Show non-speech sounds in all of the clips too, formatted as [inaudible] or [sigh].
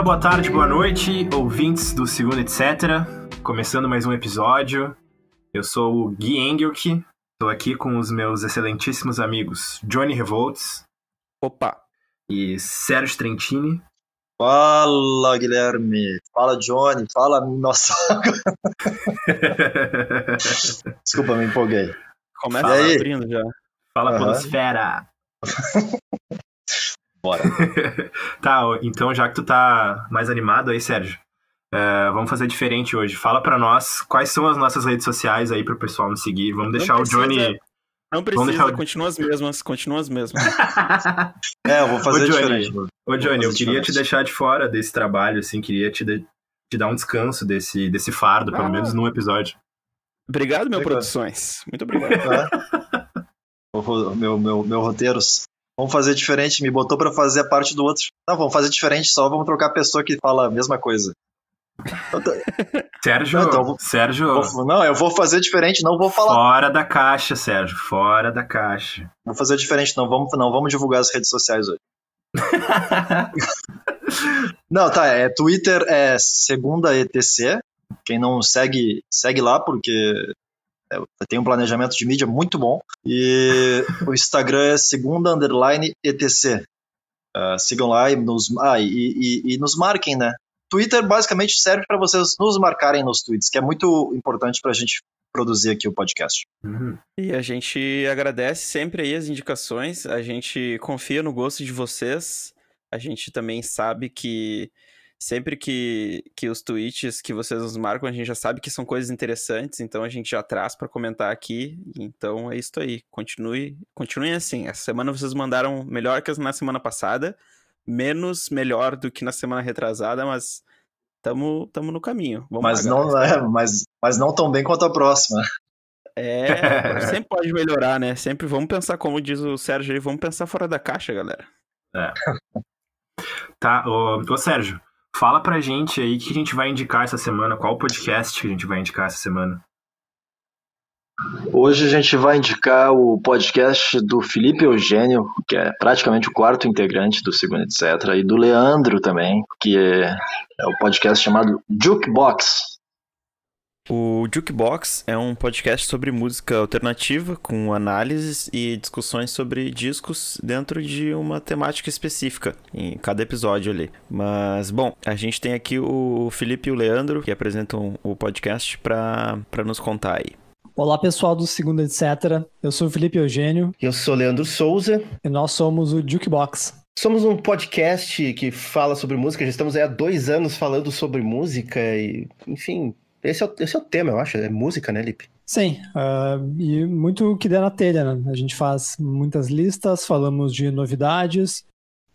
dia, boa tarde, boa noite, ouvintes do Segundo Etc. Começando mais um episódio. Eu sou o Gui Engelke, estou aqui com os meus excelentíssimos amigos Johnny Revolts. Opa! E Sérgio Trentini. Fala, Guilherme. Fala, Johnny. Fala, nossa. [laughs] Desculpa, me empolguei. Começa Fala, abrindo já. Fala, uhum. Podosfera. [laughs] Bora. [laughs] tá, então já que tu tá mais animado aí, Sérgio, uh, vamos fazer diferente hoje. Fala para nós quais são as nossas redes sociais aí pro pessoal nos seguir. Vamos deixar o Johnny. Não precisa, deixar... continua as mesmas, continua as mesmas. [laughs] é, eu vou fazer Ô, Johnny, diferente. Ô, Johnny, eu queria te deixar de fora desse trabalho, assim, queria te, de... te dar um descanso desse, desse fardo, ah. pelo menos num episódio. Obrigado, meu obrigado. Produções. Muito obrigado. É. o meu, meu, meu roteiros. Vamos fazer diferente, me botou para fazer a parte do outro. Não, vamos fazer diferente só, vamos trocar a pessoa que fala a mesma coisa. [laughs] Sérgio, não, então, Sérgio. Vou, não, eu vou fazer diferente, não vou falar. Fora da caixa, Sérgio, fora da caixa. Vou fazer diferente, não vamos, não vamos divulgar as redes sociais hoje. [laughs] não, tá, é Twitter é segunda ETC. Quem não segue, segue lá porque tem um planejamento de mídia muito bom. E [laughs] o Instagram é segunda underline etc. Uh, sigam lá e nos, ah, e, e, e nos marquem, né? Twitter basicamente serve para vocês nos marcarem nos tweets, que é muito importante para a gente produzir aqui o podcast. Uhum. E a gente agradece sempre aí as indicações, a gente confia no gosto de vocês, a gente também sabe que sempre que, que os tweets que vocês nos marcam, a gente já sabe que são coisas interessantes, então a gente já traz para comentar aqui. Então é isso aí. Continue, continuem assim. Essa semana vocês mandaram melhor que na semana passada, menos melhor do que na semana retrasada, mas estamos tamo no caminho. Vamos mas lá, não é, mas, mas não tão bem quanto a próxima. É, sempre pode melhorar, né? Sempre vamos pensar, como diz o Sérgio aí, vamos pensar fora da caixa, galera. É. Tá, ô, ô Sérgio, Fala pra gente aí o que a gente vai indicar essa semana, qual podcast que a gente vai indicar essa semana. Hoje a gente vai indicar o podcast do Felipe Eugênio, que é praticamente o quarto integrante do Segundo Etc., e do Leandro também, que é, é o podcast chamado Jukebox. O Jukebox é um podcast sobre música alternativa, com análises e discussões sobre discos dentro de uma temática específica, em cada episódio ali. Mas, bom, a gente tem aqui o Felipe e o Leandro, que apresentam o podcast, para nos contar aí. Olá pessoal do Segundo Etc. Eu sou o Felipe Eugênio. Eu sou o Leandro Souza. E nós somos o Jukebox. Somos um podcast que fala sobre música, já estamos há dois anos falando sobre música e, enfim, esse é, o, esse é o tema, eu acho. É música, né, Lipe? Sim, uh, e muito que der na telha, né? A gente faz muitas listas, falamos de novidades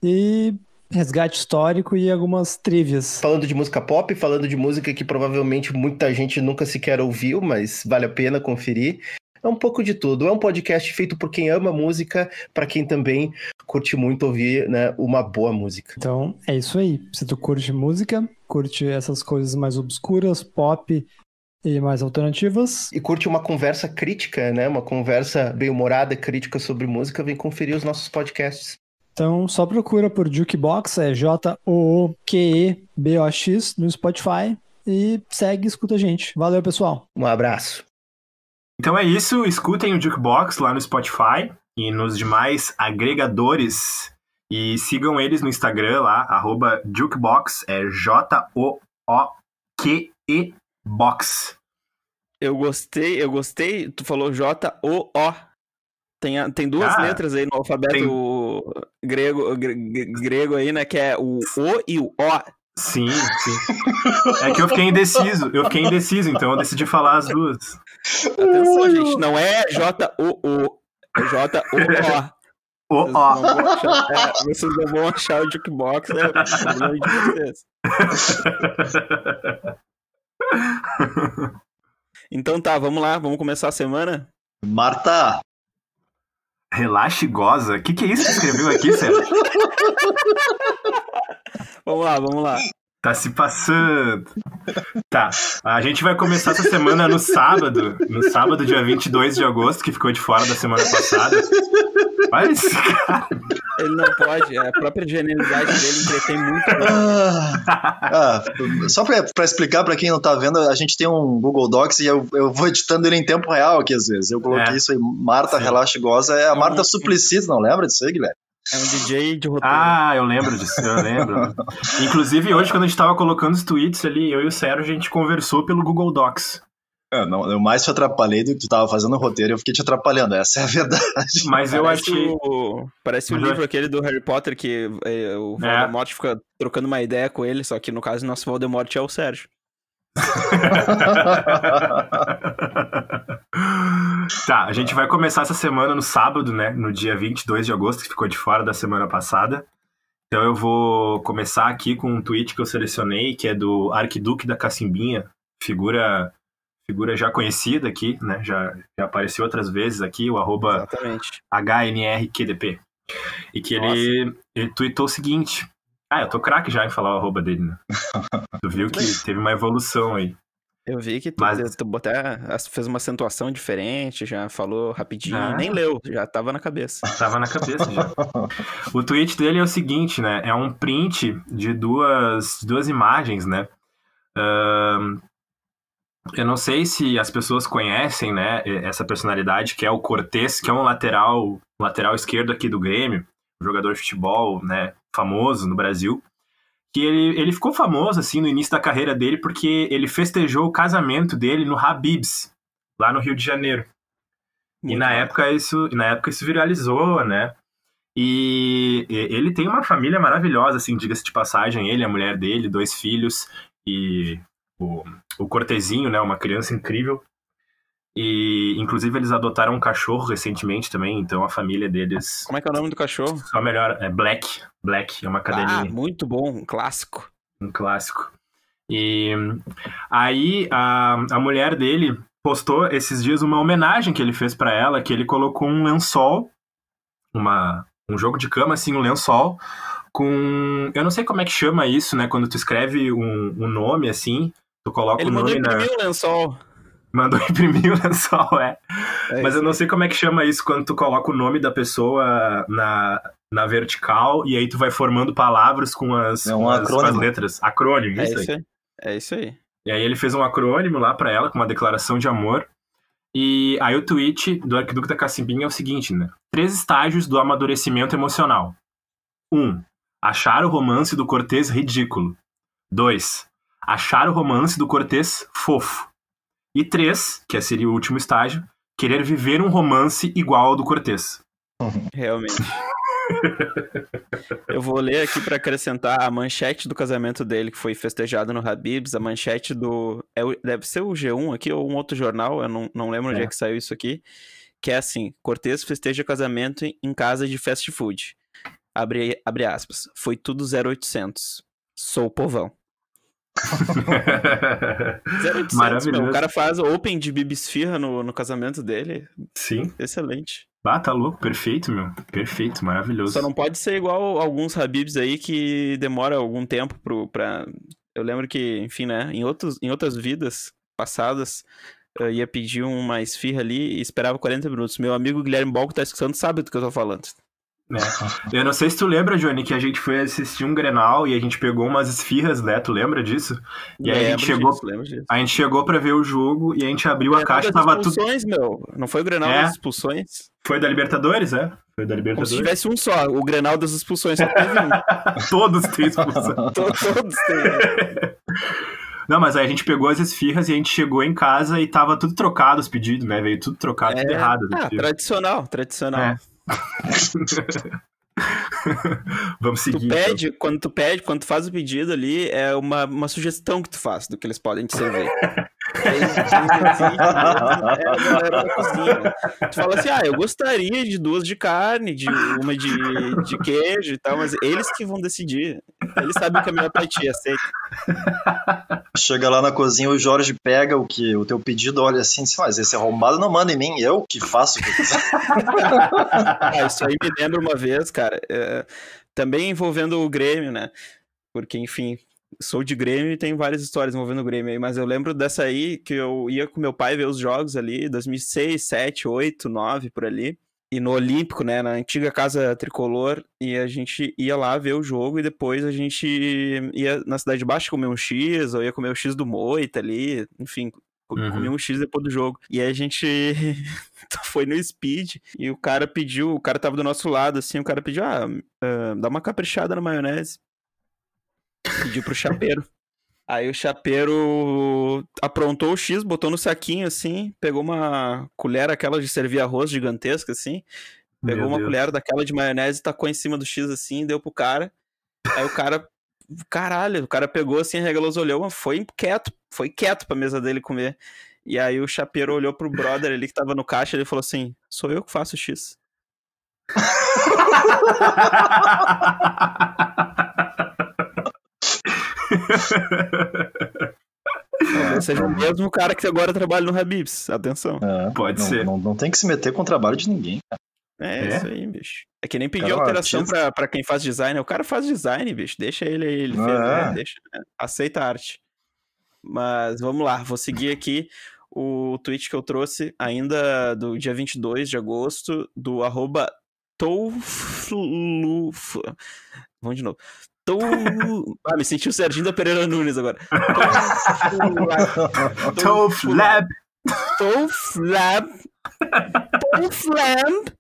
e resgate histórico e algumas trivias. Falando de música pop, falando de música que provavelmente muita gente nunca sequer ouviu, mas vale a pena conferir. É um pouco de tudo. É um podcast feito por quem ama música, para quem também curte muito ouvir né, uma boa música. Então, é isso aí. Se tu curte música, curte essas coisas mais obscuras, pop e mais alternativas. E curte uma conversa crítica, né? Uma conversa bem-humorada, crítica sobre música, vem conferir os nossos podcasts. Então, só procura por Jukebox, é J-O-O-Q-E-B-O-X no Spotify e segue e escuta a gente. Valeu, pessoal. Um abraço. Então é isso, escutem o Jukebox lá no Spotify e nos demais agregadores e sigam eles no Instagram lá, arroba Jukebox, é J-O-O-Q-E Box. Eu gostei, eu gostei, tu falou J-O-O. Tem, tem duas ah, letras aí no alfabeto tem... grego, grego aí, né, que é o O e o O. Sim, sim. É que eu fiquei indeciso, eu fiquei indeciso, então eu decidi falar as duas. Atenção, gente, não é J-O-O, é J-O-O. O. É, vocês não vão achar o jukebox, é problema de vocês. Então tá, vamos lá, vamos começar a semana? Marta! Relaxe e goza. O que, que é isso que escreveu aqui, Sérgio? [laughs] vamos lá, vamos lá. Tá se passando. Tá. A gente vai começar essa semana no sábado. No sábado, dia 22 de agosto, que ficou de fora da semana passada. Olha esse cara. Ele não pode, a própria genialidade dele entretém muito. Ah, ah, só pra, pra explicar pra quem não tá vendo, a gente tem um Google Docs e eu, eu vou editando ele em tempo real aqui às vezes. Eu coloquei É. isso aí, Marta Sim. Relaxa e Goza. É a Marta Hum. Suplicy, não lembra disso aí, Guilherme? É um DJ de roteiro. Ah, eu lembro disso, eu lembro. Inclusive, hoje, quando a gente tava colocando os tweets ali, eu e o Sérgio, a gente conversou pelo Google Docs. É, não, eu mais te atrapalhei do que tu tava fazendo o roteiro, eu fiquei te atrapalhando, essa é a verdade. Mas eu achei. O, parece o eu livro aquele do Harry Potter que é, o É. Voldemort fica trocando uma ideia com ele, só que no caso nosso Voldemort é o Sérgio. [laughs] [laughs] tá, a gente vai começar essa semana no sábado, né? No dia 22 de agosto, que ficou de fora da semana passada. Então eu vou começar aqui com um tweet que eu selecionei, que é do Arquiduque da Cacimbinha, figura figura já conhecida aqui, né? Já, já apareceu outras vezes aqui, o arroba Exatamente. HNRQDP. E que ele, ele tweetou o seguinte. Ah, eu tô craque já em falar o arroba dele, né? [laughs] Tu viu que teve uma evolução aí. Eu vi que tu, Mas- tu botou, fez uma acentuação diferente, já falou rapidinho, Ah. nem leu, já tava na cabeça. [laughs] Tava na cabeça já. O tweet dele é o seguinte, né? É um print de duas, duas imagens, né? Eu não sei se as pessoas conhecem, né, essa personalidade que é o Cortez, que é um lateral, um lateral esquerdo aqui do Grêmio, um jogador de futebol, né, famoso no Brasil. Que ele, ele ficou famoso assim no início da carreira dele porque ele festejou o casamento dele no Habibs, lá no Rio de Janeiro. E na bom. época isso, na época isso viralizou, né? E e- ele tem uma família maravilhosa, assim, diga-se de passagem, ele, a mulher dele, dois filhos e o, o Cortezinho, né, uma criança incrível. E inclusive eles adotaram um cachorro recentemente também, então a família deles Como é que é o nome do cachorro? só melhor é Black, Black é uma Ah, cadelinha muito bom, um clássico. um clássico. E aí a, a mulher dele postou esses dias uma homenagem que ele fez pra ela, que ele colocou um lençol, uma, um jogo de cama, assim, um lençol, com. Eu não sei como é que chama isso, né? Quando tu escreve um, um nome assim, tu coloca Ele o nome na. imprimir o lençol. Mandou [laughs] imprimir o lençol, é. É Mas eu não sei como é que chama isso quando tu coloca o nome da pessoa na, na vertical e aí tu vai formando palavras com as, É um com as, com as letras. Acrônimo, É isso aí. aí. É isso aí. E aí ele fez um acrônimo lá pra ela, com uma declaração de amor. E aí o tweet do Arquiduque da Cacimbinha é o seguinte, né? Três estágios do amadurecimento emocional. Um, achar o romance do Cortês ridículo. Dois, achar o romance do Cortês fofo. E três, que seria o último estágio, querer viver um romance igual ao do Cortês. Realmente. Eu vou ler aqui pra acrescentar a manchete do casamento dele, que foi festejado no Habibs, a manchete do. é deve ser o G1 aqui, ou um outro jornal, eu não, não lembro onde É. é que saiu isso aqui. Que é assim: Cortez festeja casamento em- em casa de fast food. Abre, abre aspas. Foi tudo 0800. Sou o povão. [laughs] 0800, meu, Maravilhoso. o cara faz open de bibisfirra no, no casamento dele. Sim. Excelente. Ah, tá louco. Perfeito, meu. Perfeito, maravilhoso. Só não pode ser igual alguns Habibs aí que demora algum tempo pro, pra. Eu lembro que, enfim, né? Em, outros, em outras vidas passadas, eu ia pedir uma esfirra ali e esperava 40 minutos. Meu amigo Guilherme Balco tá escutando, sabe do que eu tô falando. É. Eu não sei se tu lembra, Johnny, que a gente foi assistir um Grenal e a gente pegou umas esfirras, né? Tu lembra disso? E aí a gente chegou- disso, disso. A gente chegou pra ver o jogo e a gente abriu a Grenal caixa e tava tudo. expulsões, meu. Não foi o Grenal É. das expulsões? Foi da Libertadores, é? Foi da Como se Libertadores. tivesse um só. O Grenal das expulsões só teve um. [laughs] Todos têm expulsão. [laughs] To- Todos têm. [laughs] Não, mas aí a gente pegou as esfirras e a gente chegou em casa e tava tudo trocado os pedidos, né? Veio tudo trocado, tudo É. errado. Ah, tradicional, tradicional. [laughs] Vamos Tu seguir. então. pede, quando tu pede, quando tu faz o pedido ali, é uma, uma sugestão que tu faz do que eles podem te servir. [laughs] Aí, é a. Tu fala assim, ah, eu gostaria de duas de carne, de uma de, de queijo e tal, mas eles que vão decidir. Eles sabem que é melhor pra ti, aceita. Chega lá na cozinha, o Jorge pega o que o teu pedido, olha assim, assim, mas esse arrombado não manda em mim, eu que faço. Ah, isso aí me lembra uma vez, cara, é, também envolvendo o Grêmio, né? Porque, enfim, sou de Grêmio e tenho várias histórias envolvendo o Grêmio aí, mas eu lembro dessa aí que eu ia com meu pai ver os jogos ali, 2006, 7, 8, 9, por ali. E no Olímpico, né, na antiga casa tricolor, e a gente ia lá ver o jogo e depois a gente ia na Cidade de Baixo comer um X, ou ia comer o X do Moita ali, enfim, Uhum. comi um X depois do jogo. E aí a gente [laughs] foi no Speed e o cara pediu, o cara tava do nosso lado, assim, o cara pediu, ah, ah, dá uma caprichada na maionese. Pediu pro chapeiro. Aí o chapeiro aprontou o X, botou no saquinho, assim, pegou uma colher, aquela de servir arroz gigantesca, assim, pegou Meu uma Deus. colher daquela de maionese, tacou em cima do X, assim, deu pro cara. Aí o cara, caralho, o cara pegou, assim, arregalou os olhos, mas foi quieto, foi quieto pra mesa dele comer. E aí o chapeiro olhou pro brother ali que tava no caixa, ele falou assim, sou eu que faço o X. [laughs] Talvez seja o mesmo cara que agora trabalha no Habibs, atenção. É, Pode não, ser. Não, não tem que se meter com o trabalho de ninguém. É, É? isso aí, bicho. É que nem pedir Cara, alteração artista. pra, pra quem faz design. O cara faz design, bicho. Deixa ele aí, ele fez, É. né? Deixa, né? Aceita a arte. Mas vamos lá, vou seguir aqui o tweet que eu trouxe ainda do dia 22 de agosto, do arroba Touflu... Vamos de novo. Tou... Ah, me senti o Serginho da Pereira Nunes agora. Toflab. Touflab. Touflab.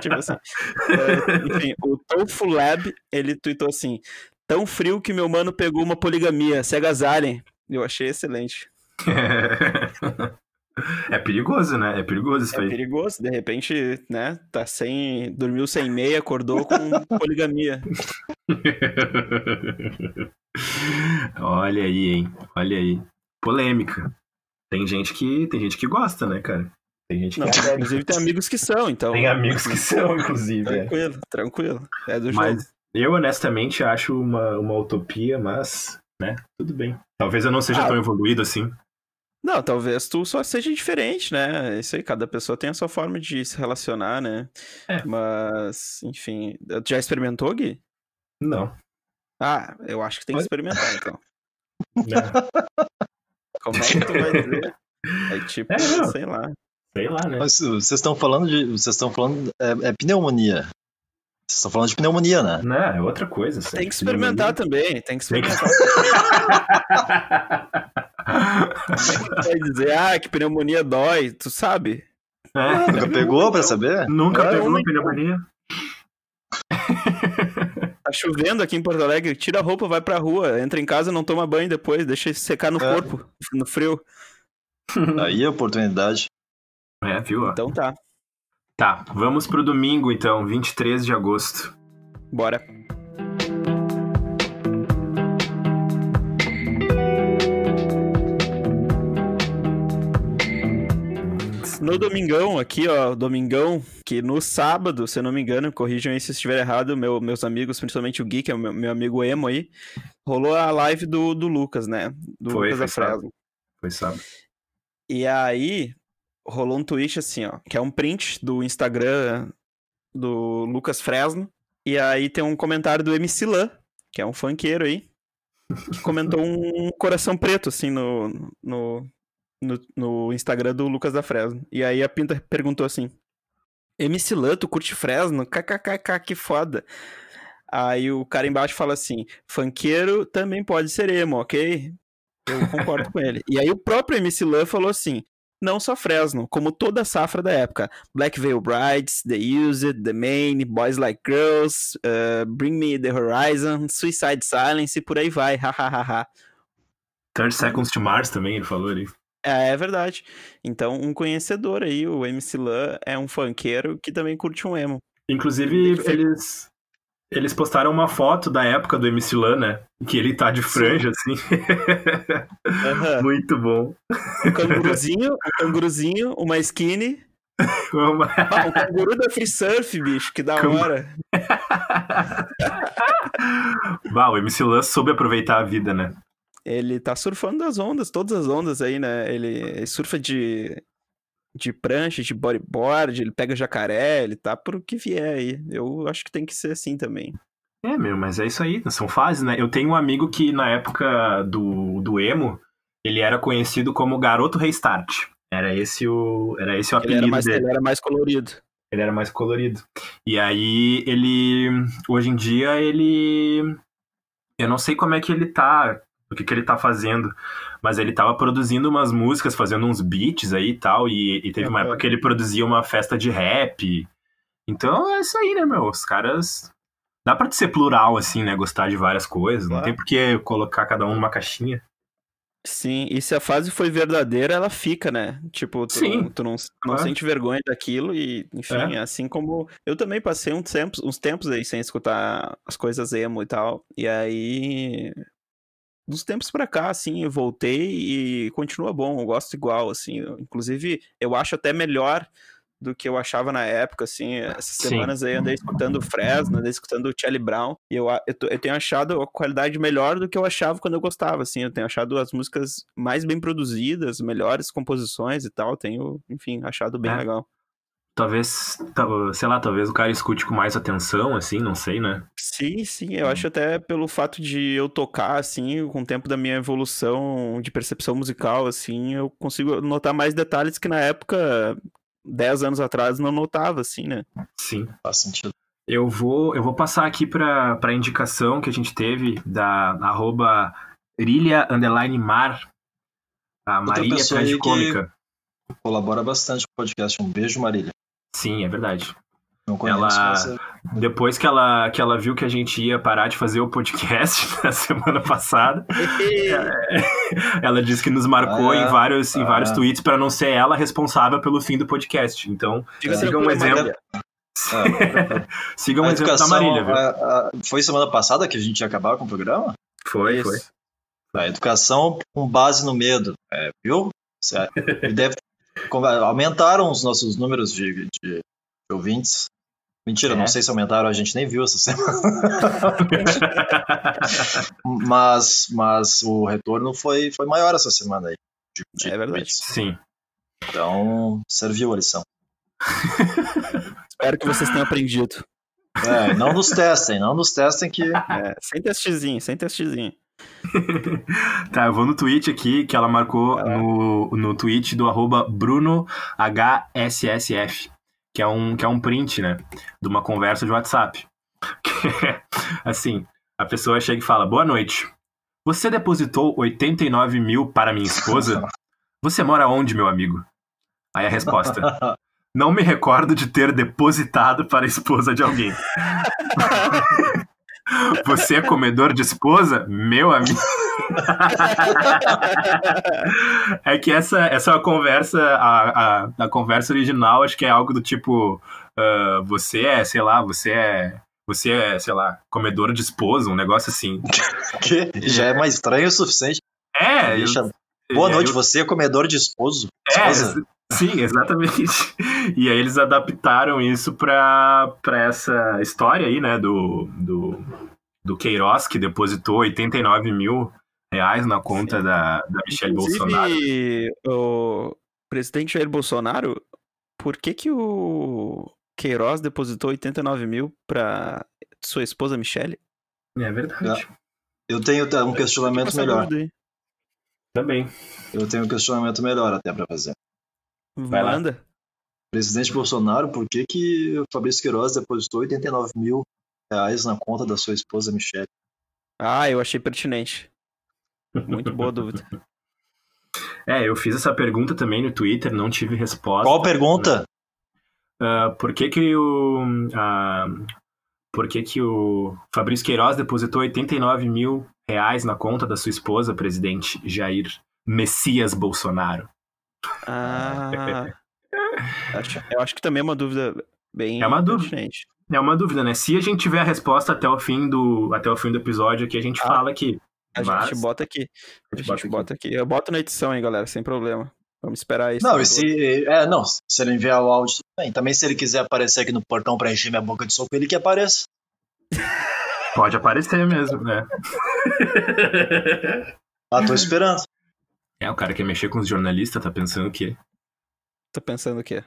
Tipo assim. É, enfim, o Tofu Lab, ele tweetou assim: tão frio que meu mano pegou uma poligamia, se agasalhem. Eu achei excelente. [laughs] É perigoso, né? É perigoso isso É aí. perigoso, de repente, né? Tá sem. Dormiu sem meia, acordou com [laughs] poligamia. Olha aí, hein? Olha aí. Polêmica. Tem gente que tem gente que gosta, né, cara? Tem gente que Não, inclusive tem amigos que são, então. tem amigos que são, inclusive. é. Tranquilo, tranquilo. É do jogo. Mas eu honestamente acho uma, uma utopia, mas, né, tudo bem. Talvez eu não seja Ah. tão evoluído assim. Não, talvez tu só seja diferente, né? É Isso aí, cada pessoa tem a sua forma de se relacionar, né? É. Mas, enfim. Tu já experimentou, Gui? Não. Ah, eu acho que tem que experimentar, então. [laughs] né? Como é que tu vai dizer? É tipo, É, não. sei lá. Sei lá, né? Mas vocês estão falando de. Vocês estão falando. É, é pneumonia. Vocês estão falando de pneumonia, né? Não, é outra coisa. assim. Tem que experimentar também, tem que experimentar. Como é que tu vai dizer, ah, que pneumonia dói, tu sabe? É, Nunca pegou pra saber? nunca É, pegou não- pneumonia. [laughs] Tá chovendo aqui em Porto Alegre, tira a roupa, vai pra rua, entra em casa, não toma banho depois, deixa secar no É. corpo, no frio. Aí a oportunidade. É, viu? Então tá, Tá, vamos pro domingo então, 23 de agosto. bora. No domingão, aqui, ó, domingão, que no sábado, se eu não me engano, corrijam aí se estiver errado, meu- meus amigos, principalmente o Gui, que é o meu, meu amigo emo aí, rolou a live do, do Lucas, né? Do Foi, Lucas foi da. Fresno. Foi sábado. E aí, rolou um tweet assim, ó, que é um print do Instagram do Lucas Fresno. E aí tem um comentário do MC Lan, que é um funkeiro aí, que comentou um coração preto, assim, no, no, no, no Instagram do Lucas da Fresno. E aí a Pinta perguntou assim: MC Lan, tu curte Fresno? KKKK, que foda. Aí o cara embaixo fala assim: funkeiro também pode ser emo, ok? Eu concordo [laughs] com ele. E aí o próprio MC Lan falou assim: não só Fresno, como toda a safra da época. Black Veil Brides, The Used, The Main, Boys Like Girls, uh, Bring Me The Horizon, Suicide Silence e por aí vai. Hahaha. 30 Seconds to Mars também, ele falou ali. É, é verdade. Então, um conhecedor aí, o MC Lan, é um funkeiro que também curte um emo. Inclusive, eles, eles postaram uma foto da época do MC Lan, né? Que ele tá de franja, assim. Aham. [laughs] Muito bom. Um canguruzinho, um canguruzinho, uma skinny. Uma- Ah, o canguru da Free Surf, bicho, que da hora. [laughs] Bah, o MC Lan soube aproveitar a vida, né? Ele tá surfando das ondas, todas as ondas aí, né? Ele surfa de, de prancha, de bodyboard, ele pega jacaré, ele tá pro que vier aí. Eu acho que tem que ser assim também. É, meu, mas é isso aí, são fases, né? Eu tenho um amigo que na época do, do emo, ele era conhecido como Garoto Restart. Era esse o, era esse o Ele apelido era, mais, dele. ele era mais colorido. Ele era mais colorido. E aí ele. Hoje em dia ele. Eu não sei como é que ele tá. O que, que ele tá fazendo. Mas ele tava produzindo umas músicas, fazendo uns beats aí e tal. E, e teve uma Aham. época que ele produzia uma festa de rap. Então é isso aí, né, meu? Os caras. Dá pra ser plural, assim, né? Gostar de várias coisas. Não Claro. tem por que colocar cada um numa caixinha. Sim, e se a fase foi verdadeira, ela fica, né? Tipo, tu, Sim, não, tu não, não sente vergonha daquilo e, enfim, É. assim como eu também passei uns tempos, uns tempos aí sem escutar as coisas emo e tal, e aí dos tempos pra cá, assim, eu voltei e continua bom, eu gosto igual, assim, eu- inclusive eu acho até melhor do que eu achava na época, assim, essas Sim. semanas aí eu andei escutando Fresno, andei escutando o Charlie Brown, e eu, eu, eu tenho achado a qualidade melhor do que eu achava quando eu gostava, assim, eu tenho achado as músicas mais bem produzidas, melhores composições e tal, tenho, enfim, achado bem É. legal. Talvez, tal- sei lá, talvez o cara escute com mais atenção, assim, não sei, né? Sim, sim, eu acho até pelo fato de eu tocar, assim, com o tempo da minha evolução de percepção musical, assim, eu consigo notar mais detalhes que na época, 10 anos atrás, não notava, assim, né? Sim. Faz sentido. Eu vou, eu vou passar aqui para a indicação que a gente teve da arroba Rilha Underline Mar, a Marília aí que- Tragicômica. Colabora bastante com o podcast. Um beijo, Marília. Sim, é verdade. Não conheço, Ela- é- Depois que ela, que ela viu que a gente ia parar de fazer o podcast [laughs] na semana passada, [laughs] ela disse que nos marcou Ah, em vários, em ah. vários tweets para não ser ela responsável pelo fim do podcast. Então, Fica siga um exemplo. Marília. [laughs] siga um a exemplo da educação, Marília, viu? a- a- foi semana passada que a gente ia acabar com o programa? Foi, Isso. foi. A educação com base no medo, é, viu? Certo. E deve- aumentaram os nossos números de, de- de ouvintes. Mentira, É. não sei se aumentaram, a gente nem viu essa semana. [laughs] mas, mas o retorno foi, foi maior essa semana aí. de- de É verdade. ouvintes. Sim. Então, serviu a lição. [laughs] Espero que vocês tenham aprendido. É, não nos testem, não nos testem que. É, sem testezinho, sem testezinho. [laughs] Tá, eu vou no tweet aqui, que ela marcou lá. no, no tweet do arroba BrunoHSSF, que é, um, que é um print, né? De uma conversa de WhatsApp. [laughs] assim, a pessoa chega e fala, boa noite. Você depositou 89 mil para minha esposa? Você mora onde, meu amigo? Aí a resposta. [laughs] Não me recordo de ter depositado para a esposa de alguém. Você é comedor de esposa? Meu amigo. é que essa, essa é uma conversa, a, a, a conversa original, acho que é algo do tipo: ah, você é, sei lá, você é. Você é, sei lá, comedor de esposa, um negócio assim. que já é mais estranho o suficiente. É, Deixa- eu- Boa noite, eu- você é comedor de esposo. É, Esposa? Sim, exatamente. E aí eles adaptaram isso pra, pra essa história aí, né, do, do, do Queiroz, que depositou 89 mil reais na conta da, da Michelle Bolsonaro. Inclusive, o presidente Jair Bolsonaro, por que que o Queiroz depositou 89 mil pra sua esposa Michele? É verdade. Eu tenho um questionamento melhor. Também. Eu tenho um questionamento melhor até pra fazer. Vai lá. Manda. Presidente Bolsonaro, por que, que o Fabrício Queiroz depositou 89 mil reais na conta da sua esposa Michelle? Ah, eu achei pertinente. Muito boa dúvida. [laughs] É, eu fiz essa pergunta também no Twitter, não tive resposta. Qual pergunta? Ah, por que que o... ah, por que que o Fabrício Queiroz depositou 89 mil reais na conta da sua esposa, presidente Jair Messias Bolsonaro? Ah, acho- eu acho que também é uma dúvida bem É uma dúvida. pertinente. É uma dúvida, né? Se a gente tiver a resposta até o fim do, até o fim do episódio aqui, a gente Ah, fala aqui. A Mas- gente bota aqui. A gente gente bota bota aqui. Eu boto na edição, hein, galera, sem problema. Vamos esperar isso. Não, e se, é, não, se ele enviar o áudio, tudo bem. Também se ele quiser aparecer aqui no portão pra encher minha boca de soco, ele que apareça. Pode aparecer mesmo, né? [laughs] Ah, tô esperando. É, o cara quer mexer com os jornalistas, tá pensando o quê? Tô pensando o quê?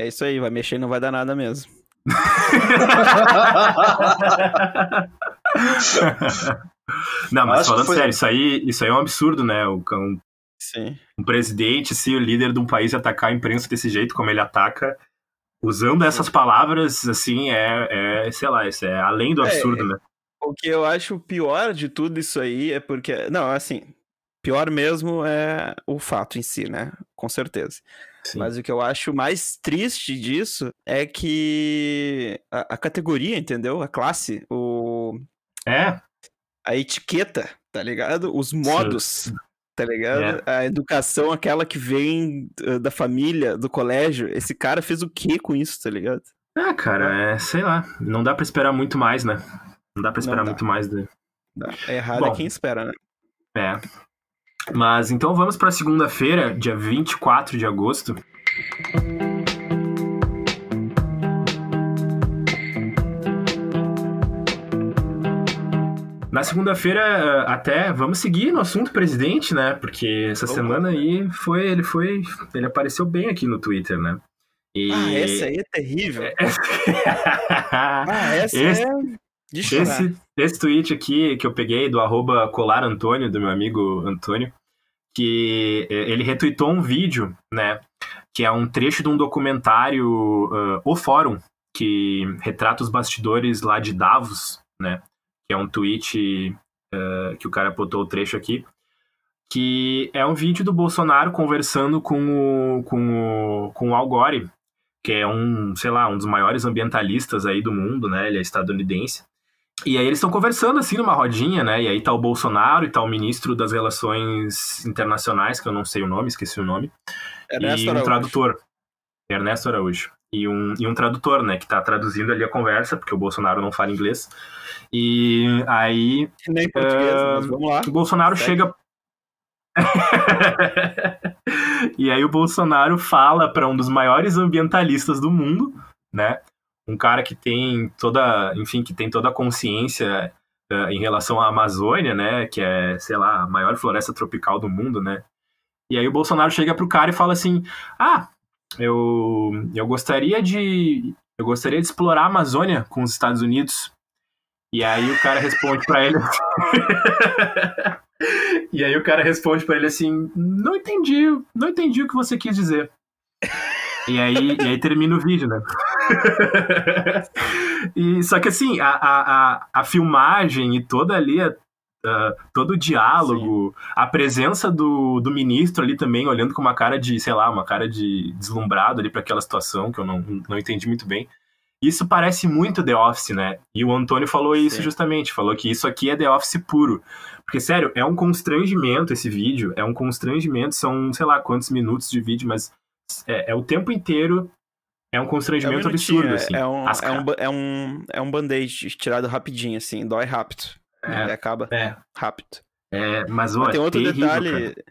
É isso aí, vai mexer e não vai dar nada mesmo. [laughs] Não, mas Acho falando foi- sério, isso aí, isso aí é um absurdo, né? O, um, Sim. um presidente, se o líder de um país atacar a imprensa desse jeito, como ele ataca, usando essas palavras, assim, é, é sei lá, isso é além do É, absurdo, né? O que eu acho pior de tudo isso aí é porque. Não, assim. Pior mesmo é o fato em si, né? Com certeza. Sim. Mas o que eu acho mais triste disso é que a, a categoria, entendeu? A classe, o, É, a etiqueta, tá ligado? Os modos, tá ligado? A educação, aquela que vem uh, da família, do colégio. Esse cara fez o que com isso, tá ligado? é, cara, é, sei lá, não dá pra esperar muito mais, né? Não dá pra esperar dá. muito mais. De... É errado Bom. é quem espera, né? É. Mas então vamos pra segunda-feira, dia 24 de agosto. Na segunda-feira, eh, até vamos seguir no assunto presidente, né? Porque essa Vamos. semana aí foi, ele foi, ele apareceu bem aqui no Twitter, né? E... Ah, essa aí é terrível. [laughs] Ah, essa Esse- é de chorar. Esse, esse tweet aqui que eu peguei do arroba Colar Antônio, do meu amigo Antônio, que eh, ele retweetou um vídeo, né? Que é um trecho de um documentário, ah, O Fórum, que retrata os bastidores lá de Davos, né? Que é um tweet ah, que o cara botou o trecho aqui. Que é um vídeo do Bolsonaro conversando com o, com o, com o Al Gore, que é um, sei lá, um dos maiores ambientalistas aí do mundo, né? Ele é estadunidense. E aí eles estão conversando assim numa rodinha, né? E aí tá o Bolsonaro e tá o ministro das Relações Internacionais, que eu não sei o nome, esqueci o nome, Ernesto e um Araújo. tradutor, Ernesto Araújo. E um, e um tradutor, né, que tá traduzindo ali a conversa, porque o Bolsonaro não fala inglês. E aí Nem português, Ah, mas vamos lá. o Bolsonaro Segue. chega. [laughs] e aí o Bolsonaro fala para um dos maiores ambientalistas do mundo, né? Um cara que tem toda, enfim, que tem toda a consciência eh, em relação à Amazônia, né? Que é, sei lá, a maior floresta tropical do mundo, né? E aí o Bolsonaro chega pro cara e fala assim: "Ah, eu eu gostaria de eu gostaria de explorar a Amazônia com os Estados Unidos". E aí o cara responde pra ele [laughs] E aí o cara responde pra ele assim: "Não entendi, não entendi o que você quis dizer". E aí, e aí termina o vídeo, né? e, só que assim, a, a, a, filmagem e toda ali, a- a- todo o diálogo, a presença do, do ministro ali também, olhando com uma cara de, sei lá, uma cara de deslumbrado ali pra aquela situação, que eu não, não entendi muito bem. Isso parece muito The Office, né? E o Antônio falou isso Sim. justamente, falou que isso aqui é The Office puro. Porque, sério, é um constrangimento esse vídeo, é um constrangimento, são, sei lá, quantos minutos de vídeo, mas é, é o tempo inteiro, é um É um constrangimento absurdo, é- assim. É um, é um, é um, é um band-aid tirado rapidinho, assim, dói rápido. É. E acaba É, rápido. é, mas, ó, Mas tem é outro terrível, detalhe. cara.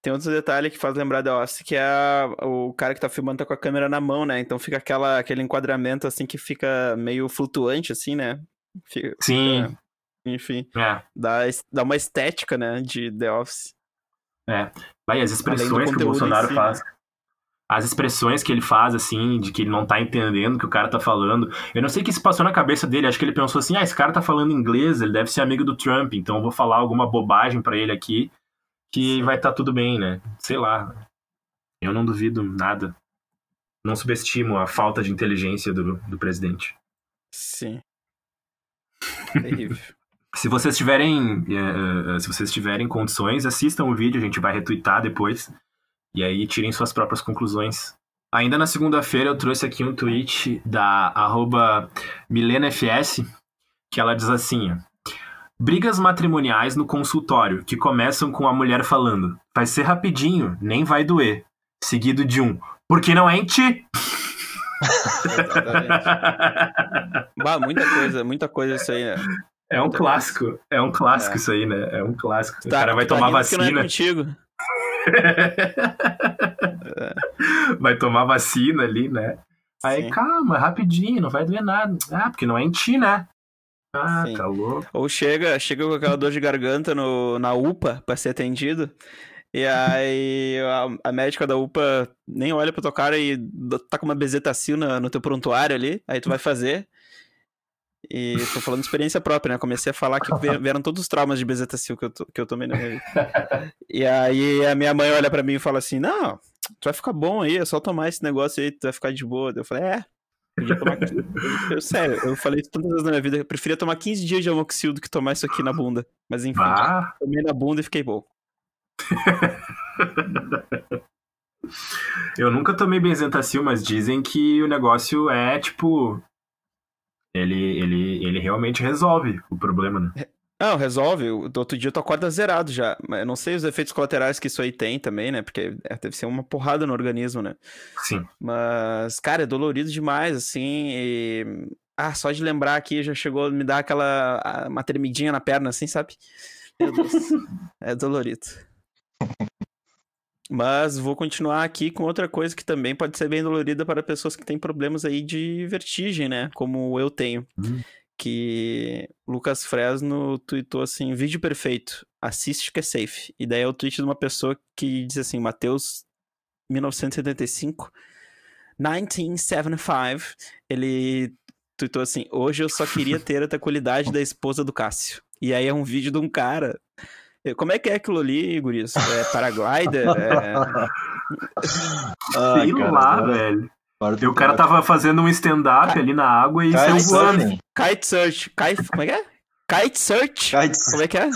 Tem outro detalhe que faz lembrar da Office, que é a- o cara que tá filmando tá com a câmera na mão, né? Então fica aquela, aquele enquadramento assim que fica meio flutuante, assim, né? Fica- Sim, fica- enfim, é. dá, dá uma estética, né? De The Office. Vai, as expressões que o Bolsonaro si, faz. As expressões que ele faz, assim, de que ele não tá entendendo o que o cara tá falando. Eu não sei o que se passou na cabeça dele. Acho que ele pensou assim: ah, esse cara tá falando inglês, ele deve ser amigo do Trump, então eu vou falar alguma bobagem pra ele aqui que Sim. vai estar tá tudo bem, né? Sei lá. Eu não duvido nada. Não subestimo a falta de inteligência do, do presidente. Sim. Terrível. [laughs] Se vocês tiverem, eh, se vocês tiverem condições, assistam o vídeo, a gente vai retweetar depois. E aí tirem suas próprias conclusões. Ainda na segunda-feira eu trouxe aqui um tweet da arroba MilenaFS, que ela diz assim: Brigas matrimoniais no consultório, que começam com a mulher falando, vai ser rapidinho, nem vai doer. Seguido de um, porque não é em ti. Exatamente. [laughs] bah, muita coisa, muita coisa isso aí, né? É um clássico, é um clássico É. isso aí, né? É um clássico. o Tá- cara vai tá tomar rindo porque não é vacina. contigo. [laughs] vai tomar vacina ali, né? Aí, Sim. calma, rapidinho, não vai doer nada. Ah, porque não é em ti, né? Ah, Sim. tá louco. Ou chega, chega com aquela dor de garganta no, na UPA pra ser atendido. E aí a, a médica da UPA nem olha pra tua cara e tá com uma bezetacil na, no teu prontuário ali, aí tu vai fazer. E tô falando de experiência própria, né? Comecei a falar que vie- vieram todos os traumas de bezetacil que eu, to- que eu tomei na minha vida. E aí a minha mãe olha pra mim e fala assim, não, tu vai ficar bom aí, é só tomar esse negócio aí, tu vai ficar de boa. Eu falei, é, tomar... eu, sério, eu falei isso tantas vezes na minha vida, eu preferia tomar 15 dias de amoxil do que tomar isso aqui na bunda. Mas enfim, Ah, tomei na bunda e fiquei bom. [laughs] eu nunca tomei benzentacil, mas dizem que o negócio é tipo. Ele, ele, ele realmente resolve o problema, né? Não, resolve. O- Do outro dia tu acorda zerado já. Mas eu não sei os efeitos colaterais que isso aí tem também, né? Porque é, deve ser uma porrada no organismo, né? Sim. Mas, cara, é dolorido demais, assim. E... Ah, só de lembrar aqui já chegou a me dar aquela. uma tremidinha na perna, assim, sabe? Meu Deus. [laughs] é dolorido. [laughs] Mas vou continuar aqui com outra coisa que também pode ser bem dolorida para pessoas que têm problemas aí de vertigem, né? Como eu tenho. Hum. Que Lucas Fresno tweetou assim: vídeo perfeito, assiste que é safe. E daí é o tweet de uma pessoa que diz assim: Mateus 1975, 1975. Ele tweetou assim: hoje eu só queria ter a tranquilidade da esposa do Cássio. E aí é um vídeo de um cara. Como é que é aquilo ali, Guris? É paraglider? [laughs] É... Ai, Sei cara, lá, agora- velho. E o cara tava fazendo um stand-up ali na água e Kite saiu voando. surfing. Kite search. Kite... Como é que é? Kite search? Kite Como é que é?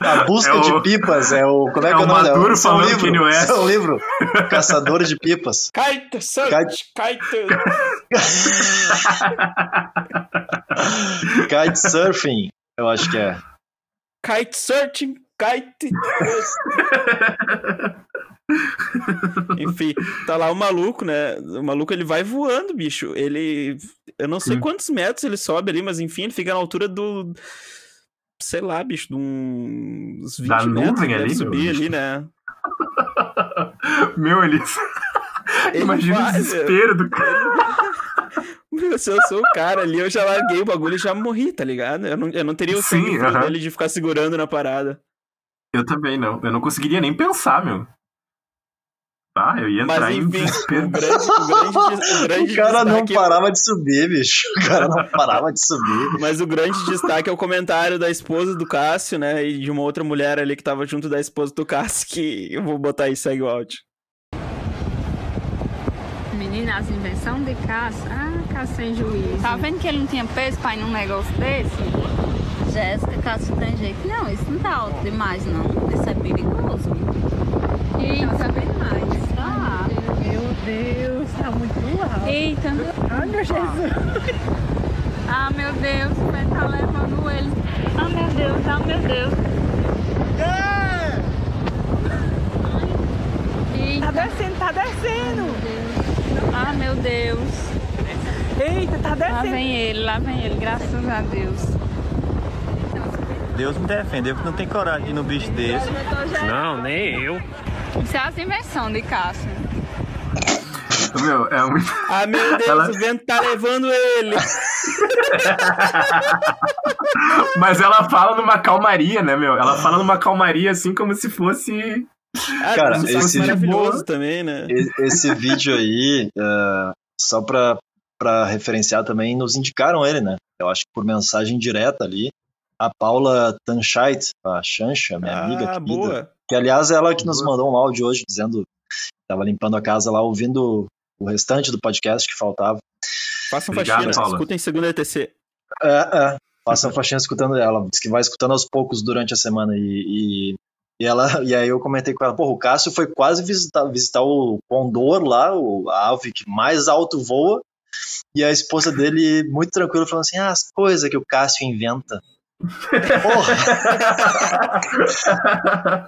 A busca É o- de pipas é o. Como é, é que é o o nome? Maduro é um falando livro. Kanye West. É um livro. Caçadores de pipas. Kite search. Kite. [laughs] Kite surfing, eu acho que é. Kite searching. Kite. [laughs] Enfim, tá lá o maluco, né? O maluco ele vai voando, bicho. Ele. Eu não sei Sim. quantos metros ele sobe ali, mas enfim, ele fica na altura do. Sei lá, bicho, de uns 20 Da metros. nuvem ali, meu subir bicho. ali, né? [laughs] Meu, ele. [laughs] Imagina o desespero do cara. Meu, se eu sou o cara ali, eu já larguei o bagulho e já morri, tá ligado? Eu não, eu não teria o sangue frio aham. dele de ficar segurando na parada. Eu também não. Eu não conseguiria nem pensar, meu. Tá, eu ia entrar Mas em enfim, desespero. o grande, o grande, [laughs] o grande O cara não destaque- parava de subir, bicho. O cara não parava de subir. Mas o grande destaque é o comentário da esposa do Cássio, né? E de uma outra mulher ali que tava junto da esposa do Cássio, que eu vou botar aí, segue o áudio. Menina, as invenções de caça. Ah, caça sem juízo. Tá vendo que ele não tinha peso pra ir num negócio desse? Jéssica, Cássio tem jeito. Não, isso não tá alto demais, não. Isso é perigoso. Eita, tá bem mais. Tá. Meu Deus, tá muito alto. Eita. Ai, meu Jesus. Ah, meu Deus, o pé tá levando ele. Ah, meu Deus, ah, meu Deus. Tá descendo, tá descendo. Ah, meu Deus. Eita, tá Lá descendo. vem ele, lá vem ele, graças a Deus. Deus me defendeu porque não tem coragem de ir no bicho desse. Não, nem eu. Isso é as invenções de Cássio. Meu, é muito. Ah, meu [laughs] Deus, Ela- o vento tá levando ele. [laughs] Mas ela fala numa calmaria, né, meu? Ela fala numa calmaria assim como se fosse. Ah, Cara, esse- maravilhoso também, né? [laughs] Esse vídeo aí, é, só pra, pra referenciar também, nos indicaram ele, né? Eu acho que por mensagem direta ali. A Paula Tanscheit, a Xancha, minha amiga Ah, querida, boa. que aliás é ela que nos mandou um áudio hoje dizendo tava limpando a casa lá, ouvindo o restante do podcast que faltava. Façam Obrigado, faxina, Paula. escutem segunda ETC. É, é. Faça uma faxina escutando ela. Diz que vai escutando aos poucos durante a semana. E, e, e ela, e aí eu comentei com ela, porra, o Cássio foi quase visitar, visitar o Condor lá, o, a ave que mais alto voa. E a esposa dele, muito tranquila, falando assim: ah, as coisas que o Cássio inventa. Porra! [laughs]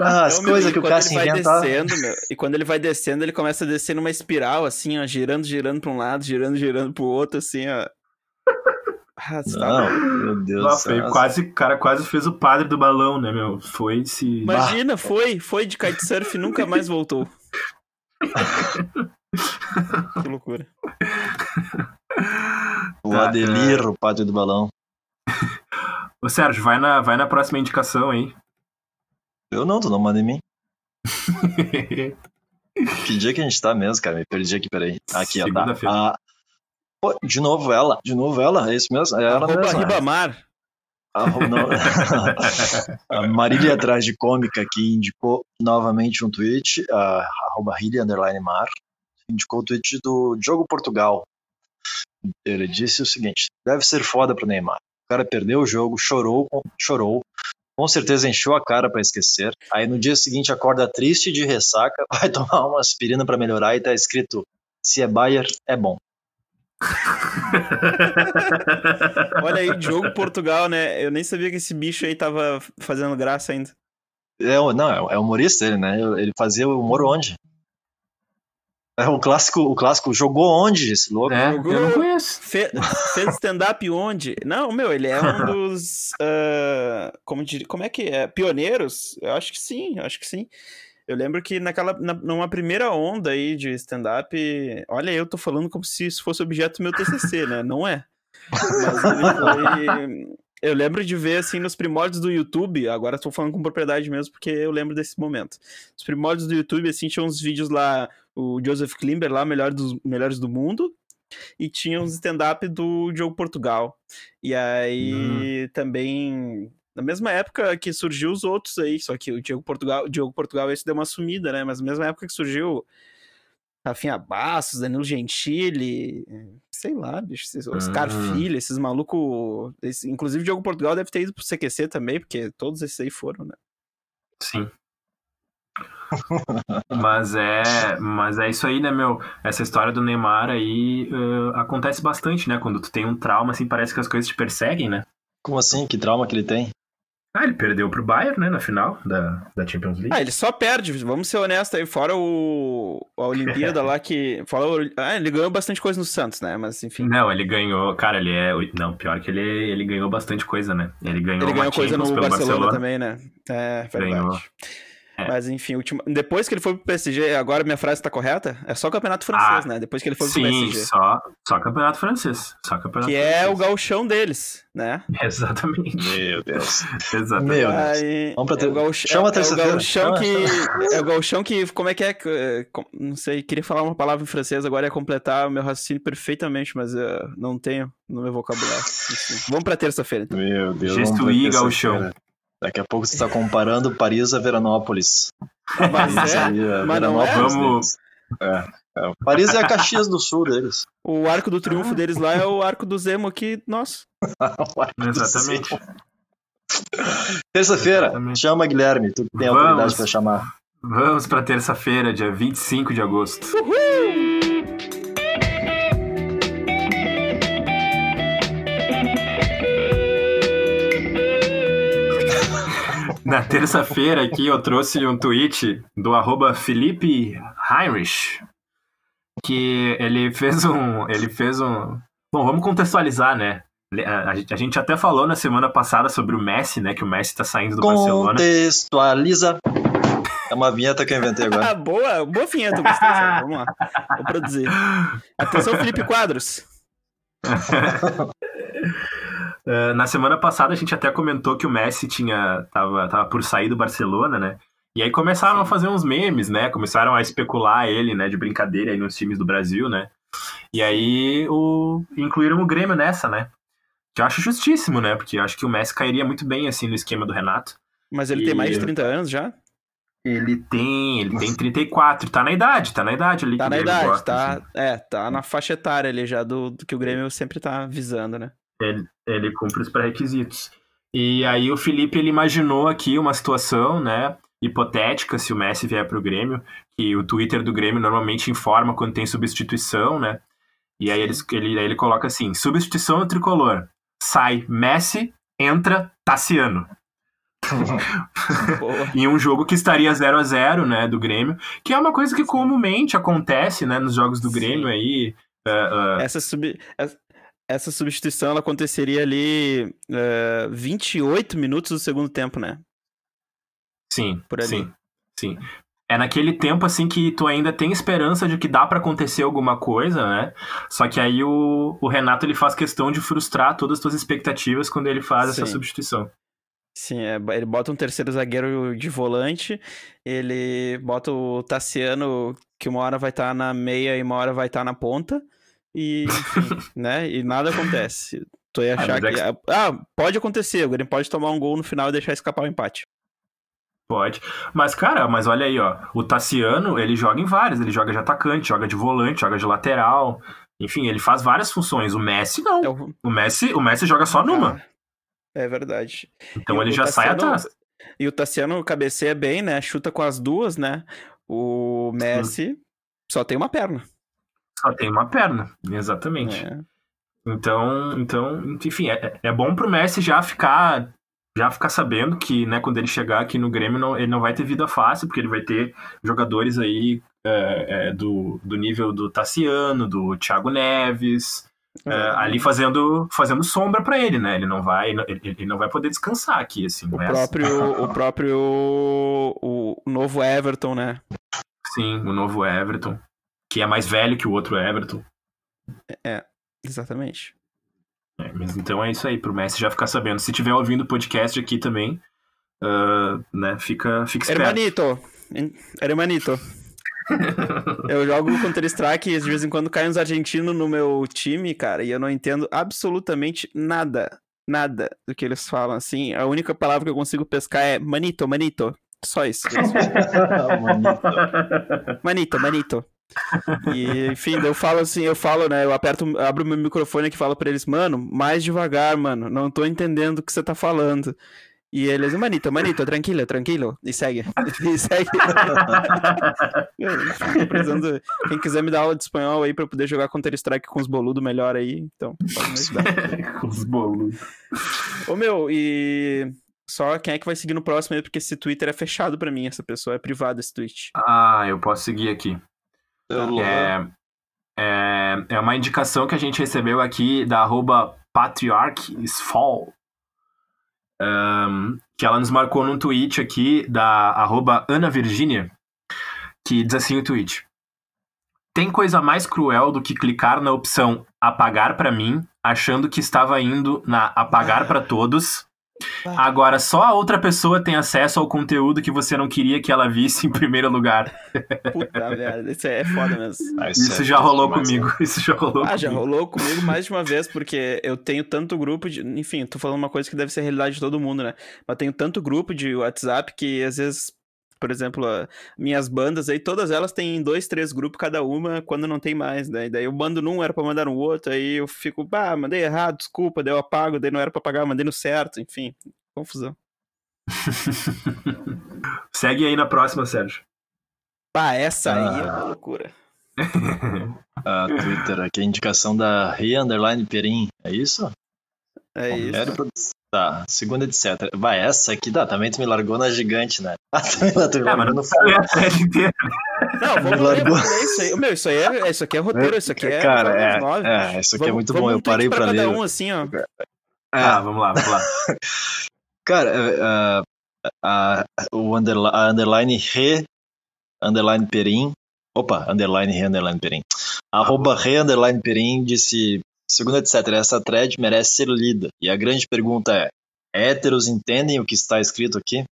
Ah, as coisas que o Cássio ele vai inventa. descendo, meu, e quando ele vai descendo, ele começa a descer numa espiral, assim, ó, girando, girando pra um lado, girando, girando pro outro, assim, ó. Ah, tá Não, meu Deus do céu. quase, o cara quase fez o padre do balão, né, meu? Foi se. Imagina, foi, foi de kitesurf e nunca mais voltou. [laughs] que loucura. O Tá, Adelir, o padre do balão. Ô, Sérgio, vai na, vai na próxima indicação aí. Eu não, tu não manda em mim. [laughs] Que dia que a gente tá mesmo, cara? Me perdi aqui, peraí. Aqui, ó, tá. Segunda-feira. Pô, de novo ela, de novo ela, é isso mesmo? É ela Arroba mesmo. Ribamar. Arro- não. [laughs] [laughs] a Marília atrás de cômica que indicou novamente um tweet, a arroba underline Mar, indicou o tweet do Diogo Portugal. Ele disse o seguinte: deve ser foda pro Neymar. O cara perdeu o jogo, chorou, chorou, com certeza encheu a cara pra esquecer. Aí no dia seguinte acorda triste de ressaca, [laughs] vai tomar uma aspirina pra melhorar e tá escrito: se é Bayer, é bom. [laughs] Olha aí, Diogo Portugal, né? Eu nem sabia que esse bicho aí tava fazendo graça ainda. É, o- não, é, é humorista ele, né? Ele fazia o humor onde? É o clássico, o clássico jogou onde esse louco? É, Jogou- eu não conheço. Fe- fez stand-up onde? Não, meu, ele é um [laughs] dos. ah, como, dir- como é que é? Pioneiros? Eu acho que sim, eu acho que sim. Eu lembro que naquela, na- numa primeira onda aí de stand-up. Olha, eu tô falando como se isso fosse objeto do meu TCC, né? Não é. Mas foi. Eu lembro de ver, assim, nos primórdios do YouTube, agora tô falando com propriedade mesmo, porque eu lembro desse momento. Os primórdios do YouTube, assim, tinha uns vídeos lá, o Joseph Klimber lá, melhor dos, melhores do mundo, e tinha uns stand-up do Diogo Portugal. E aí também, na mesma época que surgiu os outros aí, só que o Diogo Portugal, o Diogo Portugal esse deu uma sumida, né? Mas na mesma época que surgiu Rafinha Bastos, Danilo Gentili, sei lá, bicho, esses- Oscar. Filho, esses malucos. esse- inclusive o Diogo Portugal deve ter ido pro CQC também, porque todos esses aí foram, né? Sim. mas é, mas é isso aí, né, meu? Essa história do Neymar aí eh, acontece bastante, né? Quando tu tem um trauma, assim, parece que as coisas te perseguem, né? Como assim? Que trauma que ele tem? Ah, ele perdeu pro Bayern, né, na final da, da Champions League. Ah, ele só perde, vamos ser honestos aí, fora o a Olimpíada [laughs] lá que. Fora o- ah, ele ganhou bastante coisa no Santos, né? Mas enfim. Não, ele ganhou, cara, ele é, não, pior que ele, ele ganhou bastante coisa, né? Ele ganhou, Ele ganhou coisa no pelo Barcelona, também, né? É, verdade. Ganhou. É. Mas enfim, ultima... depois que ele foi pro PSG, agora minha frase tá correta? É só campeonato francês, Ah, né? Depois que ele foi pro Sim, PSG. só, só campeonato francês. Só campeonato Que é o francês. gauchão deles, né? [laughs] Exatamente. Meu Deus. Exatamente. Meu Deus. Aí, Vamos pra é ter- o gauch- Chama a é- é o terça-feira. gauchão Chama. que [laughs] é o gauchão que como é que é, não sei, queria falar uma palavra em francês agora ia completar o meu raciocínio perfeitamente, mas eh, não tenho no meu vocabulário. Vamos pra terça-feira. Então. Meu Deus. Gesto vamos Daqui a pouco você está comparando Paris a Veranópolis. Mas Isso é, a mas não é? Veranópolis Vamos-. É, é. Paris é a Caxias do Sul deles. o arco do triunfo deles lá é o arco do Zemo aqui, nossa. [laughs] Exatamente. Terça-feira, chama Guilherme, tu que tem Vamos. autoridade para chamar. Vamos pra terça-feira, dia 25 de agosto. Na terça-feira aqui eu trouxe um tweet do arroba Felipe Heinrich, que ele fez um. Ele fez um. Bom, vamos contextualizar, né? A, a gente até falou na semana passada sobre o Messi, né? Que o Messi tá saindo do Barcelona. Contextualiza. É uma vinheta que eu inventei agora. Ah, boa, boa vinheta, gostei. Vamos lá. Vou produzir. [laughs] Atenção, Felipe Quadros. [laughs] Uh, na semana passada a gente até comentou que o Messi tinha tava, tava por sair do Barcelona, né? E aí começaram a fazer uns memes, né? Começaram a especular ele, né, de brincadeira aí nos times do Brasil, né? E aí o incluíram o Grêmio nessa, né? Que eu acho justíssimo, né? Porque eu acho que o Messi cairia muito bem assim no esquema do Renato. Mas ele E- tem mais de 30 anos já? Ele tem, ele tem 34, tá na idade, tá na idade ali Tá na idade, gosta, tá. assim. É, tá na faixa etária ali já do, do que o Grêmio sempre tá visando, né? Ele, ele cumpre os pré-requisitos. E aí o Felipe ele imaginou aqui uma situação, né, hipotética se o Messi vier para o Grêmio, que o Twitter do Grêmio normalmente informa quando tem substituição, né? E aí ele, ele, aí ele coloca assim: substituição tricolor. Sai Messi, entra Tassiano. [laughs] Em um jogo que estaria 0 a 0 né, do Grêmio, que é uma coisa que comumente acontece, né, nos jogos do Grêmio aí. ah, ah, Essa, sub... essa- essa substituição ela aconteceria ali eh, 28 minutos do segundo tempo, né? Sim, Por ali. sim, sim. É naquele tempo assim que tu ainda tem esperança de que dá pra acontecer alguma coisa, né? Só que aí o, o Renato ele faz questão de frustrar todas as tuas expectativas quando ele faz essa Sim. substituição. Sim, é, ele bota um terceiro zagueiro de volante, ele bota o Tassiano, que uma hora vai estar na meia e uma hora vai estar na ponta, e, enfim, [laughs] né? E nada acontece. Tu ia achar mas que. é Ah, pode acontecer, o Grêmio pode tomar um gol no final e deixar escapar o empate. Pode. Mas, cara, mas olha aí, ó. O Tassiano, ele joga em vários. Ele joga de atacante, joga de volante, joga de lateral. Enfim, ele faz várias funções. O Messi não. É o- O Messi, o Messi joga só numa. Ah, É verdade. Então E ele já sai Tassiano- atrás. E o Tassiano cabeceia bem, né? Chuta com as duas, né? O Messi só tem uma perna. Só tem uma perna. Exatamente. É. Então, então, enfim, é, é bom pro Messi já ficar já ficar sabendo que, né, quando ele chegar aqui no Grêmio, não, ele não vai ter vida fácil, porque ele vai ter jogadores aí é, é, do, do nível do Tassiano, do Thiago Neves, é, ali fazendo, fazendo sombra pra ele, né? Ele não vai, ele, ele não vai poder descansar aqui, assim. O né? próprio, o próprio o novo Everton, né? Sim, o novo Everton, que é mais velho que o outro Everton. Exatamente. É, mas então é isso aí, pro Messi já ficar sabendo. Se tiver ouvindo o podcast aqui também, ah, né, fica, fica esperto. Hermanito. Hermanito. [laughs] Eu jogo Counter-Strike e de vez em quando caem uns argentinos no meu time, cara, e eu não entendo absolutamente nada. Nada do que eles falam, assim. A única palavra que eu consigo pescar é manito, manito. Só isso. Falam. [laughs] Manito, manito. E, enfim, eu falo assim, eu falo, né? Eu aperto, abro meu microfone aqui e falo pra eles, mano, mais devagar, mano. Não tô entendendo o que você tá falando. E eles, manito, manito, tranquilo, tranquilo. E segue. [laughs] E segue. [laughs] Quem quiser me dar aula de espanhol aí pra eu poder jogar Counter-Strike com os boludos melhor aí, então pode me ajudar. [laughs] Os bolos. Ô meu, e só quem é que vai seguir no próximo aí, porque esse Twitter é fechado pra mim, essa pessoa é privado esse tweet. Ah, eu posso seguir aqui. É, é, é uma indicação que a gente recebeu aqui da arroba patriarchsfall. Ahn, que ela nos marcou num tweet aqui da arroba Ana Virginia, que diz assim o tweet. Tem coisa mais cruel do que clicar na opção apagar pra mim, achando que estava indo na apagar pra todos. Agora só a outra pessoa tem acesso ao conteúdo que você não queria que ela visse em primeiro lugar. Puta [laughs] merda, isso é foda mesmo. Ah, Isso é já rolou demais, comigo. né? [laughs] Isso já rolou Ah, já comigo. rolou comigo mais de uma vez, porque eu tenho tanto grupo de. Enfim, tô falando uma coisa que deve ser a realidade de todo mundo, né? Mas tenho tanto grupo de WhatsApp que às vezes, por exemplo, a- minhas bandas aí, todas elas têm dois, três grupos cada uma quando não tem mais, né? E daí eu mando num, era pra mandar no outro, aí eu fico, ah, mandei errado, desculpa, daí eu apago, daí não era pra pagar, mandei no certo, enfim, confusão. [laughs] Segue aí na próxima, Sérgio. Pá, essa aí é Ah. uma loucura. [laughs] Ah, Twitter, aqui a indicação da Rei Underline Perim, é isso? É isso. Produ- Tá, segunda etc. Vai, essa aqui, tá, também tu me largou na gigante, né? [laughs] Ah, também lá, tu me Ah, mas largou não no inteira. Não, [laughs] vamos largou. isso aí. Meu, isso aí é, isso aqui é roteiro, isso aqui é. Cara, é, é, isso aqui é Vamos- muito vamos bom, um eu parei pra cada ler. um, assim, ó. Ah, vamos lá, vamos lá. [laughs] Cara, é, a, o underli- a underline re, underline perim, opa, underline re, underline perim, arroba re, underline perim, disse, segundo etc, essa thread merece ser lida, e a grande pergunta é, héteros entendem o que está escrito aqui?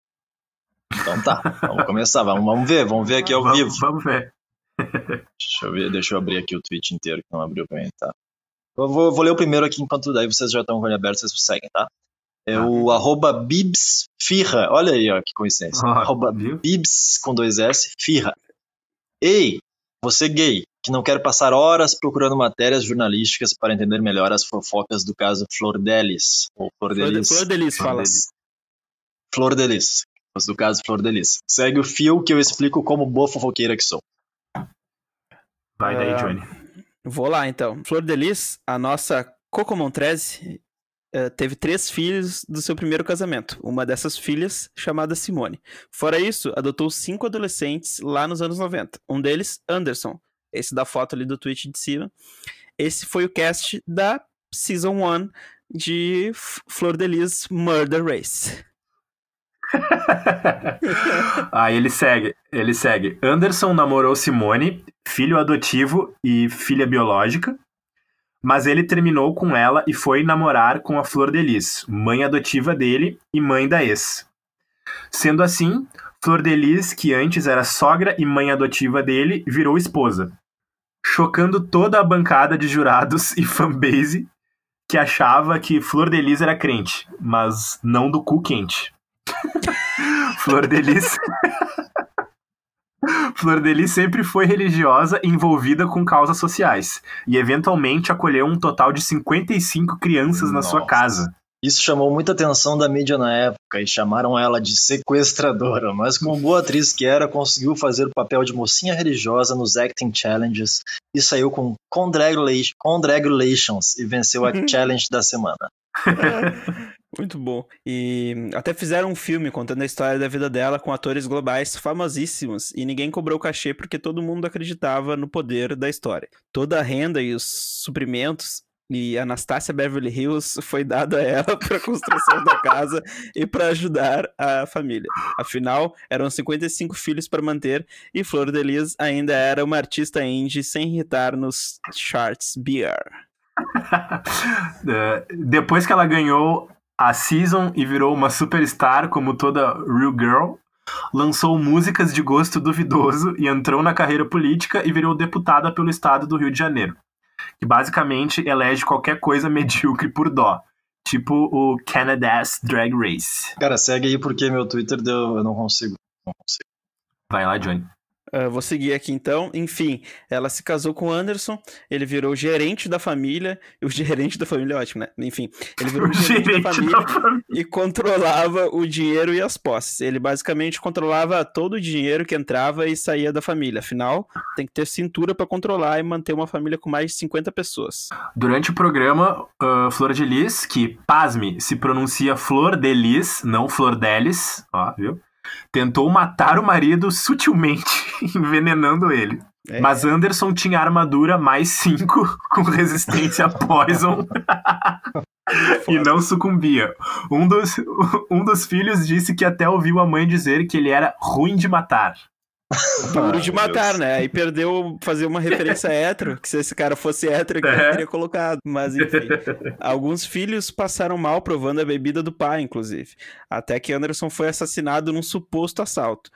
Então tá, vamos começar, vamos, vamos ver, vamos ver aqui ao vamos, vivo. Vamos ver. Deixa eu, ver, deixa eu abrir aqui o tweet inteiro, que não abriu pra mim, tá? Eu vou, vou ler o primeiro aqui, enquanto daí vocês já estão com ele aberto, vocês seguem, tá? É Tá. o arroba bibsfirra, olha aí, ó, que coincidência. Ó, arroba bibs, com dois S, firra. Ei, você gay, que não quer passar horas procurando matérias jornalísticas para entender melhor as fofocas do caso Flor Delis, ou Flor Flor, de, Delis. Flor Delis, fala. Flor Delis, do caso Flor Delis. Segue o fio que eu explico como boa fofoqueira que sou. Vai daí, Ah, Johnny. Vou lá, então. Flor Delis, a nossa Coco Montrese, teve três filhos do seu primeiro casamento. Uma dessas filhas, chamada Simone. Fora isso, adotou cinco adolescentes lá nos anos 90. Um deles, Anderson. Esse da foto ali do tweet de cima. Esse foi o cast da Season 1 de Flor Delis Murder Race. Aí [laughs] ele segue, ele segue. Anderson namorou Simone, filho adotivo e filha biológica. Mas ele terminou com ela e foi namorar com a Flor de Lis, mãe adotiva dele e mãe da ex. Sendo assim, Flor de Lis, que antes era sogra e mãe adotiva dele, virou esposa. Chocando toda a bancada de jurados e fanbase que achava que Flor de Lis era crente, mas não do cu quente. [laughs] Flor de Lis. [laughs] Flor de Lis sempre foi religiosa envolvida com causas sociais, e eventualmente acolheu um total de 55 crianças na sua Nossa. casa. Isso chamou muita atenção da mídia na época e chamaram ela de sequestradora, mas como boa atriz que era, conseguiu fazer o papel de mocinha religiosa nos acting challenges e saiu com Congratulations, Congratulations e venceu a [laughs] challenge da semana. [laughs] Muito bom. E até fizeram um filme contando a história da vida dela com atores globais famosíssimos e ninguém cobrou cachê porque todo mundo acreditava no poder da história. Toda a renda e os suprimentos e Anastácia Beverly Hills foi dada a ela [laughs] para a construção da casa e para ajudar a família. Afinal, eram 55 filhos para manter e Flor de Lis ainda era uma artista indie sem irritar nos charts beer. Eh, [laughs] Depois que ela ganhou a season e virou uma superstar como toda real girl, lançou músicas de gosto duvidoso e entrou na carreira política e virou deputada pelo estado do Rio de Janeiro, que basicamente elege qualquer coisa [laughs] medíocre por dó, tipo o Canada's Drag Race. Cara, segue aí porque meu Twitter deu. Eu não consigo. Não consigo. Vai lá, Johnny. Uh, vou seguir aqui então. Enfim, ela se casou com o Anderson, ele virou gerente da família. O [laughs] gerente da família é ótimo, né? Enfim, ele virou [laughs] O gerente, gerente da família da família. e controlava o dinheiro e as posses. Ele basicamente controlava todo o dinheiro que entrava e saía da família. Afinal, tem que ter cintura para controlar e manter uma família com mais de 50 pessoas. Durante o programa, ah, Flor de Lis, que, pasme, se pronuncia Flor de Lis, não Flor delis, ó, viu? Tentou matar o marido sutilmente, [laughs] envenenando ele. É. Mas Anderson tinha armadura mais 5 [laughs] com resistência a poison [laughs] e não sucumbia. Um dos, um dos filhos disse que até ouviu a mãe dizer que ele era ruim de matar. Duro de matar, Deus. né? Aí perdeu fazer uma referência hétero, que se esse cara fosse hétero, que É. teria colocado. Mas enfim. Alguns filhos passaram mal provando a bebida do pai, inclusive. Até que Anderson foi assassinado num suposto assalto.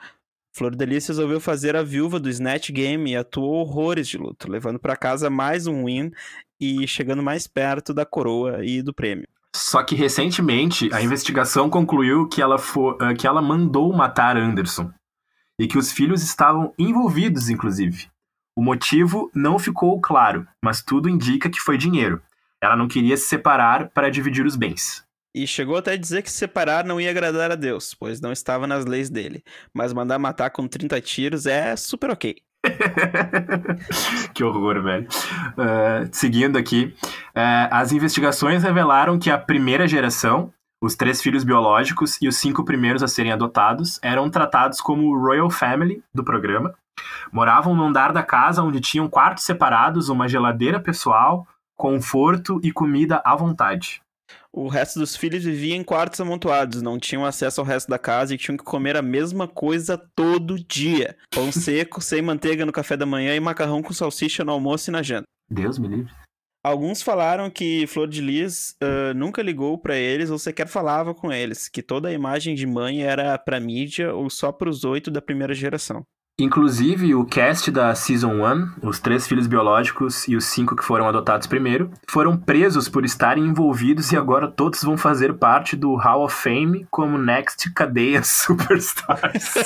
Flor Delice resolveu fazer a viúva do Snatch Game e atuou horrores de luto, levando pra casa mais um win e chegando mais perto da coroa e do prêmio. Só que recentemente a investigação concluiu que ela, fo- ah, que ela mandou matar Anderson e que os filhos estavam envolvidos, inclusive. O motivo não ficou claro, mas tudo indica que foi dinheiro. Ela não queria se separar para dividir os bens. E chegou até a dizer que se separar não ia agradar a Deus, pois não estava nas leis dele. Mas mandar matar com 30 tiros é super ok. [laughs] que horror, velho. Ah, seguindo aqui, ah, as investigações revelaram que a primeira geração, os três filhos biológicos e os cinco primeiros a serem adotados, eram tratados como Royal Family do programa. Moravam no andar da casa onde tinham quartos separados, uma geladeira pessoal, conforto e comida à vontade. O resto dos filhos vivia em quartos amontoados, não tinham acesso ao resto da casa e tinham que comer a mesma coisa todo dia: pão seco, sem manteiga no café da manhã e macarrão com salsicha no almoço e na janta. Deus me livre. Alguns falaram que Flor de Lis ah, nunca ligou pra eles ou sequer falava com eles, que toda a imagem de mãe era pra mídia ou só pros oito da primeira geração. Inclusive, o cast da Season 1, os três filhos biológicos e os cinco que foram adotados primeiro, foram presos por estarem envolvidos e agora todos vão fazer parte do Hall of Fame como Next Cadeia [laughs] Superstars. [laughs]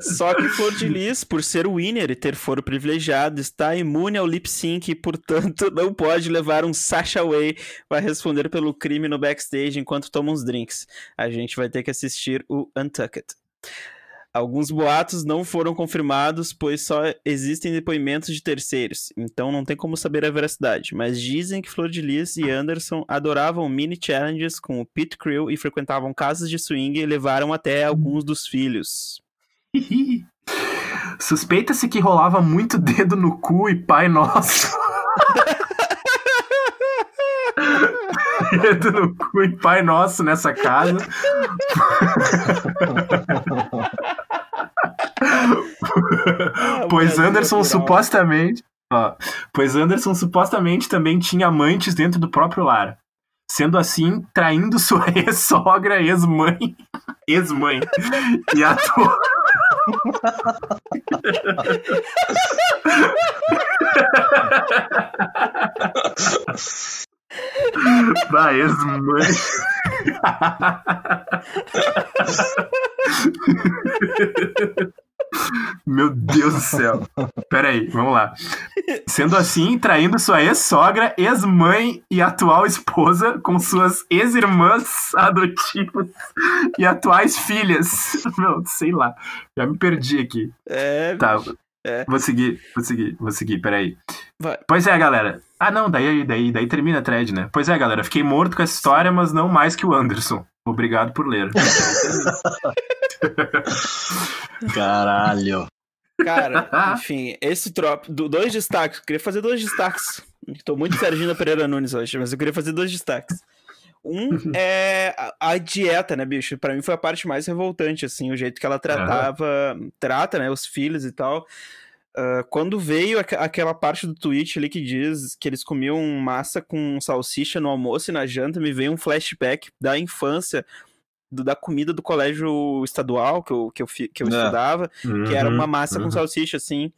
Só que Flor de Lis, por ser winner e ter foro privilegiado, está imune ao lip sync e, portanto, [laughs] não pode levar um Sasha Way para responder pelo crime no backstage enquanto toma uns drinks. A gente vai ter que assistir o Untucked. Alguns boatos não foram confirmados, pois só existem depoimentos de terceiros, então não tem como saber a veracidade. Mas dizem que Flor de Lis e Anderson adoravam mini challenges com o Pit Crew e frequentavam casas de swing e levaram até alguns dos filhos. [laughs] Suspeita-se que rolava muito dedo no cu e pai nosso. [laughs] dedo no cu e pai nosso nessa casa. [laughs] Pois Brasil Anderson supostamente. Ó, pois Anderson supostamente também tinha amantes dentro do próprio lar. Sendo assim, traindo sua [laughs] ex-sogra, ex-mãe, ex-mãe, e atuou... [laughs] Vai, ex-mãe. Meu Deus do céu. Pera aí, vamos lá. Sendo assim, traindo sua ex-sogra, ex-mãe e atual esposa com suas ex-irmãs adotivas e atuais filhas. Meu, sei lá. Já me perdi aqui. É, Tá, é. vou seguir, vou seguir, vou seguir, peraí. Vai. Pois é, galera. Ah, não, daí, daí, daí termina a thread, né? Pois é, galera, fiquei morto com essa história, mas não mais que o Anderson. Obrigado por ler. [laughs] [laughs] Caralho. Cara, enfim, esse tropa. do- Dois destaques. Queria fazer dois destaques. Tô muito Serginho Pereira Nunes hoje, mas eu queria fazer dois destaques. Um é a, a dieta, né, bicho? Pra mim foi a parte mais revoltante, assim, o jeito que ela tratava, trata, né, os filhos e tal. Ah, quando veio aqu- aquela parte do tweet ali que diz que eles comiam massa com salsicha no almoço e na janta, me veio um flashback da infância, do- da comida do colégio estadual que eu, que eu, que eu É. estudava que era Uhum, uma massa com uhum. salsicha, assim.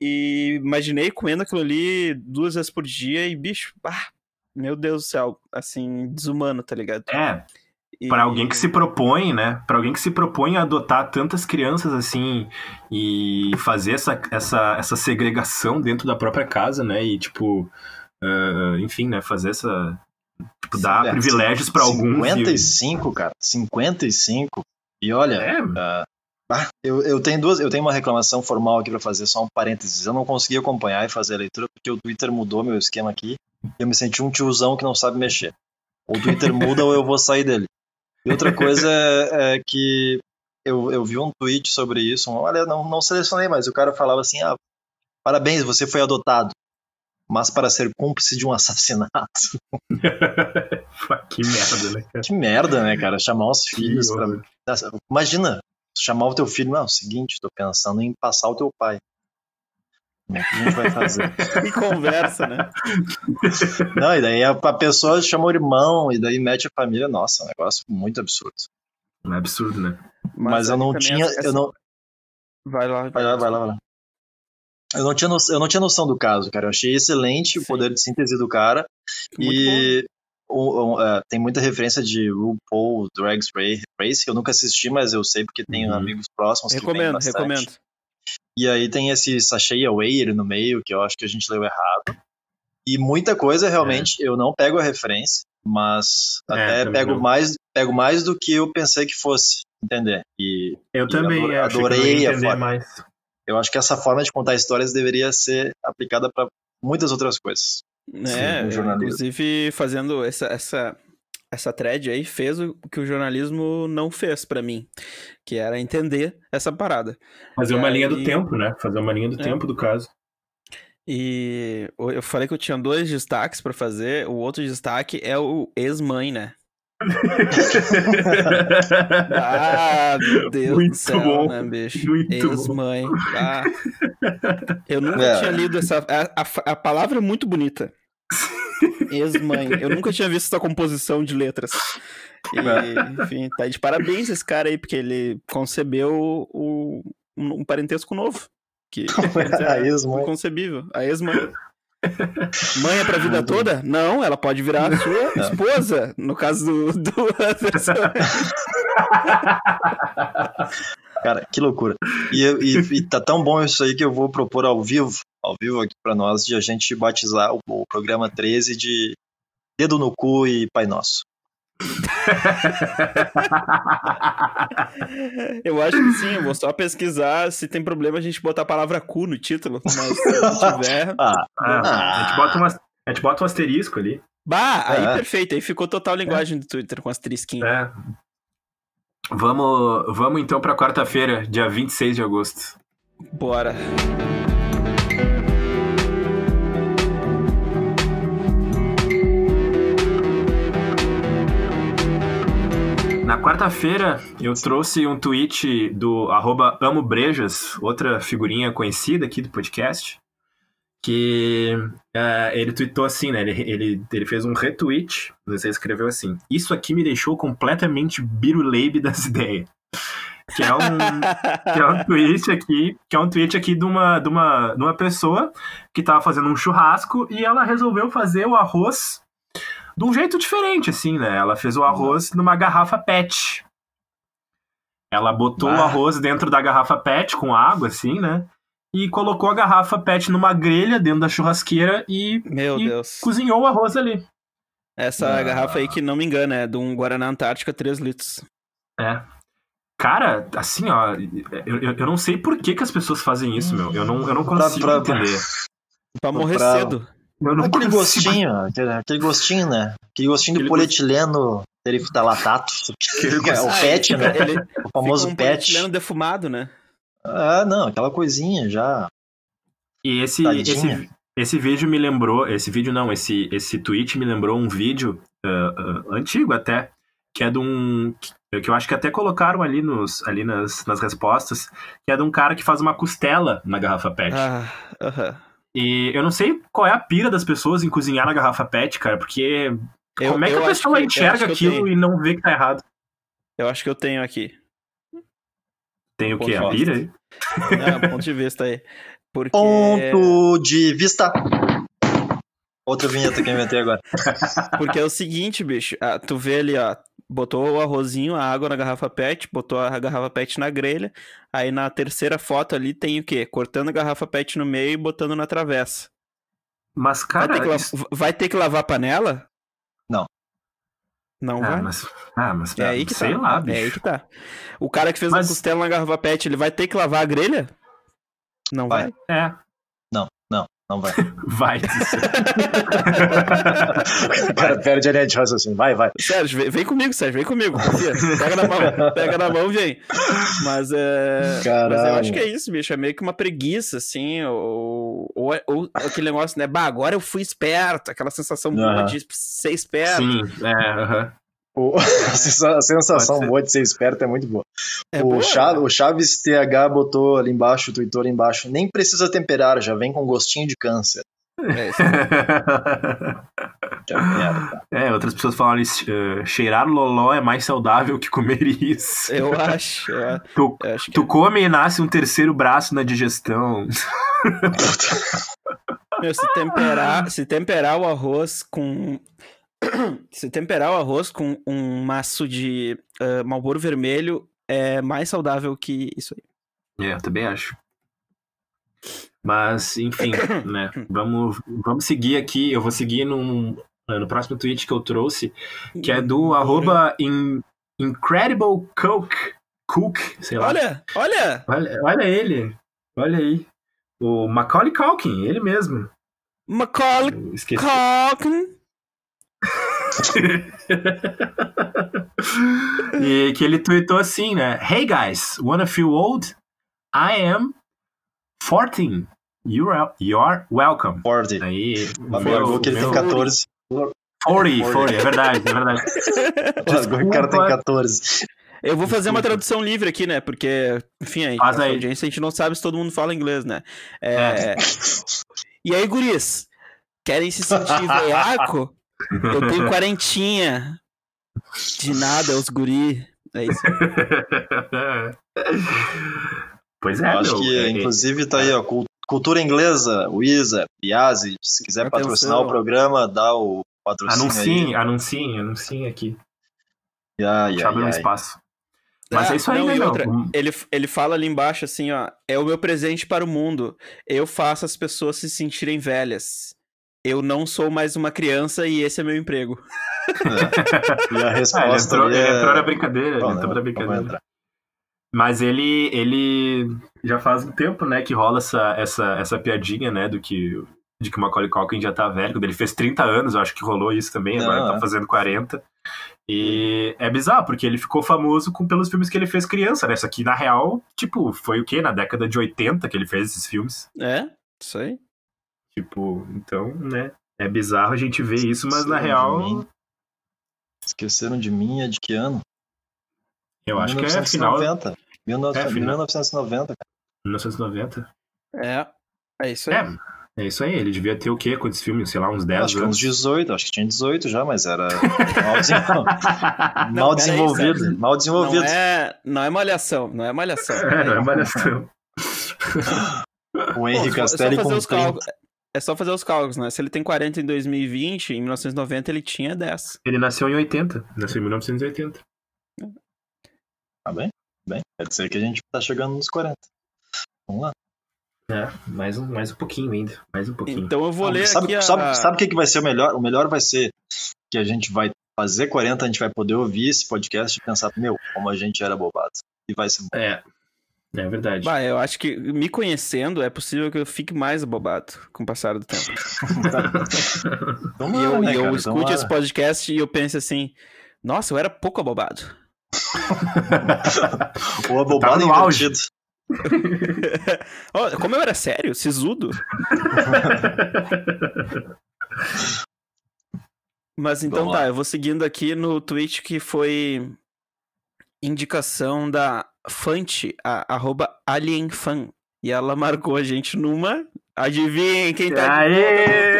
E imaginei comendo aquilo ali duas vezes por dia e, bicho, ah, meu Deus do céu, assim, desumano, tá ligado? É, E- Pra alguém que se propõe, né? Pra alguém que se propõe a adotar tantas crianças assim e fazer essa, essa, essa segregação dentro da própria casa, né? E tipo, ah, enfim, né? Fazer essa. Tipo, dar É, privilégios pra alguns. e- 55, cara. 55. E olha, É, ah, eu, eu tenho duas, eu tenho uma reclamação formal aqui pra fazer, só um parênteses. Eu não consegui acompanhar e fazer a leitura porque o Twitter mudou meu esquema aqui. E eu me senti um tiozão que não sabe mexer. Ou o Twitter [laughs] muda ou eu vou sair dele. E outra coisa é, é que eu, eu vi um tweet sobre isso. olha, não, não selecionei, mas o cara falava assim: ah, parabéns, você foi adotado. Mas para ser cúmplice de um assassinato. [laughs] que merda, né, cara? Que merda, né, cara? Chamar os filhos pra. Imagina, chamar o teu filho, não, é o seguinte, tô pensando em passar o teu pai. Como é que a gente vai fazer? [laughs] E conversa, né? [laughs] não, e daí a, a pessoa chama o irmão, e daí mete a família. Nossa, é um negócio muito absurdo. É absurdo, né? Mas, eu aí não tinha. essa- Eu não, Vai lá, vai lá, vai lá, vai lá. Eu não, tinha no, eu não tinha noção do caso, cara. Eu achei excelente o Sim. poder de síntese do cara. Muito e o- o- é, tem muita referência de RuPaul Drags Ra- Race, que eu nunca assisti, mas eu sei porque tenho Uhum. amigos próximos que Recomendo, recomendo. E aí tem esse sachê away no meio, que eu acho que a gente leu errado. E muita coisa, realmente, eu não pego a referência, mas É, até pego não. mais, pego mais do que eu pensei que fosse, entender? E Eu E também, adorei- é, que eu adorei ia a forma. mais. eu acho que essa forma de contar histórias deveria ser aplicada para muitas outras coisas. É, no jornalismo. inclusive fazendo essa, essa, essa thread aí fez o que o jornalismo não fez pra mim, que era entender essa parada. Fazer E uma linha do aí- tempo, né? Fazer uma linha do É. tempo do caso. E eu falei que eu tinha dois destaques pra fazer, o outro destaque é o ex-mãe, né? Ah, meu [laughs] Deus do Muito céu, bom. né, bicho? Muito. Ex-mãe. Ah. [laughs] Eu nunca É. tinha lido essa. A, a- a palavra é muito bonita. Ex-mãe. Eu nunca tinha visto essa composição de letras. E, enfim, tá de parabéns esse cara aí, porque ele concebeu o- um, um parentesco novo. Que [laughs] A ex-mãe. inconcebível. A ex-mãe. Mãe é pra vida toda? Não, ela pode virar a sua esposa, no caso do, do Anderson. Cara, que loucura. E, e, e tá tão bom isso aí que eu vou propor ao vivo, ao vivo aqui para nós, de a gente batizar o, o programa 13 de Dedo no Cu e Pai Nosso. [laughs] Eu acho que sim, eu vou só pesquisar se tem problema a gente botar a palavra cu no título, mas se tiver. [laughs] Ah, Ah, a, gente bota um, as- a gente bota um asterisco ali. Bah, aí É. perfeito, aí ficou total linguagem do Twitter com as trisquinhas. É. Vamos, vamos então pra quarta-feira, dia 26 de agosto. Bora. Quarta-feira, eu trouxe um tweet do AmoBrejas, outra figurinha conhecida aqui do podcast, que uh, ele tweetou assim, né? Ele, ele, ele fez um retweet, você escreveu assim: Isso aqui me deixou completamente biruleibe das [laughs] ideias. Que é um, que é um tweet aqui, que é um tweet aqui de uma, de uma, de uma pessoa que tava fazendo um churrasco e ela resolveu fazer o arroz de um jeito diferente, assim, né? Ela fez o arroz numa garrafa PET. Ela botou ah. o arroz dentro da garrafa PET com água, assim, né? E colocou a garrafa PET numa grelha dentro da churrasqueira e, Meu e Deus. cozinhou o arroz ali. Essa ah. garrafa aí que não me engana, é de um Guaraná Antártica 3 litros. É. Cara, assim, ó, eu, eu, eu não sei por que, que as pessoas fazem isso, meu. Eu não, eu não consigo pra, pra, entender. Pra morrer pra... cedo. Aquele consigo. gostinho, aquele gostinho, né? Aquele gostinho aquele do polietileno teriftalatato. É o PET, né? Ele, o famoso um PET. polietileno defumado, né? Ah, não, aquela coisinha já. E esse, esse, esse vídeo me lembrou, esse vídeo não, esse, esse tweet me lembrou um vídeo uh, uh, antigo até, que é de um. Que eu acho que até colocaram ali, nos, ali nas, nas respostas, que é de um cara que faz uma costela na garrafa PET. Ah, uh -huh. E eu não sei qual é a pira das pessoas em cozinhar na garrafa PET, cara, porque Eu- como é que a pessoa que- enxerga aquilo e não vê que tá errado? Eu acho que eu tenho aqui. Tem o quê? A pira aí? É, ponto de vista aí. Porque. Ponto de vista. Outra vinheta que eu inventei agora. Porque é o seguinte, bicho. ah, tu vê ali, ó. Botou o arrozinho, a água na garrafa PET, botou a garrafa PET na grelha. Aí na terceira foto ali tem o quê? Cortando a garrafa PET no meio e botando na travessa. Mas, Vai, cara. ter, que la- isso- vai ter que lavar a panela? Não. Não Ah, vai. mas, ah, mas É aí que sei tá. lá, É bicho. aí que tá. O cara que fez Mas- a costela na garrafa PET, ele vai ter que lavar a grelha? Não vai. Vai. É, não, vai. [laughs] vai. o [laughs] cara perde a linha de raciocínio. Vai, vai. Sérgio, vem, vem comigo, Sérgio, vem comigo. Pega na mão, pega na mão, vem. Mas é. Mas eu Caralho. acho que é isso, bicho. É meio que uma preguiça, assim. Ou, ou, ou aquele negócio, né? Bah, agora eu fui esperto. Aquela sensação de ser esperto. Sim, é, aham. O- [laughs] a sensa- a sensação boa de ser esperto é muito boa. É o, boa, Cha- né? o Chaves TH botou ali embaixo, tweetou ali embaixo. Nem precisa temperar, já vem com gostinho de câncer. É isso. Que [laughs] merda. É, outras pessoas falam ali, eh, cheirar loló é mais saudável que comer isso. Eu acho. Eu, Tu, eu acho que tu come e nasce um terceiro braço na digestão. Meu, se temperar, se temperar o arroz com. [coughs] Se temperar o arroz com um maço de uh, malboro vermelho é mais saudável que isso aí. É, eu também acho. Mas, enfim, [coughs] né? Vamos, vamos seguir aqui. Eu vou seguir num, no próximo tweet que eu trouxe, que é do arroba in- Incredible Cook. Cook, sei lá. Olha, olha! Olha, olha ele. Olha aí. O Macaulay Culkin, ele mesmo. Macaulay. Culkin. [laughs] e que ele tweetou assim, né? Hey guys, wanna feel old? I am 14. You're, you're welcome. Forte. Aí, Largou que ele tem meu- 14. 40, 40, é verdade, é verdade. [laughs] Que o cara tem Desculpa. 14. Eu vou fazer uma tradução livre aqui, né? Porque, enfim, aí, Faz aí. audiência a gente não sabe se todo mundo fala inglês, né? É... E aí, guris? Querem se sentir [laughs] veiaco? Eu tenho [laughs] quarentinha. De nada, os guri. É isso. pois é, Eu acho meu, que, é- inclusive, tá aí, ó. cul- Cultura inglesa, Wizard, Piazzi, se quiser Atenção. patrocinar o programa, dá o patrocínio Anunciem, aí. anunciem, anunciem aqui. Ai, Deixa eu ai, abrir um espaço. Mas Ah, é isso aí, não, né, e meu? outra, ele, ele fala ali embaixo assim, ó. É o meu presente para o mundo. Eu faço as pessoas se sentirem velhas. Eu não sou mais uma criança e esse é meu emprego. [laughs] E a Ah, ele resposta entrou, ali ele é... entrou na brincadeira, Bom, ele entrou né, na brincadeira. entrar. Mas ele, ele já faz um tempo, né, que rola essa, essa, essa piadinha, né, do que, de que o Macaulay Culkin já tá velho. Quando ele fez 30 anos, eu acho que rolou isso também, agora Não, ele tá é. fazendo 40. E é bizarro, porque ele ficou famoso com, pelos filmes que ele fez criança, né? Isso aqui, na real, tipo, foi o quê? Na década de 80 que ele fez esses filmes. É? Isso aí. Tipo, então, né, é bizarro a gente ver isso, mas na Esqueceram de real. Esqueceram de mim, é de que ano? eu acho que é final 1990. 19... É, final. 1990, cara. 1990. É. É isso aí. É, É isso aí, ele devia ter o quê? Quantos filmes? Sei lá, uns 10 Acho que anos. uns 18, acho que tinha 18 já, mas era [laughs] mal, desenvol- Não, [laughs] mal desenvolvido. Sérgio. Mal desenvolvido. Não é, não é malhação, não é malhação. É, não é malhação. [laughs] O só Castelli com os 30. cálculos. É só fazer os cálculos, né? Se ele tem 40 em 2020, em 1990 ele tinha 10. Ele nasceu em 80. Nasceu em 1980. Tá bem? Bem, quer dizer que a gente tá chegando nos 40. Vamos lá. É, mais um, mais um pouquinho ainda. Mais um pouquinho. Então eu vou ler sabe, aqui a... sabe, sabe o que, que vai ser o melhor? O melhor vai ser que a gente vai fazer 40, a gente vai poder ouvir esse podcast e pensar, meu, como a gente era bobado. E vai ser bom. É. É verdade. Bah, eu acho que me conhecendo é possível que eu fique mais abobado com o passar do tempo. [laughs] Tomara, e eu, né, eu escute esse podcast e eu penso assim, nossa, eu era pouco abobado. [laughs] Ou abobado Tava no auge. [laughs] Ó, como eu era sério, sisudo. Mas então Vamos tá, lá. eu vou seguindo aqui no tweet que foi indicação da Fante, a, arroba alienfan. E ela marcou a gente numa. Adivinhem quem tá Aê!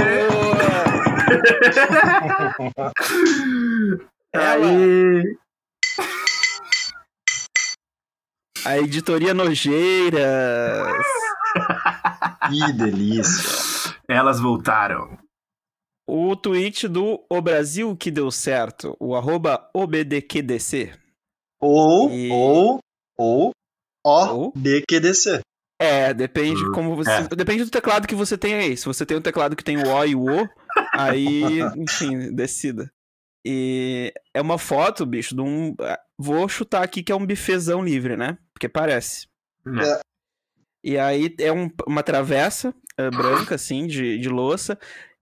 Ela, Aê! a editoria Nojeiras. Que delícia. Elas voltaram. O tweet do O Brasil que deu certo, o arroba OBDQDC. Ou, E- ou, ou? DQDC. É, depende Uhum. como você. É. Depende do teclado que você tem aí. Se você tem um teclado que tem o O e o O, aí, [laughs] enfim, decida. E é uma foto, bicho, de um. Vou chutar aqui que é um bifezão livre, né? Porque parece. É. E aí é um- uma travessa eh, branca, assim, de, de louça.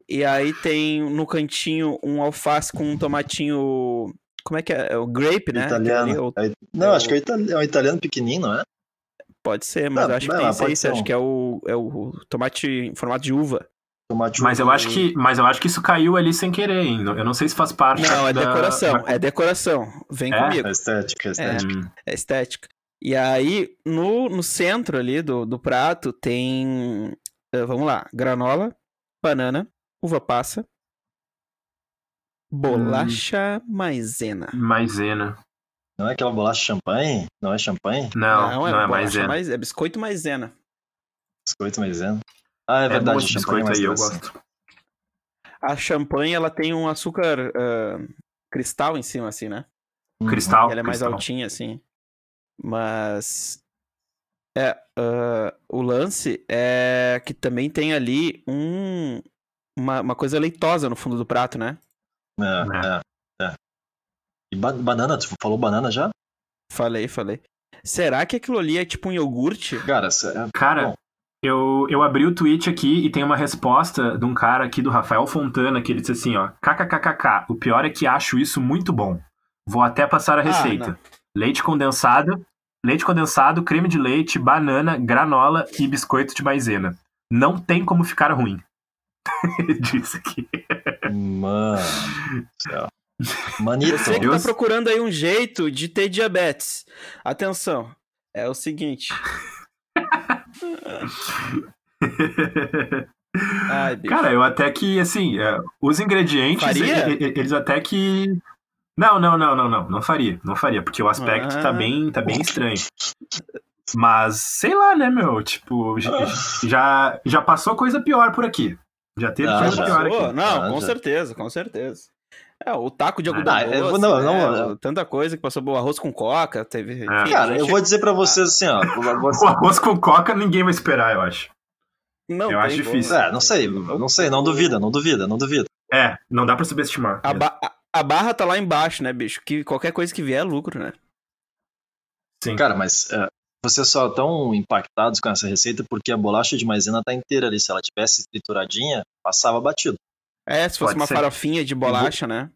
E aí tem no cantinho um alface com um tomatinho. Como é que é? É o grape, né? Italiano. Aquele- o- É- não, é acho o- que é, itali- é um italiano pequenininho, não é? Pode ser, mas Não, eu acho que não, tem isso aí, um- que é o, é o tomate em formato de uva. Tomate Mas eu acho que, mas eu acho que isso caiu ali sem querer, hein? Eu não sei se faz parte. Não, é da- decoração, da- é decoração. Vem É? comigo. É estética, é estética. Hum, É estética. E aí, no, no centro ali do, do prato tem. eh, vamos lá: granola, banana, uva passa, bolacha maisena. maisena. Não é aquela bolacha champanhe? Não é champanhe? Não, não, é, bolacha maisena. mais- é biscoito maisena. Biscoito maisena. Ah, é É bom verdade, champanhe é biscoito mais aí, eu gosto. A champanhe, ela tem um açúcar ah, cristal em cima, assim, né? Hum, Cristal. ela é mais cristal. altinha, assim. Mas. É, ah, o lance é que também tem ali um, uma, uma coisa leitosa no fundo do prato, né? É, é, é. E ba- banana, tu falou banana já? Falei, falei. Será que aquilo ali é tipo um iogurte? Cara, é- Cara, Bom. eu, eu abri o tweet aqui e tem uma resposta de um cara aqui do Rafael Fontana que ele disse assim, ó, kkkk, o pior é que acho isso muito bom. Vou até passar a receita. não. leite condensado, leite condensado, creme de leite, banana, granola e biscoito de maisena. Não tem como ficar ruim. [laughs] Ele disse aqui. Mano. Manito. Você que tá procurando aí um jeito de ter diabetes. Atenção, é o seguinte. [laughs] Ai. Cara, eu até que, assim, é, os ingredientes, Faria? e- e- eles até que. Não, não, não, não, não, não faria, não faria, porque o aspecto Ah. tá bem, tá bem estranho. Mas, sei lá, né, meu, tipo, já, já passou coisa pior por aqui. Já teve Ah, coisa já. pior aqui. Não, Ah, com já. certeza, com certeza. É, o taco de algodão Ah, eu- doce, não, né, não, o- tanta coisa que passou, o arroz com coca, teve... enfim, É. Cara, a eu gente- vou dizer pra vocês assim, ó. [laughs] O arroz com coca ninguém vai esperar, eu acho. Não eu acho difícil. É, não sei, não sei, não duvida, não duvida, não duvida. É, não dá pra subestimar. A, ba- a- barra tá lá embaixo, né, bicho? Que qualquer coisa que vier é lucro, né? Sim. Cara, mas é, vocês só estão impactados com essa receita porque a bolacha de maisena tá inteira ali. Se ela tivesse trituradinha, passava batido. É, se fosse Pode uma ser. farofinha de bolacha, né?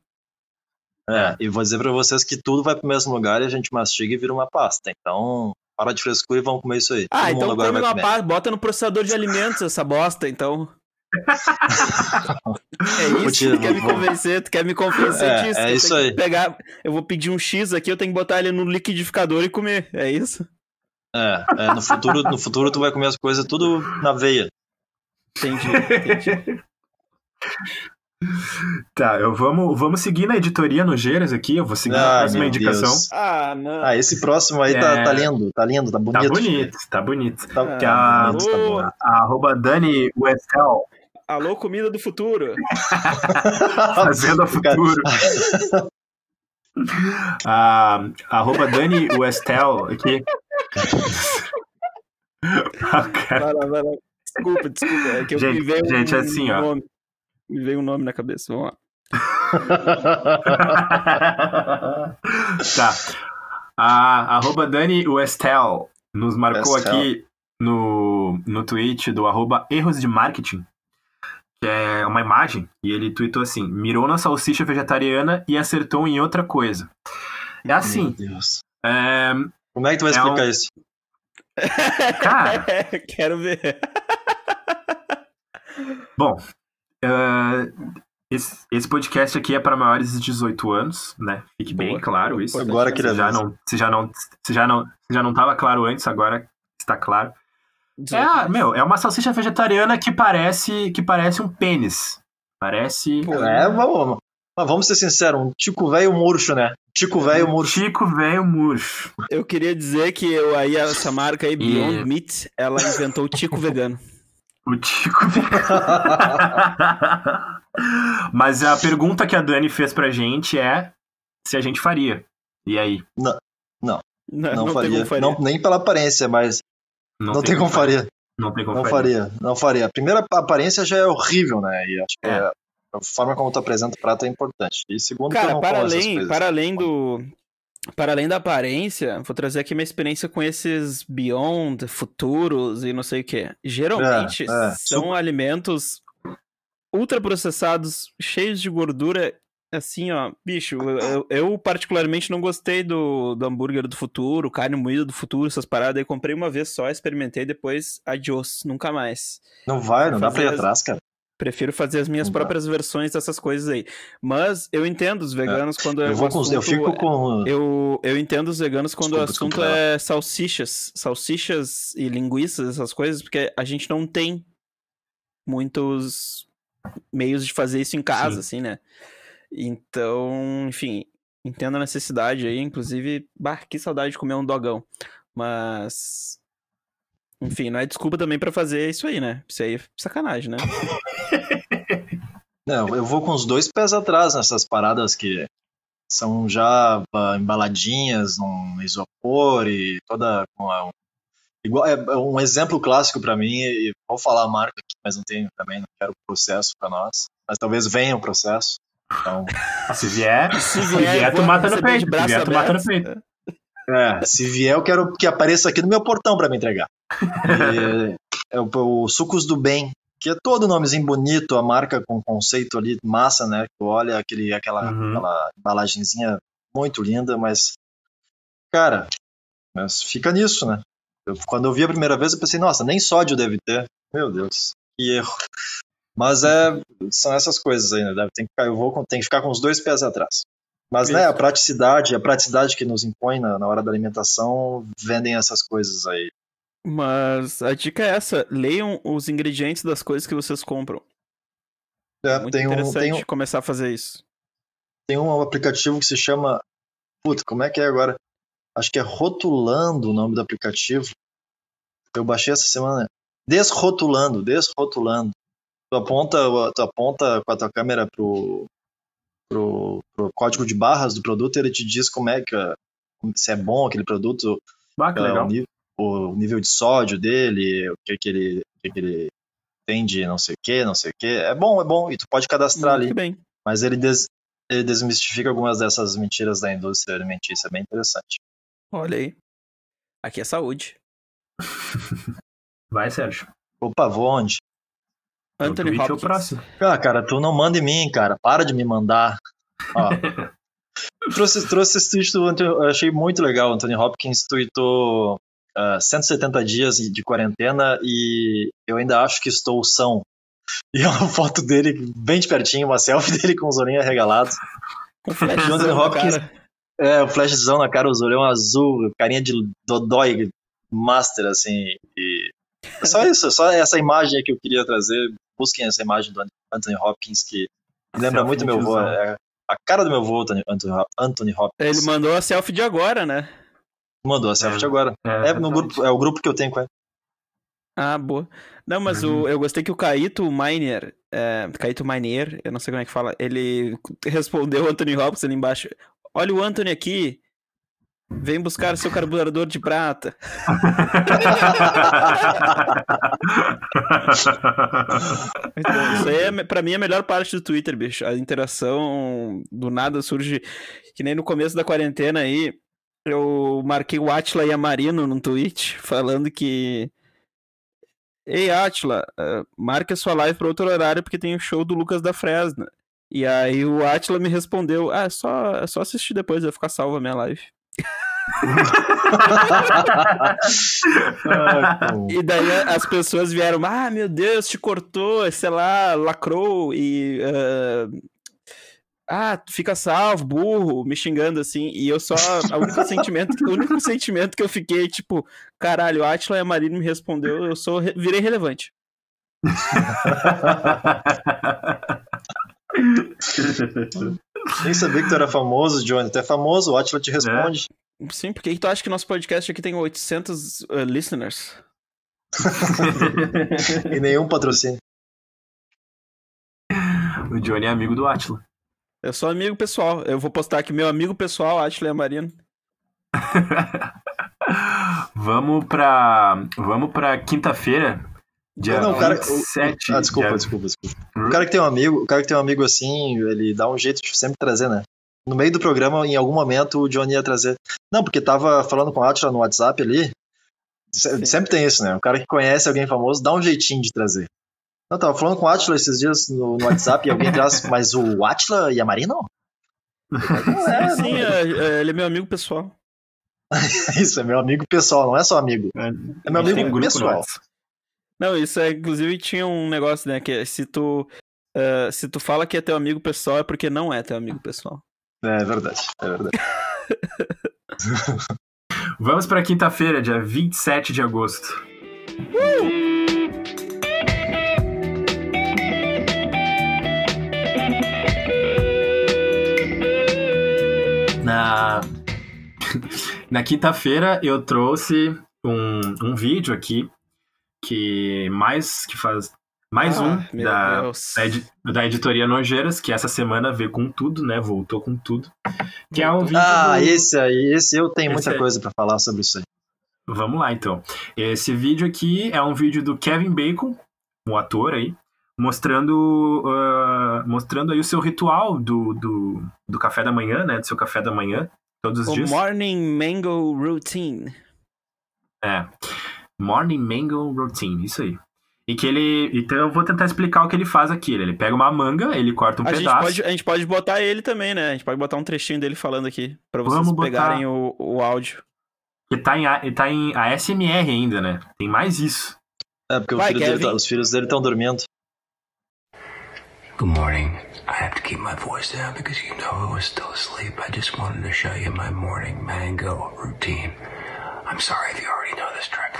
É, e vou dizer pra vocês que tudo vai pro mesmo lugar e a gente mastiga e vira uma pasta. Então, para de frescura e vamos comer isso aí. Ah, Todo então come uma pasta, bota no processador de alimentos essa bosta, então. [laughs] É Vou isso que tu quer me vou- convencer, tu quer me convencer É, disso. é isso aí. Pegar, eu vou pedir um X aqui, eu tenho que botar ele no liquidificador e comer, é isso? É, é, no futuro, no futuro tu vai comer as coisas tudo na veia. Entendi, entendi. Tá, eu vamos, vamos seguir na editoria no Geiras aqui. Eu vou seguir Ah, a próxima indicação. Deus. Ah, não. Ah, esse próximo aí tá, É. tá lindo, tá lindo, tá bonito. Tá bonito, tá bonito. Tá, Que a, bonito, tá Alô, bonito. a arroba Dani Westel, alô, comida do futuro. [laughs] Fazenda Futuro. a [laughs] arroba Dani Westel aqui. Cara. Vai lá, vai lá. Desculpa, desculpa. É que eu Gente, me veio gente, um assim, ó. nome. Me veio um nome na cabeça. Vamos lá. [laughs] tá. A arroba Dani Westel nos marcou Westel. aqui no, no tweet do arroba erros de marketing, que é uma imagem, e ele tweetou assim, mirou na salsicha vegetariana e acertou em outra coisa. É assim, Meu Deus. é, Como é que tu vai É explicar um- isso? [laughs] cara, [laughs] Quero ver. [laughs] bom, é, esse, esse podcast aqui é para maiores de 18 anos, né? Fique bem Boa. claro isso. Agora que se já não, se já não, se já não, se já não estava claro antes, agora está claro. É, ah, meu, é uma salsicha vegetariana que parece que parece um pênis. Parece Pô, É, vamos, mas vamos ser sinceros, um tico velho murcho, né? Tico velho murcho. Chico velho murcho. Eu queria dizer que eu, aí essa marca aí, Beyond Meat, ela inventou o tico vegano. O Tico [laughs] Mas a pergunta que a Dani fez pra gente é se a gente faria. E aí? Não, Não, não faria. tem como faria. Não, nem pela aparência, mas não, tem como faria. Não tem como Não faria. faria, não faria. A primeira aparência já é horrível, né? E acho que É. a forma como tu apresenta o prato é importante. E segundo, Cara, para além, para além do. Para além da aparência, vou trazer aqui minha experiência com esses Beyond, futuros e não sei o que. Geralmente É, é. são alimentos ultraprocessados, cheios de gordura. Assim, ó, bicho, eu, eu- particularmente não gostei do, do hambúrguer do futuro, carne moída do futuro, essas paradas. Aí comprei uma vez só, experimentei, depois adios, nunca mais. Não vai, não dá pra ir atrás, cara. Prefiro fazer as minhas Não dá. próprias versões dessas coisas aí. Mas eu entendo os veganos quando é Eu, um vou com, eu assunto- fico com. eu, eu entendo os veganos quando Desculpa, o assunto desculpa, é salsichas. Salsichas e linguiças, essas coisas, porque a gente não tem muitos meios de fazer isso em casa, assim, né? Então, enfim, entendo a necessidade aí. Inclusive, bah, que saudade de comer um dogão. Mas. Enfim, não é desculpa também pra fazer isso aí, né? Isso aí é sacanagem, né? [laughs] Não, eu vou com os dois pés atrás nessas paradas que são já embaladinhas num isopor e toda com a- um, igual é é um exemplo clássico pra mim e vou falar a marca aqui, mas não tenho também, não quero processo pra nós, mas talvez venha um processo. Então, [laughs] Se vier, Se se vier, tu mata no peito. Se braço vier, tu mata no peito. é, se vier eu quero que apareça aqui no meu portão pra me entregar. E, é o, o Sucos do Bem, que é todo nomezinho bonito, a marca com conceito ali, massa, né? Tu olha aquele, aquela, Uhum. aquela embalagenzinha muito linda, mas, cara, mas fica nisso, né? Eu- quando eu vi a primeira vez, eu pensei, nossa, nem sódio deve ter. Meu Deus, que erro. Mas é, são essas coisas aí, né? Deve- Tem que, ficar- eu vou, com- tem que ficar com os dois pés atrás. Mas, né, Isso. a praticidade, a praticidade que nos impõe na, na hora da alimentação, vendem essas coisas aí. Mas a dica é essa: leiam os ingredientes das coisas que vocês compram. É, Muito tem, um, interessante tem, um, começar a fazer isso. tem um aplicativo que se chama. Puta, como é que é agora? Acho que é Rotulando o nome do aplicativo. Eu baixei essa semana. Desrotulando, desrotulando. Tu aponta, tu aponta com a tua câmera pro, pro, pro código de barras do produto e ele te diz como é que se é bom aquele produto, Ah, que é, legal. nível, o nível de sódio dele, o que, que ele, o que, que ele tem de não sei o que, não sei o que. É bom, é bom. E tu pode cadastrar Muito ali. bem. Mas ele, des- ele desmistifica algumas dessas mentiras da indústria alimentícia, é bem interessante. Olha aí. Aqui é saúde. [laughs] Vai, Sérgio. Opa, vou onde? O Anthony é o Hopkins. próximo. Ah, cara, tu não manda em mim, cara. Para de me mandar. Ó. [laughs] trouxe, trouxe esse tweet do Anthony, eu achei muito legal. O Anthony Hopkins tweetou ah, 170 dias de quarentena e eu ainda acho que estou são. E é uma foto dele bem de pertinho, uma selfie dele com os olhinhos arregalados. E flashzão Anthony na Hopkins, cara. É, o flashzão na cara, os olhão azul, carinha de dodói master, assim. E só isso, só essa imagem que eu queria trazer. Busquem essa imagem do Anthony Hopkins, que lembra Selfie muito meu avô. É a cara do meu avô, Anthony Hopkins. Ele mandou a selfie de agora, né? Mandou a selfie É. agora. É, É, no grupo, é o grupo que eu tenho com ele. Ah, boa. Não, mas Uhum. o, eu gostei que o Caíto Miner, é, Caíto Miner, eu não sei como é que fala, ele respondeu o Anthony Hopkins ali embaixo. Olha o Anthony aqui, vem buscar seu carburador de prata. Bom. Isso aí, é, pra mim, é a melhor parte do Twitter, bicho. A interação do nada surge, que nem no começo da quarentena aí, eu marquei o Atila e a Marino num tweet, falando que Ei, Atila, eh, marque a sua live para outro horário porque tem o show do Lucas da Fresna. E aí o Atila me respondeu: Ah, é só, é só assistir depois, vai ficar salva a minha live. [laughs] E daí as pessoas vieram: Ah, meu Deus, te cortou, sei lá, lacrou e. ah, fica salvo, burro, me xingando assim. E eu só. O único sentimento, o único sentimento que eu fiquei, tipo, caralho, a Atila e a Marina me respondeu, eu sou, re- virei relevante. Nem sabia que tu era famoso, Johnny. Tu é famoso, o Atila te responde. Sim, porque tu acha que nosso podcast aqui tem 800 uh, listeners? [laughs] E nenhum patrocínio. o Johnny é amigo do Atila. Eu sou amigo pessoal. Eu vou postar aqui meu amigo pessoal, Atila e a Marina. [laughs] vamos pra. Vamos pra quinta-feira. Dia Não, o cara- o- 27. Ah, desculpa, dia- desculpa, desculpa. O cara que tem um amigo, o cara que tem um amigo assim, ele dá um jeito de sempre trazer, né? No meio do programa, em algum momento, o Johnny ia trazer. Não, porque tava falando com o Atila no WhatsApp ali. Sempre tem isso, né? O cara que conhece alguém famoso dá um jeitinho de trazer. Não, tava falando com o Atila esses dias no, no WhatsApp e alguém traz, [laughs] mas o Atila e a Marina? [laughs] Não é, Sim, não. é, é, ele é meu amigo pessoal. [laughs] Isso, é meu amigo pessoal, não é só amigo. É, É meu amigo grupo pessoal. Não, isso é, inclusive, tinha um negócio, né, que é, se tu, uh, se tu fala que é teu amigo pessoal é porque não é teu amigo pessoal. É verdade, é verdade. Vamos pra quinta-feira, dia 27 de agosto. Na, na quinta-feira eu trouxe um, um vídeo aqui que mais que faz mais Ah, um da, da, edi- da editoria Nojeiras, que essa semana veio com tudo, né? Voltou com tudo. Que é um vídeo Ah, do- esse aí, esse eu tenho Esse muita aí. coisa pra falar sobre isso aí. Vamos lá, então. Esse vídeo aqui é um vídeo do Kevin Bacon, um ator aí, mostrando, ah, mostrando aí o seu ritual do, do, do café da manhã, né? Do seu café da manhã, todos os O dias. Morning Mango Routine. É. Morning Mango Routine, isso aí. E que ele. Então eu vou tentar explicar o que ele faz aqui. Ele pega uma manga, ele corta um a, gente pedaço. pode, a gente pode botar ele também, né? A gente pode botar um trechinho dele falando aqui, pra vocês Vamos botar. pegarem o, o áudio. E tá em, A- e tá em ASMR ainda, né? Tem mais isso. É, porque Vai, filho tá- os filhos dele estão dormindo. Good morning. I have to keep my voice down because you know I was still asleep. I just wanted to show you my morning mango routine. I'm sorry if you already know this trick.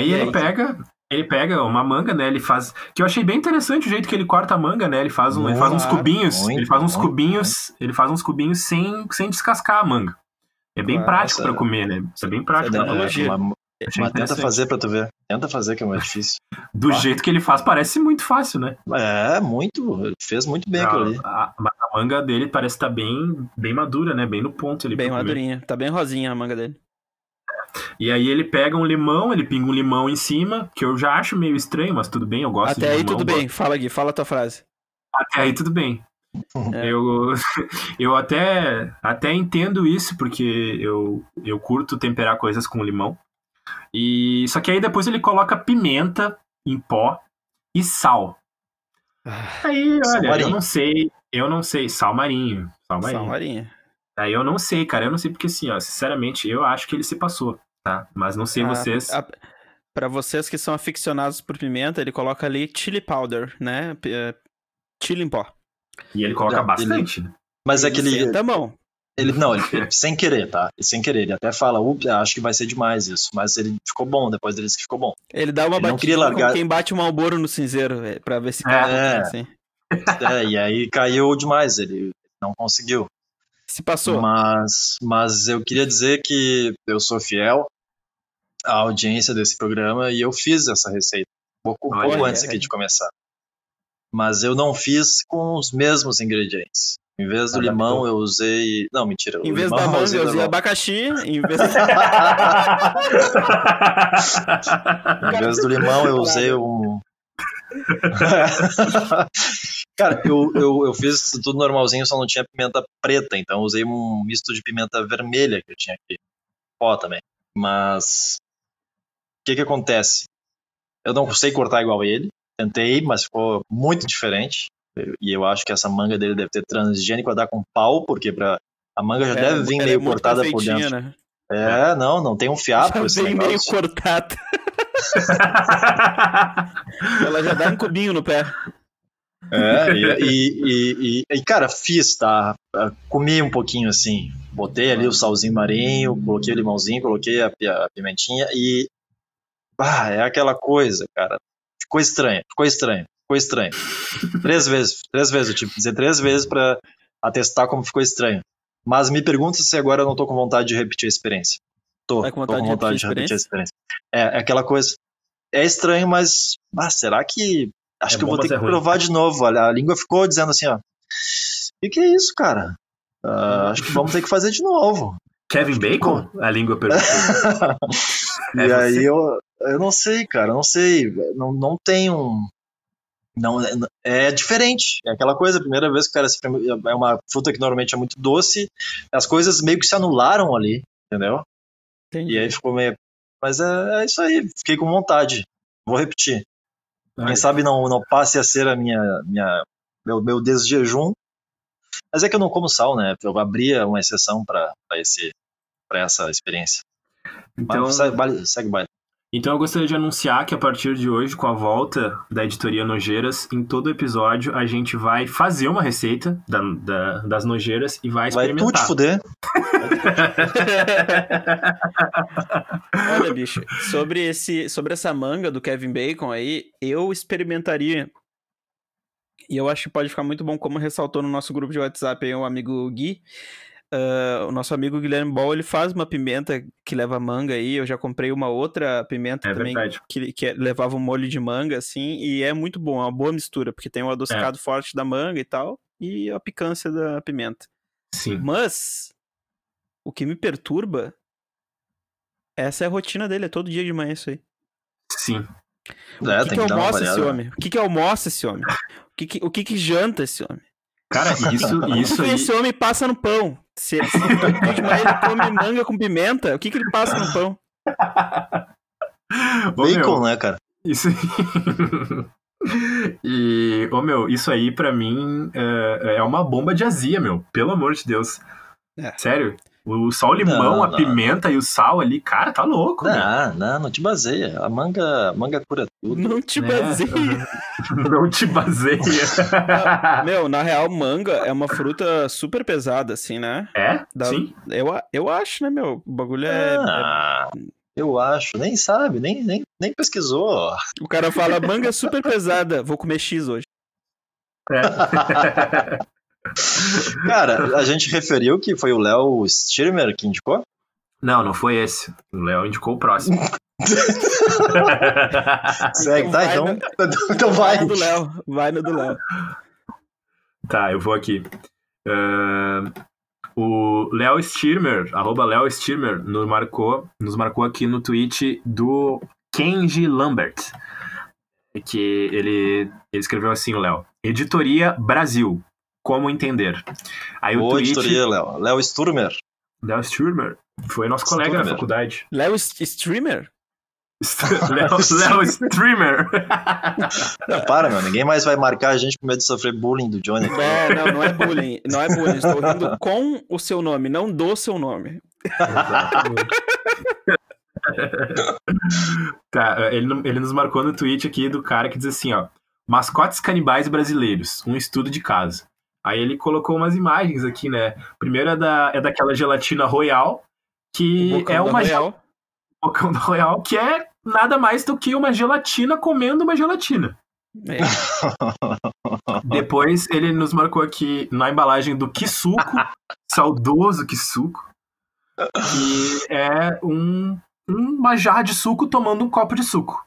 Aí E ele aí? pega, Ele pega uma manga, né? Ele faz. Que eu achei bem interessante o jeito que ele corta a manga, né? Ele faz, um, ele faz uns cubinhos. muito, ele faz uns muito, cubinhos. Ele faz uns cubinhos sem, sem descascar a manga. É bem Claro, prático pra comer, né? Isso é bem prático. Pra é comer. analogia. mas, tenta fazer pra tu ver. Tenta fazer, que é mais difícil. Do Ah. jeito que ele faz, parece muito fácil, né? É, muito. Fez muito bem aquilo ali. A, a- mas a manga dele parece estar bem, bem madura, né? Bem no ponto ali. Bem pra comer. madurinha. Tá bem rosinha a manga dele. E aí ele pega um limão, ele pinga um limão em cima, que eu já acho meio estranho, mas tudo bem, eu gosto de Até aí limão, tudo bem. Fala, Gui. Fala a tua frase. Até aí tudo bem. É. [laughs] Eu, [laughs] eu até, até entendo isso, porque eu, eu curto temperar coisas com limão. E Só que aí depois ele coloca pimenta em pó e sal. Aí, Sal olha, eu marinho. não sei, eu não sei, sal marinho. Sal marinho. Sal marinha. Aí eu não sei, cara, eu não sei porque assim, ó, sinceramente, eu acho que ele se passou, tá? Mas não sei Ah, vocês. a- Pra vocês que são aficionados por pimenta, ele coloca ali chili powder, né? P- é, Chili em pó. E ele coloca bastante. né? Mas é que ele, a mão. ele não, ele, ele- [laughs] sem querer, tá? Ele sem querer. Ele até fala, "Ups, acho que vai ser demais isso. Mas ele ficou bom, depois ele disse que ficou bom. Ele dá uma Ele queria largar- como quem bate um malboro no cinzeiro, é, pra ver se É. cai, assim. É, e aí caiu demais, ele não conseguiu. Se passou. Mas, mas eu queria dizer que eu sou fiel à audiência desse programa e eu fiz essa receita um pouco, Olha pouco antes aqui olha. de começar. Mas eu não fiz com os mesmos ingredientes. Em vez do Adaptou. limão, eu usei. Não, mentira. Em vez limão da manga, eu usei limão. abacaxi. Em [laughs] vez Em vez do limão, eu usei um. [laughs] Cara, eu, eu, eu fiz tudo normalzinho, só não tinha pimenta preta, então eu usei um misto de pimenta vermelha que eu tinha aqui. Pó também. Mas. O que que acontece? Eu não sei cortar igual ele. Tentei, mas ficou muito diferente. E eu acho que essa manga dele deve ter transgênico a dar com pau, porque pra, a manga já deve vir ela meio é cortada por dentro. Né? É, não, não tem um fiapo Já esse vem meio cortada. [laughs] Ela já dá um cubinho no pé. É, e, e, e, e, cara, fiz, tá? Comi um pouquinho assim. Botei ali o salzinho marinho, coloquei o limãozinho, coloquei a, a pimentinha e. Ah, é aquela coisa, cara. Ficou estranho, ficou estranho, ficou estranho. três vezes, três vezes, eu tive que dizer três vezes pra atestar como ficou estranho. Mas me pergunta se agora eu não tô com vontade de repetir a experiência. Tô, Tá com tô vontade com de vontade repetir de a repetir a experiência. É, é aquela coisa. É estranho, mas. Ah, será que. Acho É que eu vou ter é que ruim. provar de novo. Olha, a língua ficou dizendo assim, ó. O que, é isso, cara? Ah, acho que vamos ter que fazer de novo. Kevin Bacon? A língua perguntou. [laughs] e É aí eu, eu não sei, cara, eu não sei. Não, não tem um. Não, é- é diferente. É aquela coisa, a primeira vez que o cara se é uma fruta que normalmente é muito doce, as coisas meio que se anularam ali, entendeu? Entendi. E aí ficou meio. Mas é, é isso aí, fiquei com vontade. Vou repetir. Quem sabe não, não passe a ser a minha, minha meu, meu desjejum. Mas é que eu não como sal, né? Eu abria uma exceção para esse para essa experiência. Então, Mas segue, segue baile. Então eu gostaria de anunciar que a partir de hoje, com a volta da editoria Nojeiras, em todo episódio a gente vai fazer uma receita da- da- das nojeiras e vai Vai tu te experimentar. fuder. [laughs] Olha, bicho, sobre, esse, sobre essa manga do Kevin Bacon aí, eu experimentaria. E eu acho que pode ficar muito bom, como ressaltou no nosso grupo de WhatsApp aí o amigo Gui. Ah, o nosso amigo Guilherme Ball, ele faz uma pimenta que leva manga aí. Eu já comprei uma outra pimenta É também verdade. que, que levava um molho de manga, assim. E é muito bom, é uma boa mistura, porque tem o adocicado É. forte da manga e tal, e a picância da pimenta. Sim. Mas o que me perturba essa é a rotina dele, é todo dia de manhã isso aí. Sim. É, o que, tem que que almoça esse homem? O que, que almoça esse homem? O que, que- o que, que janta esse homem? Cara, [laughs] isso, O isso que aí. esse homem passa no pão? Se, se manhã ele come manga com pimenta, o que, que ele passa no pão? [laughs] Ô, Bacon, meu, né, cara? Isso [laughs] E, ô meu, isso aí pra mim é, é uma bomba de azia, meu. Pelo amor de Deus. É. Sério. O só o limão, Não, a não. pimenta e o sal ali, cara, tá louco. meu. Não, não, não te baseia. A manga, a manga cura tudo. Não te É, baseia. [laughs] Não te baseia. [laughs] Meu, na real, manga é uma fruta super pesada, assim, né? É? Dá- Sim. Eu, eu acho, né, meu? O bagulho é, Ah, Eu acho, nem sabe, nem, nem, nem pesquisou. O cara fala manga super pesada, vou comer X hoje. É. [laughs] Cara, a gente referiu que foi o Léo Stirmer que indicou? Não, não foi esse. O Léo indicou o próximo. [laughs] Segue, tá? vai Então, no- então vai. no [laughs] do Léo, vai no do Léo. Tá, eu vou aqui. Ahn, o Léo Stirmer, arroba Léo Stirmer, nos marcou, nos marcou aqui no tweet do Kenji Lambert. Que ele, ele escreveu assim, o Léo. Editoria Brasil. Como entender? Aí o Ô, tweet. editoria, Léo. Léo Sturmer. Léo Sturmer. Foi nosso colega na Sturmer. faculdade. [laughs] Léo Streamer? [laughs] Léo, Léo Streamer. Não, para, meu. Ninguém mais vai marcar a gente com medo de sofrer bullying do Johnny. É, não, não é bullying. Não é bullying. Estou rindo com o seu nome, não do seu nome. [laughs] Tá, ele, ele nos marcou no tweet aqui do cara que diz assim, ó. Mascotes canibais brasileiros, um estudo de caso. Aí ele colocou umas imagens aqui, né? Primeiro é, da, é daquela gelatina Royal, que O é da uma Royal. bocão da Royal, que é nada mais do que uma gelatina comendo uma gelatina. É. [laughs] Depois ele nos marcou aqui na embalagem do Kisuko, [laughs] saudoso Kisuko, que é um, uma jarra de suco tomando um copo de suco.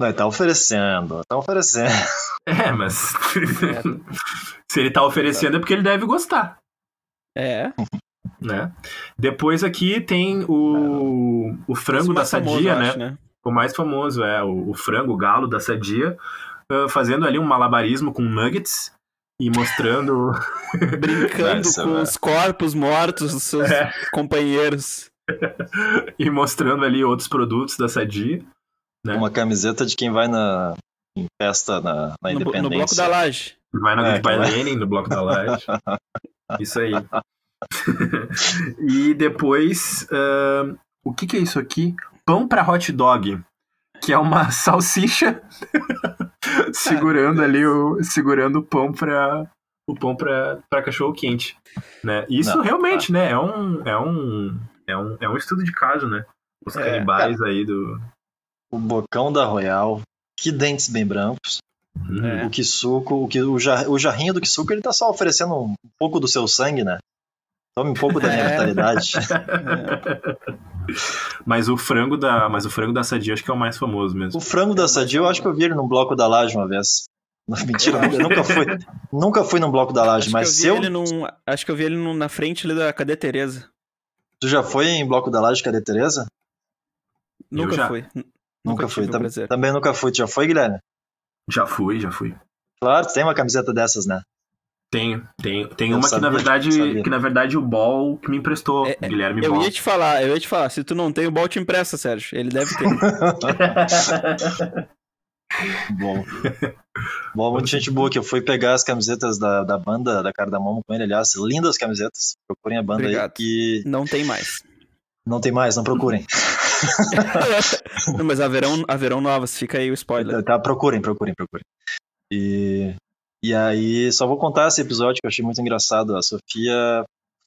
Não, tá oferecendo, tá oferecendo. [laughs] É, mas [laughs] se ele tá oferecendo é porque ele deve gostar, É. né? Depois aqui tem o, o frango da famoso, Sadia, eu né? acho, né? O mais famoso é o, o frango, o galo da Sadia, ah, fazendo ali um malabarismo com nuggets e mostrando [laughs] Brincando Nossa, com velho. os corpos mortos dos seus É. companheiros. e mostrando ali outros produtos da Sadia. Né? Uma camiseta de quem vai na em festa na, na No, no Independência. bloco da laje. Vai na É, que vai. Lenin, no bloco da laje. [laughs] Isso aí. [laughs] e depois, ahn, o que, que é isso aqui? Pão para hot dog, que é uma [laughs] salsicha segurando ali o segurando o pão para o pão para cachorro quente, né? Isso Não, realmente, né? É um é um é um é um estudo de caso, né? Os É, canibais aí do O bocão da Royal. Que dentes bem brancos. É. O Kisuko, o, que, o, jar, o jarrinho do Kisuko, ele tá só oferecendo um pouco do seu sangue, né? Tome um pouco da minha [laughs] É. vitalidade. [laughs] Mas o frango da mas o frango da Sadia acho que é o mais famoso mesmo. O frango da Sadia, eu acho que eu vi ele num bloco da laje uma vez. Mentira, [laughs] eu nunca fui, nunca fui num bloco da laje, Acho mas que eu eu, vi ele num, acho que eu vi ele num- na frente ali da Cadê Tereza. tu já foi em bloco da laje, cadê Tereza? Nunca fui. Nunca, fui. o Tam- prazer. também nunca fui. Tu já foi, Guilherme? Já fui, já fui. Claro, tu tem uma camiseta dessas, né? Tenho, tenho. Tem uma sabia, que na verdade, que na verdade o Ball que me emprestou, É, é, Guilherme Eu Ball. ia te falar, eu ia te falar. Se tu não tem, o Bal te empresta, Sérgio. Ele deve ter. [laughs] Bom. Bom, muita gente boa que eu fui pegar as camisetas da, da banda da Cardamomo com ele, aliás, lindas camisetas. Procurem a banda Obrigado. aí e não tem mais. não tem mais, não procurem. [laughs] [laughs] Não, mas haverão, haverão novas, fica aí o spoiler. Tá, procurem, procurem, procurem. E, e aí, só vou contar esse episódio que eu achei muito engraçado. A Sofia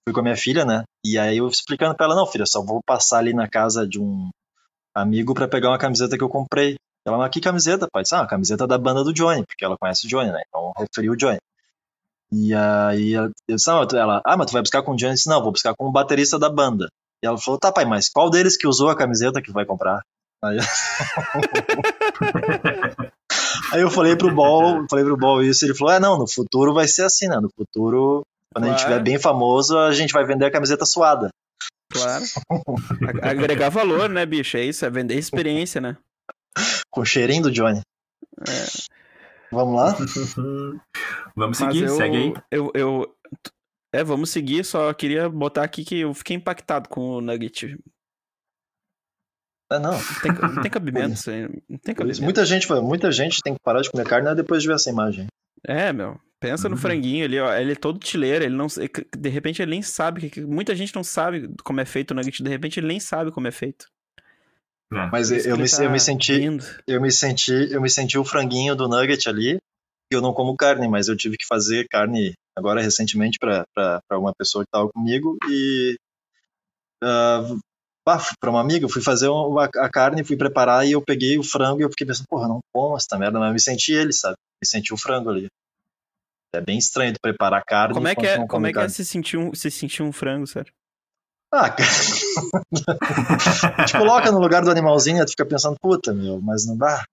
fui com a minha filha, né? E aí eu explicando pra ela, não, filha, só vou passar ali na casa de um amigo pra pegar uma camiseta que eu comprei. Ela, mas que camiseta, pai? Ah, a camiseta da banda do Johnny, porque ela conhece o Johnny, né? Então referiu o Johnny. E aí eu disse, não, ela, ah, mas tu vai buscar com o Johnny? Eu disse, não, vou buscar com o baterista da banda. E ela falou, tá, pai, mas qual deles que usou a camiseta que vai comprar? Aí, [laughs] aí eu falei pro Ball, falei pro Ball isso, ele falou, é, não, no futuro vai ser assim, né? No futuro, quando a gente Claro. estiver bem famoso, a gente vai vender a camiseta suada. Claro. A- Agregar valor, né, bicho? É isso, é vender experiência, né? Com o cheirinho do Johnny. É. Vamos lá? [laughs] Vamos seguir, eu, segue aí. Eu, eu, é, vamos seguir. Só queria botar aqui que eu fiquei impactado com o Nugget. É, não. Não tem, não tem cabimento isso aí. Não tem cabimento. Muita gente, muita gente tem que parar de comer carne né, depois de ver essa imagem. É, meu. Pensa no Uhum. franguinho ali, ó. Ele é todo tileiro, ele não. De repente ele nem sabe. Muita gente não sabe como é feito o nugget, de repente ele nem sabe como é feito. É. Mas eu que me, tá eu me senti, rindo. eu me senti, eu me senti o franguinho do nugget ali. Eu não como carne, mas eu tive que fazer carne agora recentemente para uma pessoa que estava comigo e ah, Ah, pra uma amiga, eu fui fazer um- a, carne, fui preparar e eu peguei o frango e eu fiquei pensando, porra, não como essa merda, mas eu me senti ele, sabe? Me senti o frango ali. É bem estranho tu preparar carne. Como é que é, como é, que é se sentir um, se sentir um frango, sério? Ah, cara. [laughs] te coloca no lugar do animalzinho e tu fica pensando, puta, meu, mas não dá.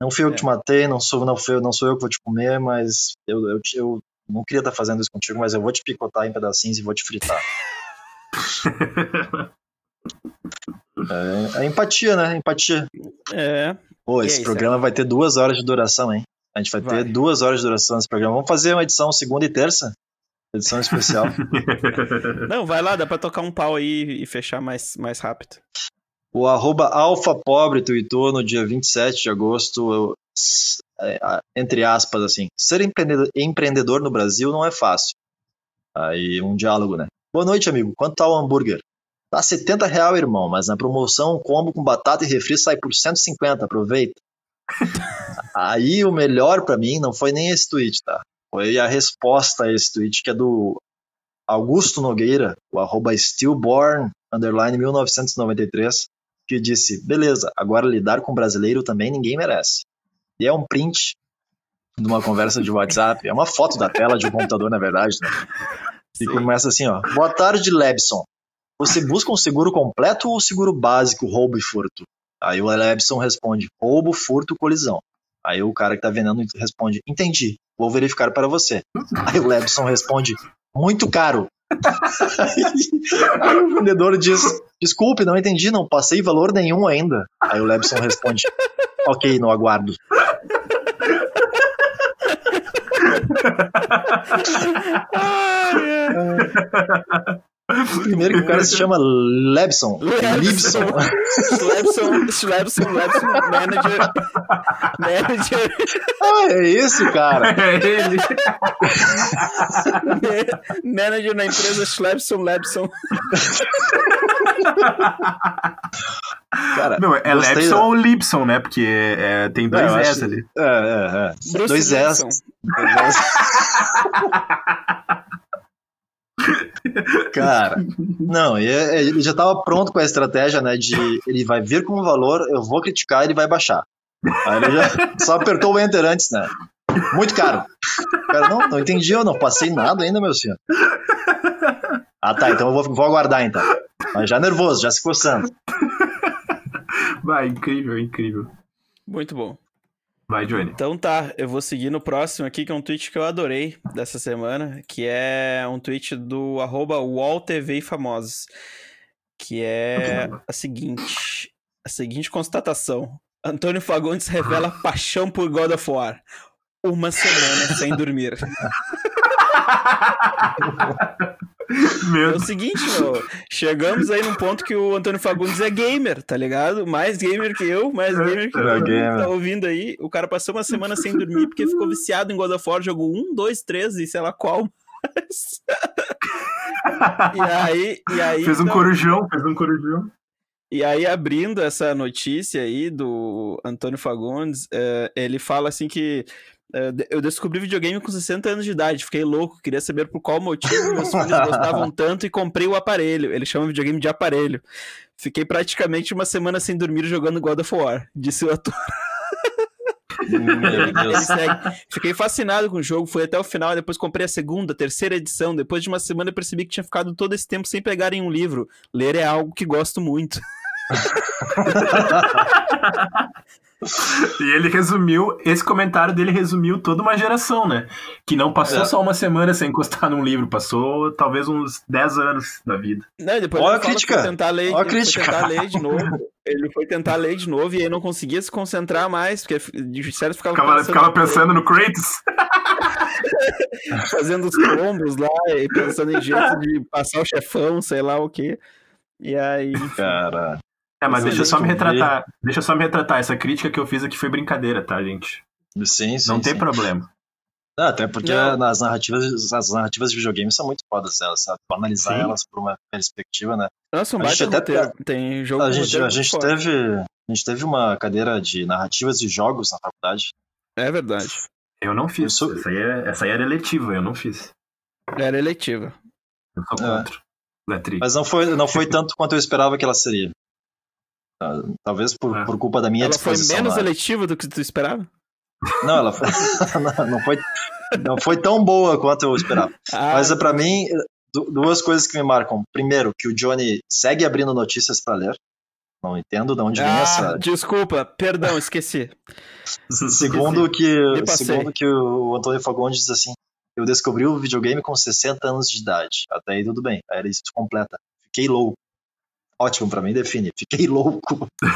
Não fui eu que É. te matei, não sou, não, fui, eu- não sou eu que vou te comer, mas eu, eu, eu não queria estar fazendo isso contigo, mas eu vou te picotar em pedacinhos e vou te fritar. [laughs] É, é empatia, né? Empatia. É. Pô, esse aí, programa vai ter duas horas de duração, hein? A gente vai, Vai. ter duas horas de duração nesse programa. Vamos fazer uma edição segunda e terça? Edição especial. [laughs] Não, vai lá, dá pra tocar um pau aí e fechar mais, mais rápido. O arroba Alfa Pobre tweetou no dia 27 de agosto, é, entre aspas, assim, ser empreendedor, no Brasil não é fácil. Aí um diálogo, né? Boa noite, amigo. Quanto tá o hambúrguer? Tá 70 real, irmão, mas na promoção um combo com batata e refri sai por 150, aproveita. [laughs] Aí o melhor pra mim não foi nem esse tweet, tá? Foi a resposta a esse tweet, que é do Augusto Nogueira, o arroba stillborn, underline 1993, que disse, beleza, agora lidar com brasileiro também ninguém merece. E é um print de uma conversa de WhatsApp, é uma foto da tela de um computador, na verdade, né? E começa assim, ó. Boa tarde, Lebson. Você busca um seguro completo ou seguro básico, roubo e furto? Aí o Lebson responde, roubo, furto, colisão. Aí o cara que tá vendendo responde, entendi, vou verificar para você. Aí o Lebson responde, muito caro. Aí o vendedor diz, desculpe, não entendi, não passei valor nenhum ainda. Aí o Lebson responde, ok, no aguardo. Primeiro que o cara se chama Lebson. Libson. Slebson, Slebson, Lebson, manager. Manager. Ah, é esse, cara. É ele. [laughs] manager na empresa Slebson, Lebson. Cara, Não, é da- ou Lipson, né? Porque é, tem dois É, eu acho- S ali. É, é, é. Dois S. Lebson. Dois S. [laughs] Cara, não, e é- ele já tava pronto com a estratégia, né? De ele vai vir com um valor, eu vou criticar, ele vai baixar. Aí ele já [laughs] só apertou o enter antes, né? Muito caro. Cara, não, não entendi, eu não passei nada ainda, meu senhor. Ah, tá, então eu vou, vou aguardar então. Mas já nervoso, já se coçando. Vai, incrível, incrível. Muito bom. Vai, Johnny. Então tá, eu vou seguir no próximo aqui, que é um tweet que eu adorei dessa semana, que é um tweet do arroba Famosos, que é a seguinte, a seguinte constatação. Antônio Fagundes revela paixão por God of War. Uma semana sem dormir. [laughs] [laughs] É o seguinte, meu, chegamos aí num ponto que o Antônio Fagundes é gamer, tá ligado? Mais gamer que eu, mais gamer que É gamer. tá ouvindo aí. O cara passou uma semana sem dormir porque ficou viciado em God of War, jogou um, dois, três e sei lá qual [laughs] e aí, e aí Fez um então, corujão, fez um corujão. e aí, abrindo essa notícia aí do Antônio Fagundes, eh, ele fala assim que eu descobri videogame com 60 anos de idade, fiquei louco, queria saber por qual motivo meus filhos gostavam tanto e comprei o aparelho. Ele chama videogame de aparelho. Fiquei praticamente uma semana sem dormir jogando God of War, disse o ator. Fiquei fascinado com o jogo, fui até o final, depois comprei a segunda, terceira edição. Depois de uma semana eu percebi que tinha ficado todo esse tempo sem pegar em um livro. Ler é algo que gosto muito. [laughs] [laughs] E ele resumiu, esse comentário dele resumiu toda uma geração, né? Que não passou É. só uma semana sem encostar num livro, passou talvez uns 10 anos da vida. Não, depois Ó ele a crítica. foi tentar ler, Ó a ele foi crítica. tentar ler de novo. Ele foi tentar ler de novo e aí não conseguia se concentrar mais, porque de sério ficava, Ficava, ficava pensando no Kratos. [laughs] fazendo os combos lá e pensando em jeito de passar o chefão, sei lá o quê. E aí, Cara, É, mas deixa eu só me retratar. Deixa eu só me retratar. Essa crítica que eu fiz aqui foi brincadeira, tá, gente? sim, sim. Não tem sim. problema. Ah, até porque Não. nas narrativas, as narrativas de videogame são muito fodas, elas, sabe? Analisar Sim. elas por uma perspectiva, né? nossa, um A gente até- roteiro. Tem jogo A gente, a muito gente foda. teve. A gente teve uma cadeira de narrativas de jogos na faculdade. É verdade. Eu não fiz. Eu sou- Essa, aí é, essa aí era eletiva, eu não fiz. Era eletiva. Eu sou É. contra. tri. Mas não foi, não foi tanto quanto eu esperava que ela seria. Ah, Talvez por, É. por culpa da minha Ela foi disposição. menos lá. eletiva do que tu esperava? Não, ela foi... [laughs] não, não foi não foi tão boa quanto eu esperava. Ah, Mas é para mim du- duas coisas que me marcam. Primeiro, que o Johnny segue abrindo notícias para ler. Não entendo de onde vem ah, essa. desculpa, perdão, esqueci. [laughs] Segundo que, Me passei. segundo que o Antônio Fagundes diz assim: Eu descobri o videogame com 60 anos de idade. Até aí tudo bem. Aí ele se completa. Fiquei louco. Ótimo pra mim, define. Fiquei louco. [laughs]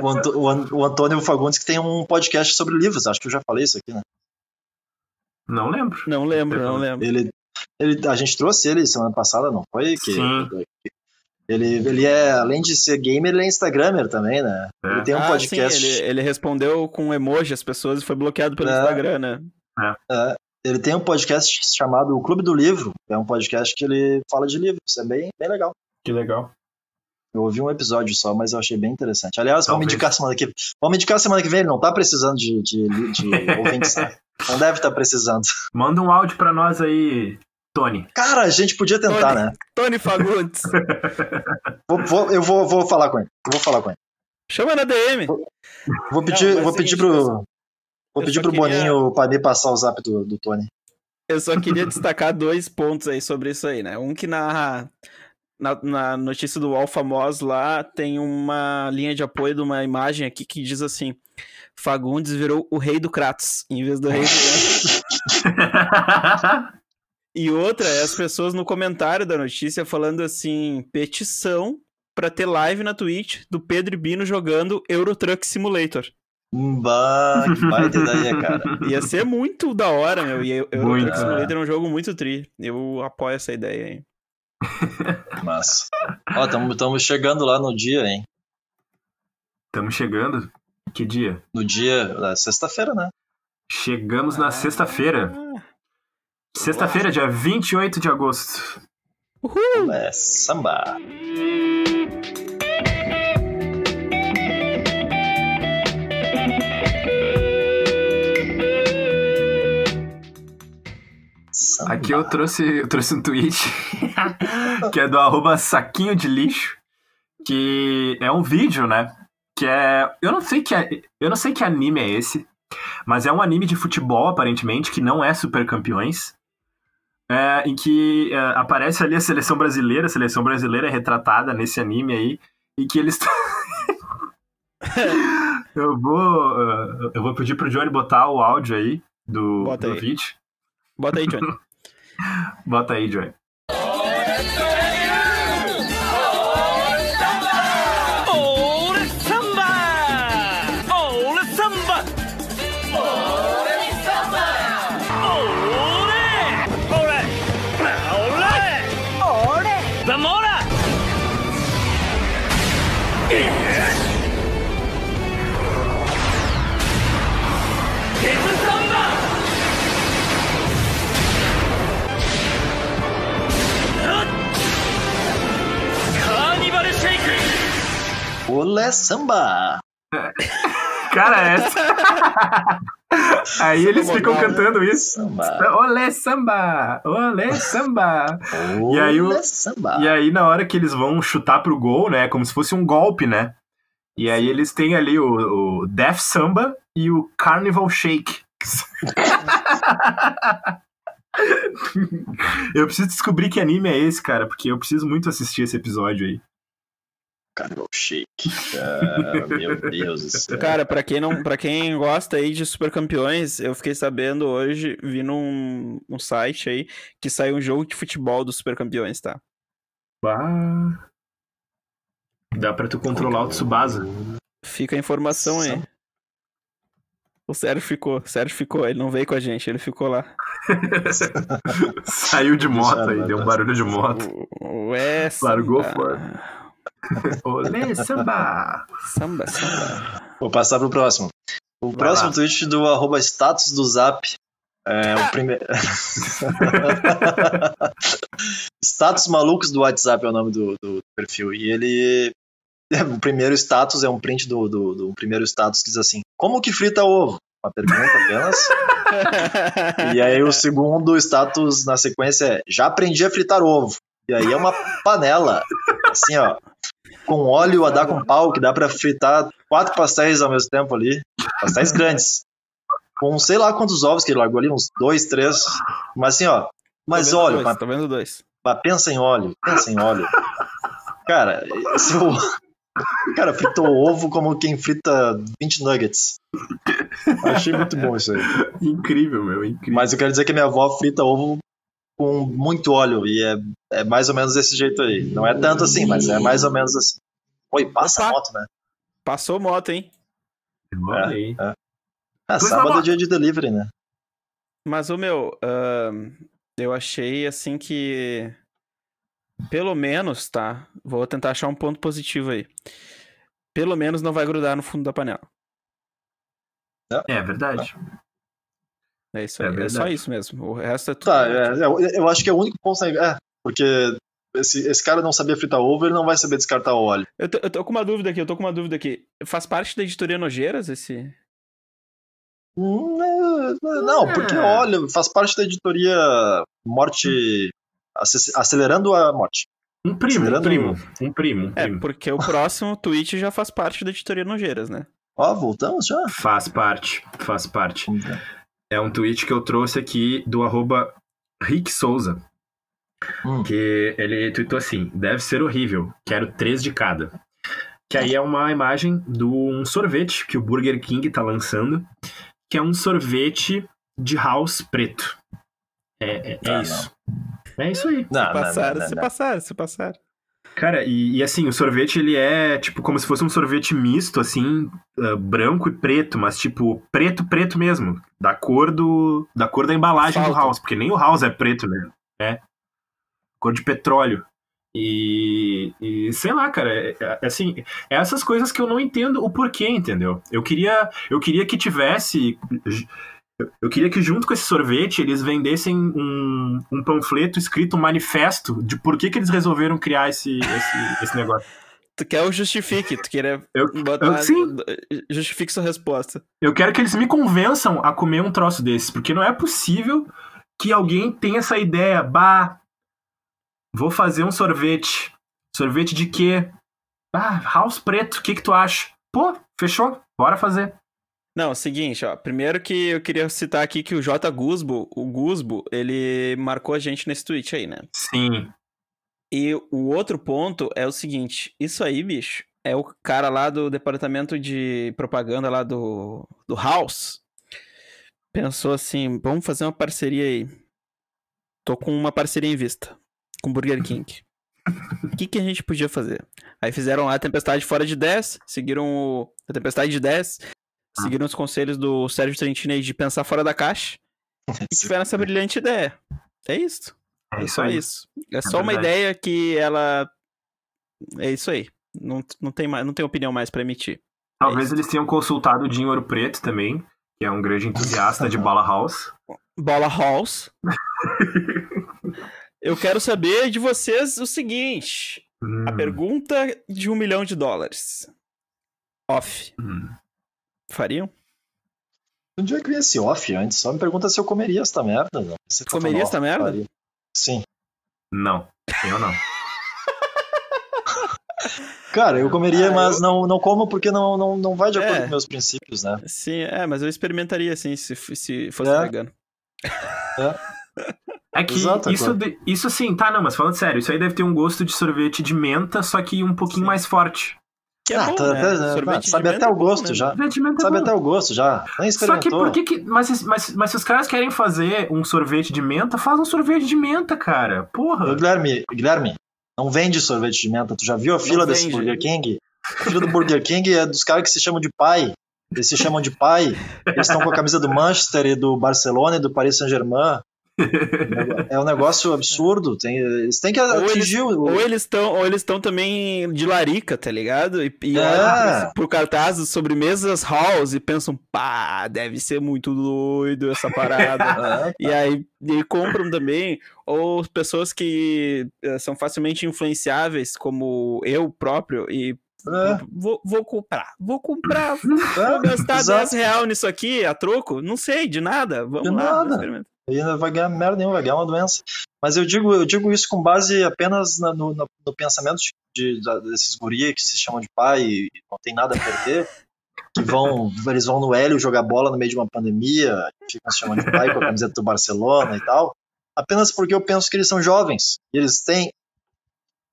O, Anto- o An- o Antônio Fagundes que tem um podcast sobre livros. Acho que eu já falei isso aqui, né? Não lembro. Não lembro, não lembro. Ele, ele, a gente trouxe ele semana passada, não foi? Que, Sim. Ele, ele é, além de ser gamer, ele é Instagramer também, né? É. Ele tem um ah, podcast. sim, ele, ele respondeu com emoji às pessoas e foi bloqueado pelo É. Instagram, né? É, ele tem um podcast chamado O Clube do Livro. É um podcast que ele fala de livros. É bem, bem legal. Que legal. Eu ouvi um episódio só, mas eu achei bem interessante. Aliás, vamos Talvez. indicar semana que Vamos indicar semana que vem. Ele não tá precisando de, de, de [laughs] ouvintes, né? Não deve estar precisando. Manda um áudio pra nós aí, Tony. Cara, a gente podia tentar, Tony. né? Tony Fagundes. [laughs] Vou- vou- eu vou, vou falar com ele. Eu vou falar com ele. Chama na DM. Vou pedir, mas vou é o pedir seguinte, pro. Vou pedir pro queria- Boninho pra me passar o zap do, do Tony. Eu só queria [laughs] destacar dois pontos aí sobre isso aí, né? Um que na, na, na notícia do Alfamos lá tem uma linha de apoio de uma imagem aqui que diz assim: Fagundes virou o rei do Kratos, em vez do rei do [laughs] E outra é as pessoas no comentário da notícia falando assim: petição pra ter live na Twitch do Pedro e Bino jogando Euro Truck Simulator. Bah, que baita ideia, cara. [laughs] Ia ser muito da hora, meu. E Euro Muito. Truck Simulator é um jogo muito tri. Eu apoio essa ideia aí. [laughs] Massa. Ó, estamos chegando lá no dia, hein? Estamos chegando. Que dia? No dia da sexta-feira, né? Chegamos na sexta-feira. Sexta-feira, dia 28 de agosto. É samba. Samba. Aqui eu trouxe, eu trouxe um tweet [laughs] que é do arroba saquinho de lixo, que é um vídeo, né? Que é. Eu não sei que, é- eu não sei que anime é esse, mas é um anime de futebol, aparentemente, que não é Super Campeões. é, em que é, aparece ali a seleção brasileira, a seleção brasileira é retratada nesse anime aí, e que eles. [laughs] [laughs] eu vou. é, eu vou pedir pro Johnny botar o áudio aí do, Bota do aí. vídeo. Bota aí, Johnny. [laughs] Bota aí, Johnny. Olé samba! Cara, essa. [laughs] Aí eles ficam cantando isso. Samba. Olé samba! Olé samba! E aí o- Olé samba. E aí, na hora que eles vão chutar pro gol, né? Como se fosse um golpe, né? E aí eles têm ali o, o Death Samba e o Carnival Shake. [laughs] eu preciso descobrir que anime é esse, cara, porque eu preciso muito assistir esse episódio aí. Carnival Shake. Ah, [laughs] meu Deus do céu. Cara, pra quem, não, pra quem gosta aí de Super Campeões, eu fiquei sabendo hoje, vi num, num site aí, que saiu um jogo de futebol dos Super Campeões, tá? Bah. Dá pra tu controlar o Tsubasa. Fica a informação aí. O Sérgio ficou, o Sérgio ficou, ele não veio com a gente, ele ficou lá. [laughs] Saiu de moto aí, deu um barulho de moto. Ué, Largou fora. Olé samba! Samba, samba. Vou passar pro próximo. O Vai próximo lá. tweet do arroba status do Zap. É o primeiro. [laughs] status malucos do WhatsApp é o nome do, do perfil. E ele. O primeiro status é um print do, do, do primeiro status que diz assim: Como que frita ovo? Uma pergunta apenas. [laughs] E aí o segundo status na sequência é já aprendi a fritar ovo. E aí é uma panela, assim, ó, com óleo a dar com pau, que dá pra fritar quatro pastéis ao mesmo tempo ali. Pastéis grandes. Com sei lá quantos ovos que ele largou ali, uns dois, três. Mas assim, ó, mas Tô óleo, dois, mas, Tô vendo dois. mas pensa em óleo, pensa em óleo. Cara, é [laughs] o... Cara, fritou ovo como quem frita 20 nuggets. Achei muito bom isso aí. Incrível, meu, incrível. Mas eu quero dizer que minha avó frita ovo com muito óleo e é, é mais ou menos desse jeito aí. Não é tanto assim, mas é mais ou menos assim. Oi, passa a Opa. moto, né? Passou moto, hein? Olha aí. Ah, sábado é dia de delivery, né? Mas, o meu, ahn, eu achei assim que. Pelo menos, tá? Vou tentar achar um ponto positivo aí. Pelo menos não vai grudar no fundo da panela. É verdade. É isso É aí. É, só verdade. isso mesmo. O resto é tudo. Tá, é, eu, eu acho que é o único ponto. É, porque esse, esse cara não sabia fritar ovo, ele não vai saber descartar o óleo. Eu, tô, eu tô com uma dúvida aqui, eu tô com uma dúvida aqui. Faz parte da editoria Nojeiras esse. Hum, é, Não, porque óleo faz parte da editoria Morte. ace- Acelerando a Morte. Um primo, um Acelerando- primo. Um primo, um É, primo. porque o próximo [laughs] tweet já faz parte da editoria Nojeiras, né? Ó, voltamos já? Faz parte, faz parte. Ver. É um tweet que eu trouxe aqui do arroba Rick Souza. Hum. Que ele tweetou assim: deve ser horrível, quero três de cada. Que aí é uma imagem de um sorvete que o Burger King tá lançando, que é um sorvete de house preto. É, é, é Ah, isso. É isso aí. Não, não, passaram, não, não, se não. passaram, se passaram. Cara, e, e assim, o sorvete ele é tipo como se fosse um sorvete misto, assim, ah, branco e preto, mas tipo, preto, preto mesmo. Da cor do. Da cor da embalagem do Asfalto. house, porque nem o house é preto, né? É. Cor de petróleo. E, e sei lá, cara, é, é, assim, é essas coisas que eu não entendo o porquê, entendeu? Eu queria, eu queria que tivesse. eu- Eu queria que junto com esse sorvete eles vendessem um, um panfleto escrito um manifesto de por que, que eles resolveram criar esse, esse, esse negócio. Tu quer o justifique, tu queira Eu, botar. eu- sim. Justifique sua resposta. Eu quero que eles me convençam a comer um troço desses, porque não é possível que alguém tenha essa ideia. Bah, vou fazer um sorvete. Sorvete de quê? Ah, house preto, o que que tu acha? Pô, fechou, bora fazer. Não, é o seguinte, ó. Primeiro que eu queria citar aqui que o J. Gusbo, o Gusbo, ele marcou a gente nesse tweet aí, né? Sim. E o outro ponto é o seguinte: isso aí, bicho, é o cara lá do departamento de propaganda lá do, do House. Pensou assim: vamos fazer uma parceria aí. Tô com uma parceria em vista com o Burger King. O que, que a gente podia fazer? Aí fizeram lá a Tempestade fora de 10, seguiram o, a Tempestade de 10, seguiram os conselhos do Sérgio Trentino aí de pensar fora da caixa e tiveram essa brilhante ideia. É isso. É É isso só isso. É só uma verdade. ideia que ela. É isso aí. Não, não, tem, mais, não tem opinião mais pra emitir. Talvez isso. eles tenham consultado o Dinho Ouro Preto também, que é um grande entusiasta de Bala House. Bola Halls. [laughs] Eu quero saber de vocês o seguinte: Hum, a pergunta de um milhão de dólares. Off. hum. Fariam? Onde é que ia esse off antes? Só me pergunta se eu comeria essa merda. Não. Você tá Comeria essa merda? faria. Sim. Não, eu não. [laughs] Cara, eu comeria, Ah, mas eu- não, não como porque não, não, não vai de acordo É. com meus princípios, né? Sim, é, mas eu experimentaria assim se, se fosse É. vegano. É que Exato, isso, agora. isso sim, tá, não, mas falando sério, isso aí deve ter um gosto de sorvete de menta, só que um pouquinho Sim. mais forte. Que é Ah, bom, tá- né? tá- de sabe até é o bom, gosto já. É Sabe até o gosto já. Nem Só que por que que. Mas, mas, mas se os caras querem fazer um sorvete de menta, faz um sorvete de menta, cara. Porra. Ô, Guilherme, Guilherme, não vende sorvete de menta. Tu já viu a fila desse vende. Burger King? A fila do Burger King é dos caras que se chamam de pai. Eles se chamam de pai. Eles estão com a camisa do Manchester e do Barcelona e do Paris Saint-Germain. É um negócio absurdo. Tem, eles têm que Ou eles, atingir o. ou eles estão ou eles estão também de larica, tá ligado? E, e É. olham pro, pro cartaz das sobremesas Halls e pensam, pá, deve ser muito doido essa parada. [laughs] É, e aí e compram também, ou pessoas que eh, são facilmente influenciáveis, como eu próprio, e É. Vou, vou comprar, vou comprar, É, [laughs] vou gastar exato. 10 reais nisso aqui a troco? Não sei, de nada. Vamos De lá, nada. Aí não vai ganhar merda nenhuma, vai ganhar uma doença. Mas eu digo, eu digo isso com base apenas na- no, no- no pensamento de, da- desses guri que se chamam de pai e não tem nada a perder, que vão, eles vão no Hélio jogar bola no meio de uma pandemia, ficam se chamando de pai com a camiseta do Barcelona e tal, apenas porque eu penso que eles são jovens. E eles têm.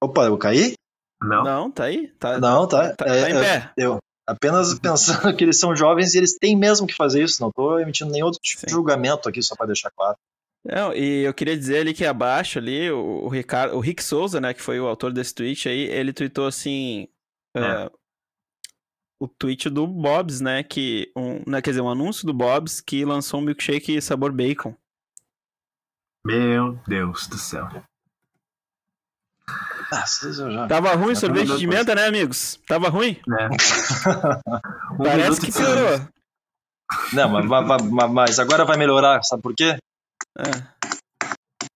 Opa, eu caí? Não. Não, tá aí? Tá, Não, tá. tá, é, tá em é, pé. eu apenas pensando [laughs] que eles são jovens e eles têm mesmo que fazer isso. Não tô emitindo nenhum outro tipo de julgamento aqui, só para deixar claro. Não, e eu queria dizer ali que abaixo ali, o, o Ricardo, o Rick Souza, né, que foi o autor desse tweet aí, ele tweetou assim. É. ah, o tweet do Bob's, né? Que. Um, né, quer dizer, um anúncio do Bob's que lançou um milkshake sabor bacon. Meu Deus do céu. Ah, já- Tava ruim o Já sorvete de menta, né, amigos? Tava ruim? Né? [laughs] Um Parece que piorou. Não, mas, mas- mas agora vai melhorar, sabe por quê? É.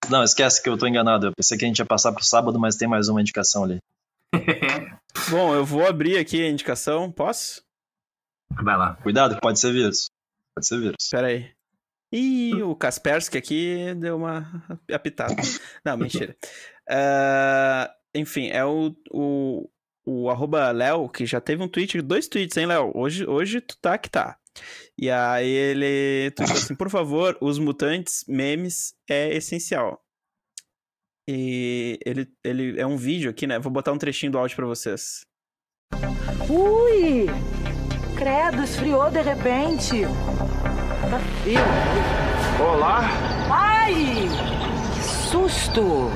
Não, esquece que eu tô enganado. Eu pensei que a gente ia passar pro sábado, mas tem mais uma indicação ali. [laughs] Bom, eu vou abrir aqui a indicação. Posso? Vai lá. Cuidado, que pode ser vírus. Pode ser vírus. Pera aí. Ih, o Kaspersky aqui deu uma apitada. Não, mentira. [laughs] Ah, enfim, é o, o, o arroba Léo, que já teve um tweet, dois tweets, hein, Léo? Hoje, hoje tu tá que tá. E aí ele tweetou assim, por favor, os mutantes, memes, é essencial. E ele, ele é um vídeo aqui, né? Vou botar um trechinho do áudio pra vocês. Ui! Credo, esfriou de repente. Tá frio. Olá. Ai! Que susto!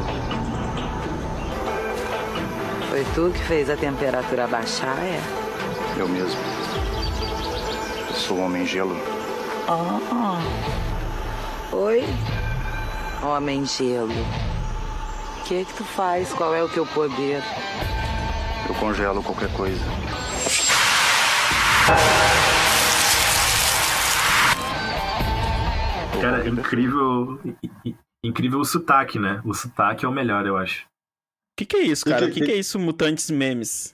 Foi tu que fez a temperatura baixar, é? Eu mesmo. Eu sou o Homem Gelo. Ah. Oi? Homem gelo. O que que tu faz? Qual é o teu poder? Eu congelo qualquer coisa. Cara, incrível. i- Incrível o sotaque, né? O sotaque é o melhor, eu acho. O que, que é isso, cara? O Que- que, que é isso, mutantes memes?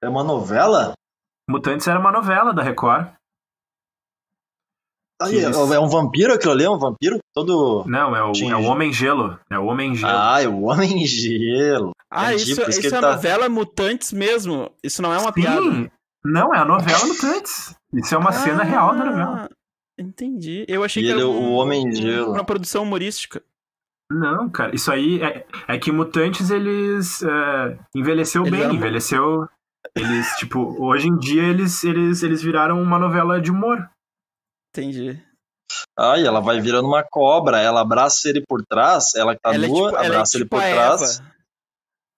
É uma novela? Mutantes era uma novela da Record. Aí, é, é um vampiro aquilo ali? É um vampiro? Todo. Não, é o, Tinha- é o Homem Gelo. É o Homem Gelo. Ah, é o Homem Gelo. Ah, Entendi, isso, isso é tá- novela Mutantes mesmo. Isso não é uma Sim. piada. Não, é a novela Mutantes. Isso é uma cena real da novela. Ah, Entendi. Eu achei E que ele era é um- o Homem Gelo. uma produção humorística. Não, cara, isso aí é, é que Mutantes, eles é, envelheceu Eles bem, eram- envelheceu... Eles, [laughs] tipo, hoje em dia eles, eles, eles viraram uma novela de humor. Entendi. Ai, ela vai virando uma cobra. Ela abraça ele por trás. Ela que tá ela é nua, tipo, é abraça ele tipo por a trás. Eva.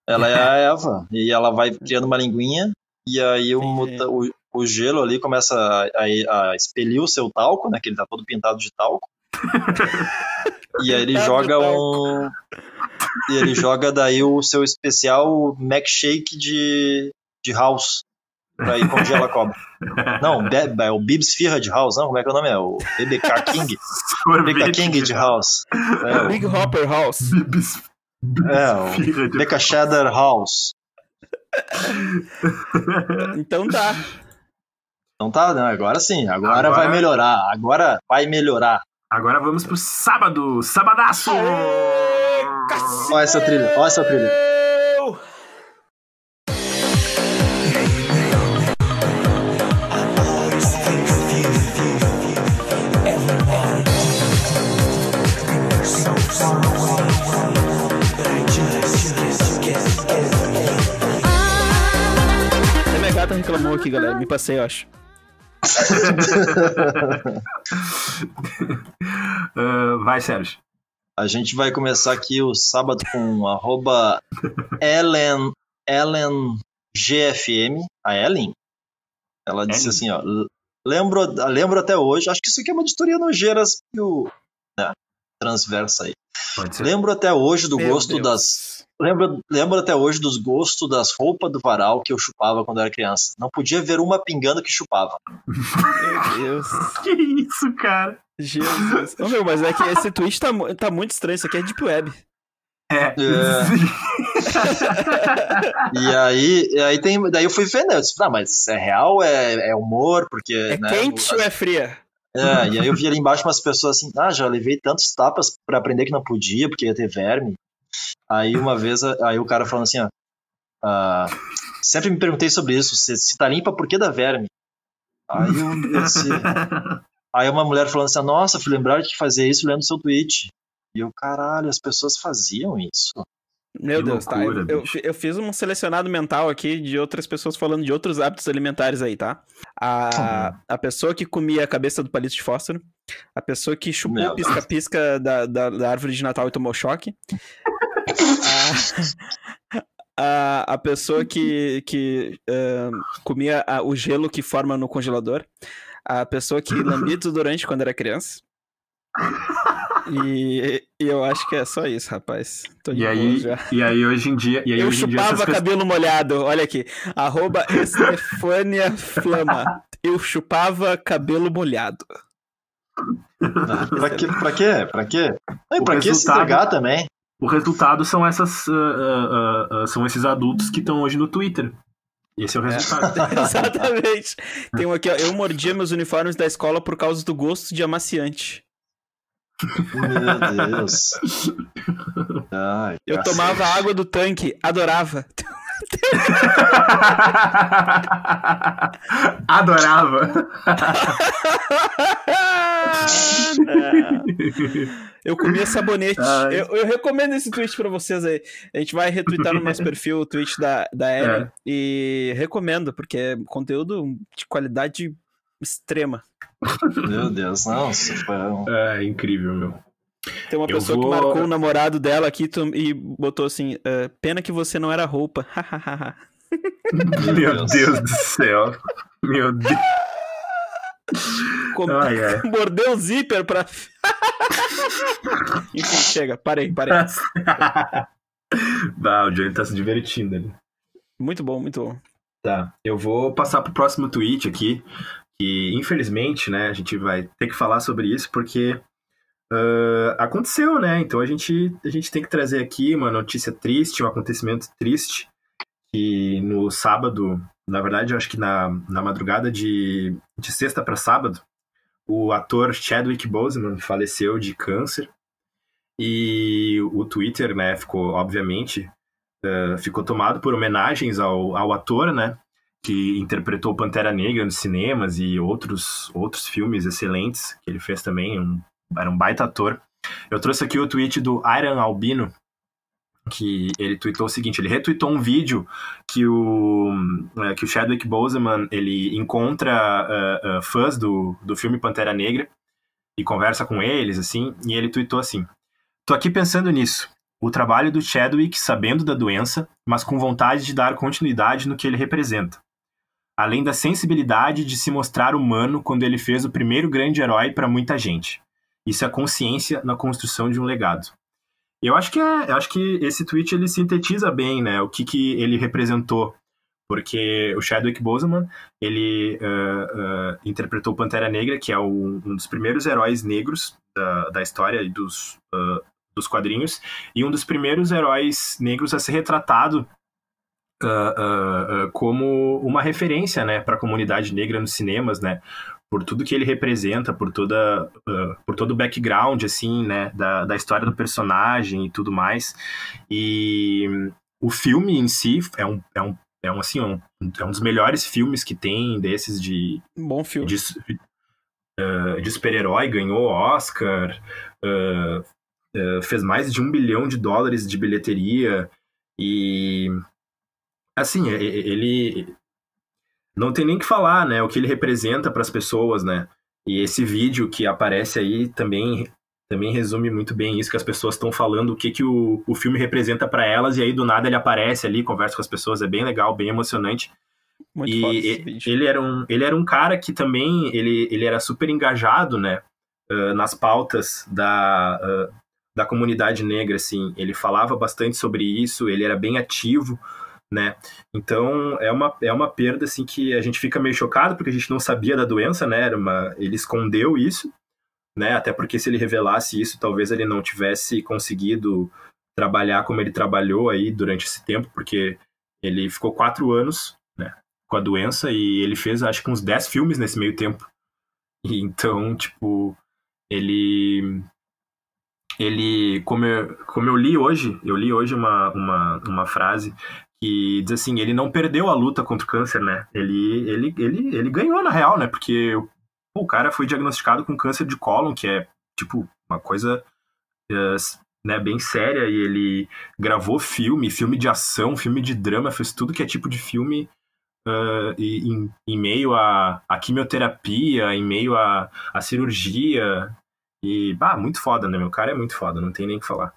Ela é a [laughs] Eva. E ela vai criando uma linguinha. E aí o, muta- o, o gelo ali começa a, a, a expelir o seu talco, né? Que ele tá todo pintado de talco. [laughs] e aí ele de joga um. E ele joga daí o seu especial Mac Shake de, de House. Pra ir congela a cobra. Não, Be- é o Bibs Firra de House, não? Como é que é o nome? É o BBK King? BBK King de House. É, o- Big Hopper House. Bibis- é, o BK Cheddar House. Então tá. Então tá, né? Agora sim, agora, Agora- vai melhorar. Agora vai melhorar. Agora vamos pro sábado, sabadaço! Olha essa trilha, olha essa trilha. Até minha gata reclamou aqui, galera. Me passei, eu acho. [laughs] Ah, vai, Sérgio. A gente vai começar aqui o sábado com [laughs] arroba Ellen, Ellen GFM, a Ellen. Ela disse Ellen. assim, ó, lembro, lembro até hoje, acho que isso aqui é uma editoria nojeiras e o né, transversa aí. Pode ser. Lembro até hoje do Meu gosto Deus. das Lembro, lembro até hoje dos gostos das roupas do varal que eu chupava quando era criança. Não podia ver uma pingando que chupava. Meu Deus. [laughs] Que isso, cara? Jesus. Ô, meu, mas é que esse tweet tá, tá muito estranho. Isso aqui é Deep Web. É, É. [laughs] e aí, e aí tem, daí eu fui ver, né? Eu disse, ah, mas é real, é, é humor, porque. É né, quente o- ou é fria? É, e aí eu vi ali embaixo umas pessoas assim, ah, já levei tantos tapas pra aprender que não podia, porque ia ter verme. Aí uma vez, aí o cara falando assim, ó, ah, sempre me perguntei sobre isso, se, se tá limpa, por que dá verme? Aí eu, [laughs] aí uma mulher falando assim, nossa, fui lembrar de fazer isso lendo seu tweet. E eu, caralho, as pessoas faziam isso. Meu Que Deus, tá. loucura, Eu, eu, eu fiz um selecionado mental aqui de outras pessoas falando de outros hábitos alimentares aí, tá? A, a pessoa que comia a cabeça do palito de fósforo, a pessoa que chupou pisca-pisca da, da, da árvore de Natal e tomou choque, a, a, pessoa que, que ah, comia a- o gelo que forma no congelador, a pessoa que lambia desodorante quando era criança. E, e eu acho que é só isso, rapaz. Tô de E aí, já. e aí hoje em dia. E aí Eu hoje em dia chupava essas pessoas- cabelo molhado, olha aqui. Arroba Estefânia Flama. Eu chupava cabelo molhado. Pra quê? Pra quê? Pra quê? Não, pra que se resultado- entregar também? O resultado são essas. ah, ah, ah, são esses adultos que estão hoje no Twitter. Esse é o resultado. [laughs] Exatamente. Tem um aqui, ó. Eu mordia meus uniformes da escola por causa do gosto de amaciante. Meu Deus. Ai, Eu cacete. tomava água do tanque, adorava. [laughs] Adorava. [laughs] Eu comia sabonete. Eu, eu recomendo esse tweet pra vocês aí. A gente vai retweetar no nosso [laughs] perfil o tweet da, da Ellen. É. E recomendo, porque é conteúdo de qualidade extrema. Meu Deus, não. É incrível, meu. Tem uma Eu pessoa vou- que marcou o [laughs] namorado dela aqui tu- e botou assim: "Ah, pena que você não era roupa. [laughs] Meu Deus do céu. Meu Deus. Com- Ai, ai. [laughs] Mordeu o zíper pra. Enfim, chega, parei, parei. Bah, o Johnny tá se divertindo ali. Muito bom, muito bom. Tá, eu vou passar pro próximo tweet aqui, que infelizmente, né, a gente vai ter que falar sobre isso porque ah, aconteceu, né? Então a gente, a gente tem que trazer aqui uma notícia triste, um acontecimento triste, que no sábado, na verdade, eu acho que na, na madrugada de, de sexta para sábado, o ator Chadwick Boseman faleceu de câncer. E o Twitter, né, ficou, obviamente, eh, ficou tomado por homenagens ao, ao ator, né, que interpretou Pantera Negra nos cinemas e outros, outros filmes excelentes que ele fez também, um, era um baita ator. Eu trouxe aqui o tweet do Iron Albino, que ele tweetou o seguinte, ele retweetou um vídeo que o, eh, que o Chadwick Boseman, ele encontra eh, eh, fãs do, do filme Pantera Negra e conversa com eles, assim, e ele tweetou assim, Tô aqui pensando nisso. O trabalho do Chadwick sabendo da doença, mas com vontade de dar continuidade no que ele representa. Além da sensibilidade de se mostrar humano quando ele fez o primeiro grande herói para muita gente. Isso é consciência na construção de um legado. Eu acho que é, eu acho que esse tweet ele sintetiza bem, né, o que que ele representou, porque o Chadwick Boseman ele ah, ah, interpretou Pantera Negra, que é o- um dos primeiros heróis negros da, da história e dos ah, dos quadrinhos, e um dos primeiros heróis negros a ser retratado ah, ah, ah, como uma referência, né, para a comunidade negra nos cinemas, né, por tudo que ele representa, por toda, ah, por todo o background, assim, né, da, da história do personagem e tudo mais. E o filme em si é um, é um, é um assim, um, é um dos melhores filmes que tem desses de Um bom filme. de, uh, de super-herói, ganhou Oscar, uh, uh, fez mais de um bilhão de dólares de bilheteria e assim, e- e- ele não tem nem que falar, né, o que ele representa para as pessoas, né? E esse vídeo que aparece aí também também resume muito bem isso que as pessoas estão falando, o que, que o, o filme representa para elas, e aí do nada ele aparece ali, conversa com as pessoas, é bem legal, bem emocionante. Muito e ele era um ele era um cara que também ele, ele era super engajado né? Ah, nas pautas da ah, da comunidade negra assim. Ele falava bastante sobre isso ele era bem ativo né? Então é uma é uma perda assim que a gente fica meio chocado porque a gente não sabia da doença né? Era uma ele escondeu isso né? Até porque se ele revelasse isso talvez ele não tivesse conseguido trabalhar como ele trabalhou aí durante esse tempo, porque ele ficou quatro anos, né, com a doença e ele fez, acho que uns dez filmes nesse meio tempo. E então, tipo, ele ele como eu, como eu li hoje, eu li hoje uma, uma, uma frase que diz assim, ele não perdeu a luta contra o câncer, né? Ele ele ele, ele ganhou na real, né? Porque pô, o cara foi diagnosticado com câncer de cólon, que é tipo uma coisa uh, né, bem séria e ele gravou filme, filme de ação, filme de drama, fez tudo que é tipo de filme uh, em, em, meio à, à quimioterapia, em meio à, à cirurgia. E, bah, muito foda, né? Meu cara é muito foda, não tem nem o que falar.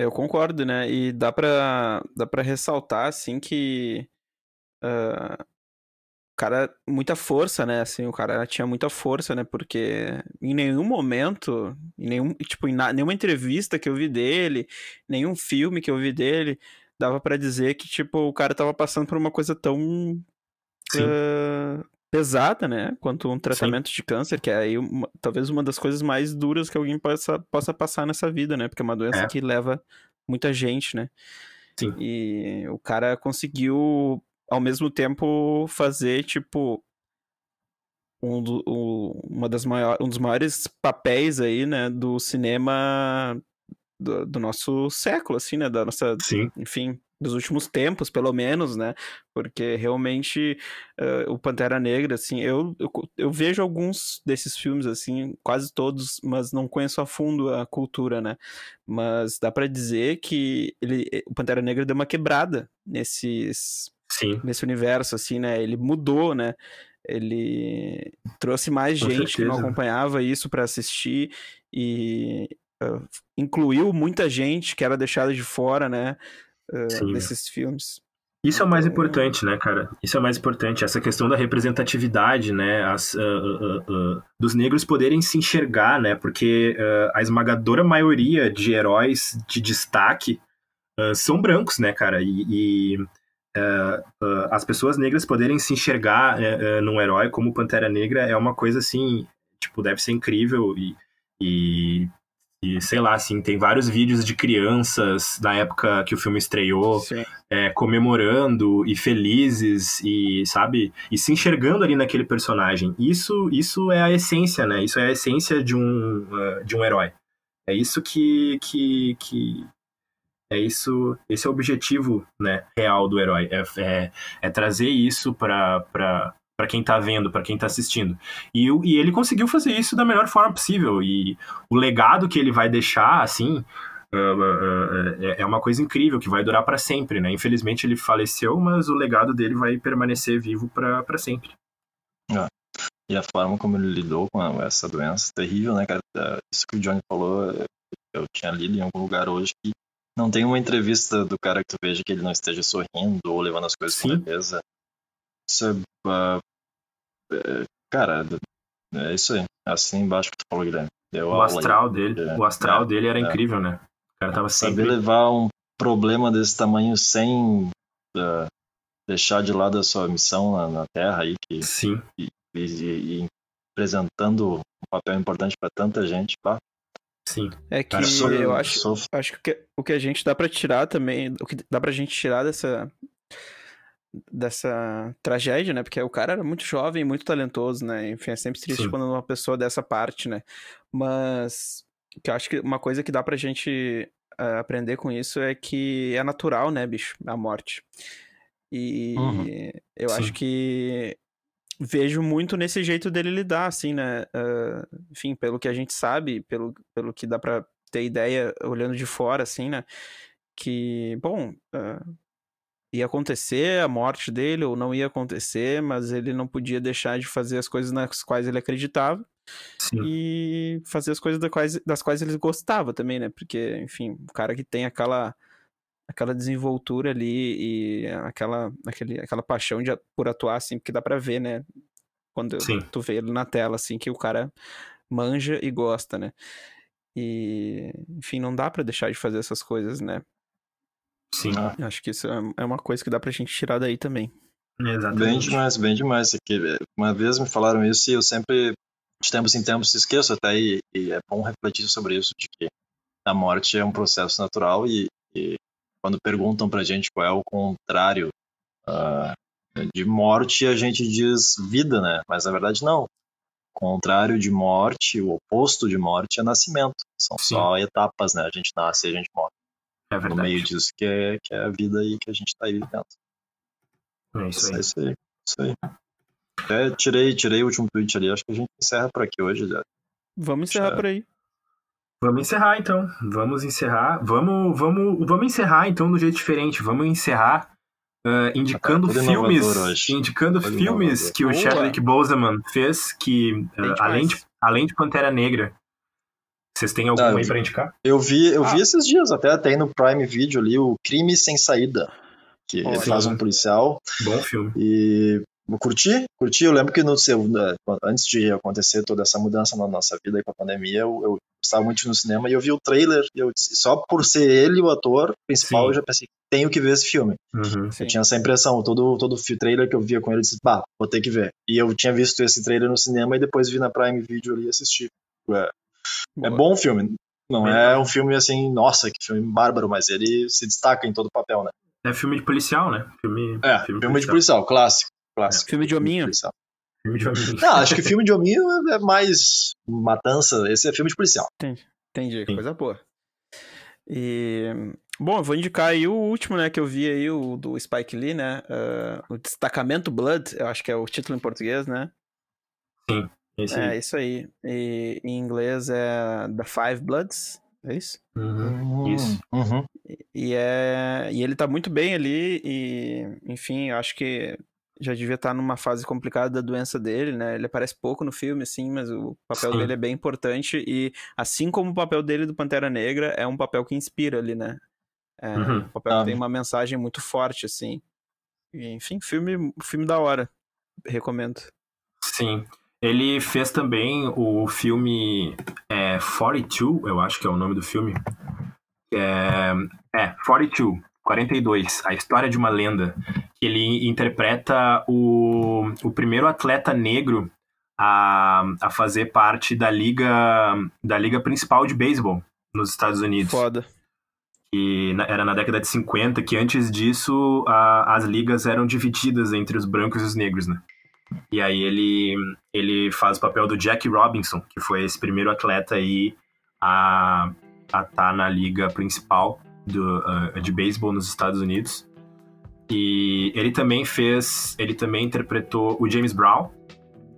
Eu concordo, né? E dá pra, dá pra ressaltar, assim, que uh, cara, muita força, né? Assim, o cara tinha muita força, né? Porque em nenhum momento, em nenhum, tipo, em na, nenhuma entrevista que eu vi dele, nenhum filme que eu vi dele, dava para dizer que, tipo, o cara tava passando por uma coisa tão uh, pesada, né? Quanto um tratamento Sim. de câncer, que é aí uma, talvez uma das coisas mais duras que alguém possa, possa passar nessa vida, né? Porque é uma doença é. que leva muita gente, né? Sim. E o cara conseguiu ao mesmo tempo fazer, tipo, um, do, um, uma das maiores, um dos maiores papéis aí, né, do cinema do, do, nosso século, assim, né, da nossa, Sim. enfim, dos últimos tempos, pelo menos, né, porque realmente uh, o Pantera Negra, assim, eu, eu, eu, vejo alguns desses filmes, assim, quase todos, mas não conheço a fundo a cultura, né, mas dá para dizer que ele, o Pantera Negra deu uma quebrada nesses Sim. nesse universo, assim, né? Ele mudou, né? Ele trouxe mais Com gente certeza. que não acompanhava isso para assistir e uh, incluiu muita gente que era deixada de fora, né? Uh, desses filmes. Isso é o mais então, importante, né, cara? Isso é o mais importante, essa questão da representatividade, né, As, uh, uh, uh, dos negros poderem se enxergar, né, porque a esmagadora maioria de heróis de destaque são brancos, né, cara, e, e uh, as pessoas negras poderem se enxergar num herói como Pantera Negra é uma coisa assim, tipo, deve ser incrível e, e, e sei lá, assim, tem vários vídeos de crianças da época que o filme estreou é, comemorando e felizes e, sabe, e se enxergando ali naquele personagem. Isso, isso é a essência, né? Isso é a essência de um, de um herói. É isso que, que, que, é isso, esse é o objetivo né, real do herói. É, é, é trazer isso para para quem tá vendo, para quem tá assistindo. E, e ele conseguiu fazer isso da melhor forma possível. E o legado que ele vai deixar, assim, uh, uh, uh, é uma coisa incrível, que vai durar para sempre, né? Infelizmente ele faleceu, mas o legado dele vai permanecer vivo para sempre. Ah, e a forma como ele lidou com essa doença terrível, né, cara? Isso que o Johnny falou, eu tinha lido em algum lugar hoje que não tem uma entrevista do cara que tu veja que ele não esteja sorrindo ou levando as coisas Sim. com leveza. Isso é, uh, é, cara, é isso aí. Assim embaixo que tu falou, Guilherme. Deu o astral aí, dele, o astral é, dele era é. incrível, né? O cara tava sempre... Saber levar um problema desse tamanho sem uh, deixar de lado a sua missão na, na Terra aí, que, Sim. E, e, e, apresentando um papel importante para tanta gente, pá, Sim. É que eu acho, acho que o que a gente dá para tirar também, o que dá pra gente tirar dessa dessa tragédia, né? Porque o cara era muito jovem, muito talentoso, né? Enfim, é sempre triste Sim. quando uma pessoa dessa parte, né? Mas que eu acho que uma coisa que dá pra gente uh, aprender com isso é que é natural, né, bicho, a morte. E uhum. eu Sim. acho que vejo muito nesse jeito dele lidar, assim, né? Uh, enfim, pelo que a gente sabe, pelo, pelo que dá pra ter ideia olhando de fora, assim, né? Que, bom, uh, ia acontecer a morte dele ou não ia acontecer, mas ele não podia deixar de fazer as coisas nas quais ele acreditava. Sim. E fazer as coisas das quais, das quais ele gostava também, né? Porque, enfim, o cara que tem aquela aquela desenvoltura ali e aquela, aquele, aquela paixão de, por atuar, assim, porque dá pra ver, né? Quando Sim. tu vê ele na tela, assim, que o cara manja e gosta, né? E, enfim, não dá para deixar de fazer essas coisas, né? Sim. Ah. Acho que isso é, é uma coisa que dá pra gente tirar daí também. Exatamente. Bem demais, bem demais. Aqui. Uma vez me falaram isso e eu sempre de tempos em tempos se esqueço até e, e é bom refletir sobre isso, de que a morte é um processo natural e, e quando perguntam pra gente qual é o contrário uh, de morte, a gente diz vida, né? Mas na verdade não. O contrário de morte, o oposto de morte é nascimento. São Sim. só etapas, né? A gente nasce e a gente morre. É No verdade. meio disso que é, que é a vida aí que a gente tá aí vivendo. É isso aí. É isso aí. Isso aí. Até tirei, tirei o último tweet ali. Acho que a gente encerra por aqui hoje, já. Vamos encerrar Já. por aí. Vamos encerrar então. Vamos encerrar. Vamos, vamos, vamos encerrar então do jeito diferente. Vamos encerrar ah, indicando tudo filmes, indicando filmes inovador. que o. Chadwick Boseman fez que ah, demais. além de além de Pantera Negra. Vocês têm algum eu aí vi. pra indicar? Eu vi, eu Ah. vi esses dias, até tem no Prime Video ali, o Crime Sem Saída. Que Olha. faz um policial. Bom filme. E eu curti, curti. Eu lembro que no seu, né, antes de acontecer toda essa mudança na nossa vida aí com a pandemia, eu, eu estava muito no cinema e eu vi o trailer. E eu, disse- só por ser ele o ator principal, Sim. eu já pensei, tenho que ver esse filme. Uhum. Sim. Eu tinha essa impressão, todo, todo trailer que eu via com ele, eu disse, bah, vou ter que ver. E eu tinha visto esse trailer no cinema e depois vi na Prime Video ali e assisti. É, é Boa. bom o filme. Não é bom. um filme assim, nossa, que filme bárbaro, mas ele se destaca em todo o papel, né? É filme de policial, né? Filme, É, filme, de policial, clássico. clássico. Filme de hominho. policial. Filme de família. Não, acho que filme de hominho é mais matança. Esse é filme de policial. Entendi, Sim. coisa boa. E. Bom, eu vou indicar aí o último, né, que eu vi aí, o do Spike Lee, né? ah, o Destacamento Blood, eu acho que é o título em português, né? Esse É, aí. isso aí. E em inglês é The Five Bloods, é isso? Uhum. Isso. Uhum. E, é, e ele tá muito bem ali, e enfim, eu acho que já devia estar numa fase complicada da doença dele, né? Ele aparece pouco no filme, assim, mas o papel Sim. dele é bem importante, e assim como o papel dele do Pantera Negra, é um papel que inspira ali, né? É Uhum. um papel Ah. que tem uma mensagem muito forte, assim. E, enfim, filme, filme da hora. Recomendo. Sim. Ele fez também o filme é, 42, eu acho que é o nome do filme. É, é 42, 42, a história de uma lenda. Que ele interpreta o, o primeiro atleta negro a, a fazer parte da liga, da liga principal de beisebol nos Estados Unidos. Foda. que era na década de 50, que antes disso a- as ligas eram divididas entre os brancos e os negros, né? E aí ele, ele faz o papel do Jack Robinson, que foi esse primeiro atleta aí a estar tá na liga principal do, ah, de beisebol nos Estados Unidos. E ele também fez, ele também interpretou o James Brown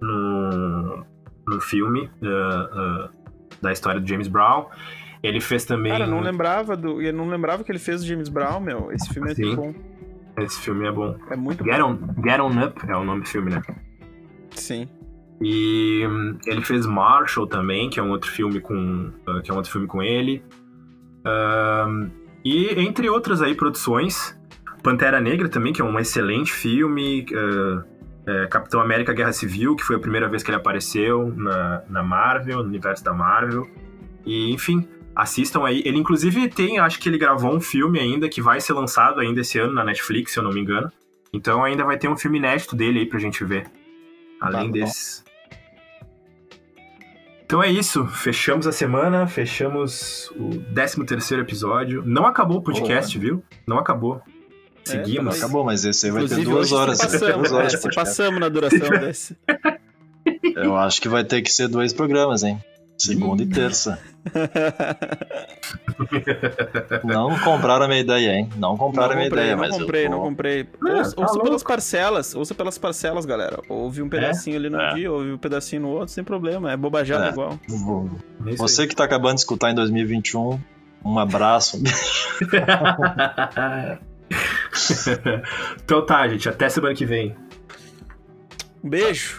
no, no filme ah, ah, da história do James Brown. Ele fez também. Cara, eu não lembrava do. Eu não lembrava que ele fez o James Brown, meu. Esse filme é Sim. bom. Esse filme é bom. É muito Get bom. on, Get on Up é o nome do filme, né? Sim. E hum, ele fez Marshall também, que é um outro filme com, ah, que é um outro filme com ele. Ahn, e entre outras aí produções, Pantera Negra também, que é um excelente filme. ah, é, Capitão América Guerra Civil, que foi a primeira vez que ele apareceu na, na Marvel, no universo da Marvel. E, enfim, assistam aí. Ele, inclusive, tem, acho que ele gravou um filme ainda que vai ser lançado ainda esse ano na Netflix, se eu não me engano. Então ainda vai ter um filme inédito dele aí pra gente ver. Além bom. desses. Então é isso. Fechamos a semana, fechamos o 13 terceiro episódio. Não acabou o podcast, viu? Não acabou. Seguimos. tá Acabou, mas esse aí vai ter duas horas. Passamos, duas horas é, passamos na duração desse. Eu acho que vai ter que ser dois programas, hein? Segunda e terça. Não compraram a minha ideia, hein? Não compraram a não minha comprei, ideia, não mas comprei, eu não tô... comprei. É, Ouça, tá ouça pelas parcelas, ouça pelas parcelas, galera. Ouve um pedacinho ali no É. dia, ouve um pedacinho no outro, sem problema. É bobajada É. igual. É Você que tá acabando de escutar em 2021, um abraço. [laughs] então tá, gente. Até semana que vem. Um beijo.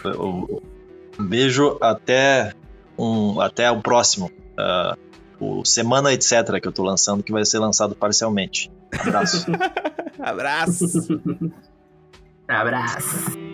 Um beijo até, um, até o próximo. ah, o Semana Etc. que eu tô lançando, que vai ser lançado parcialmente. Abraço. [laughs] Abraço. Abraço.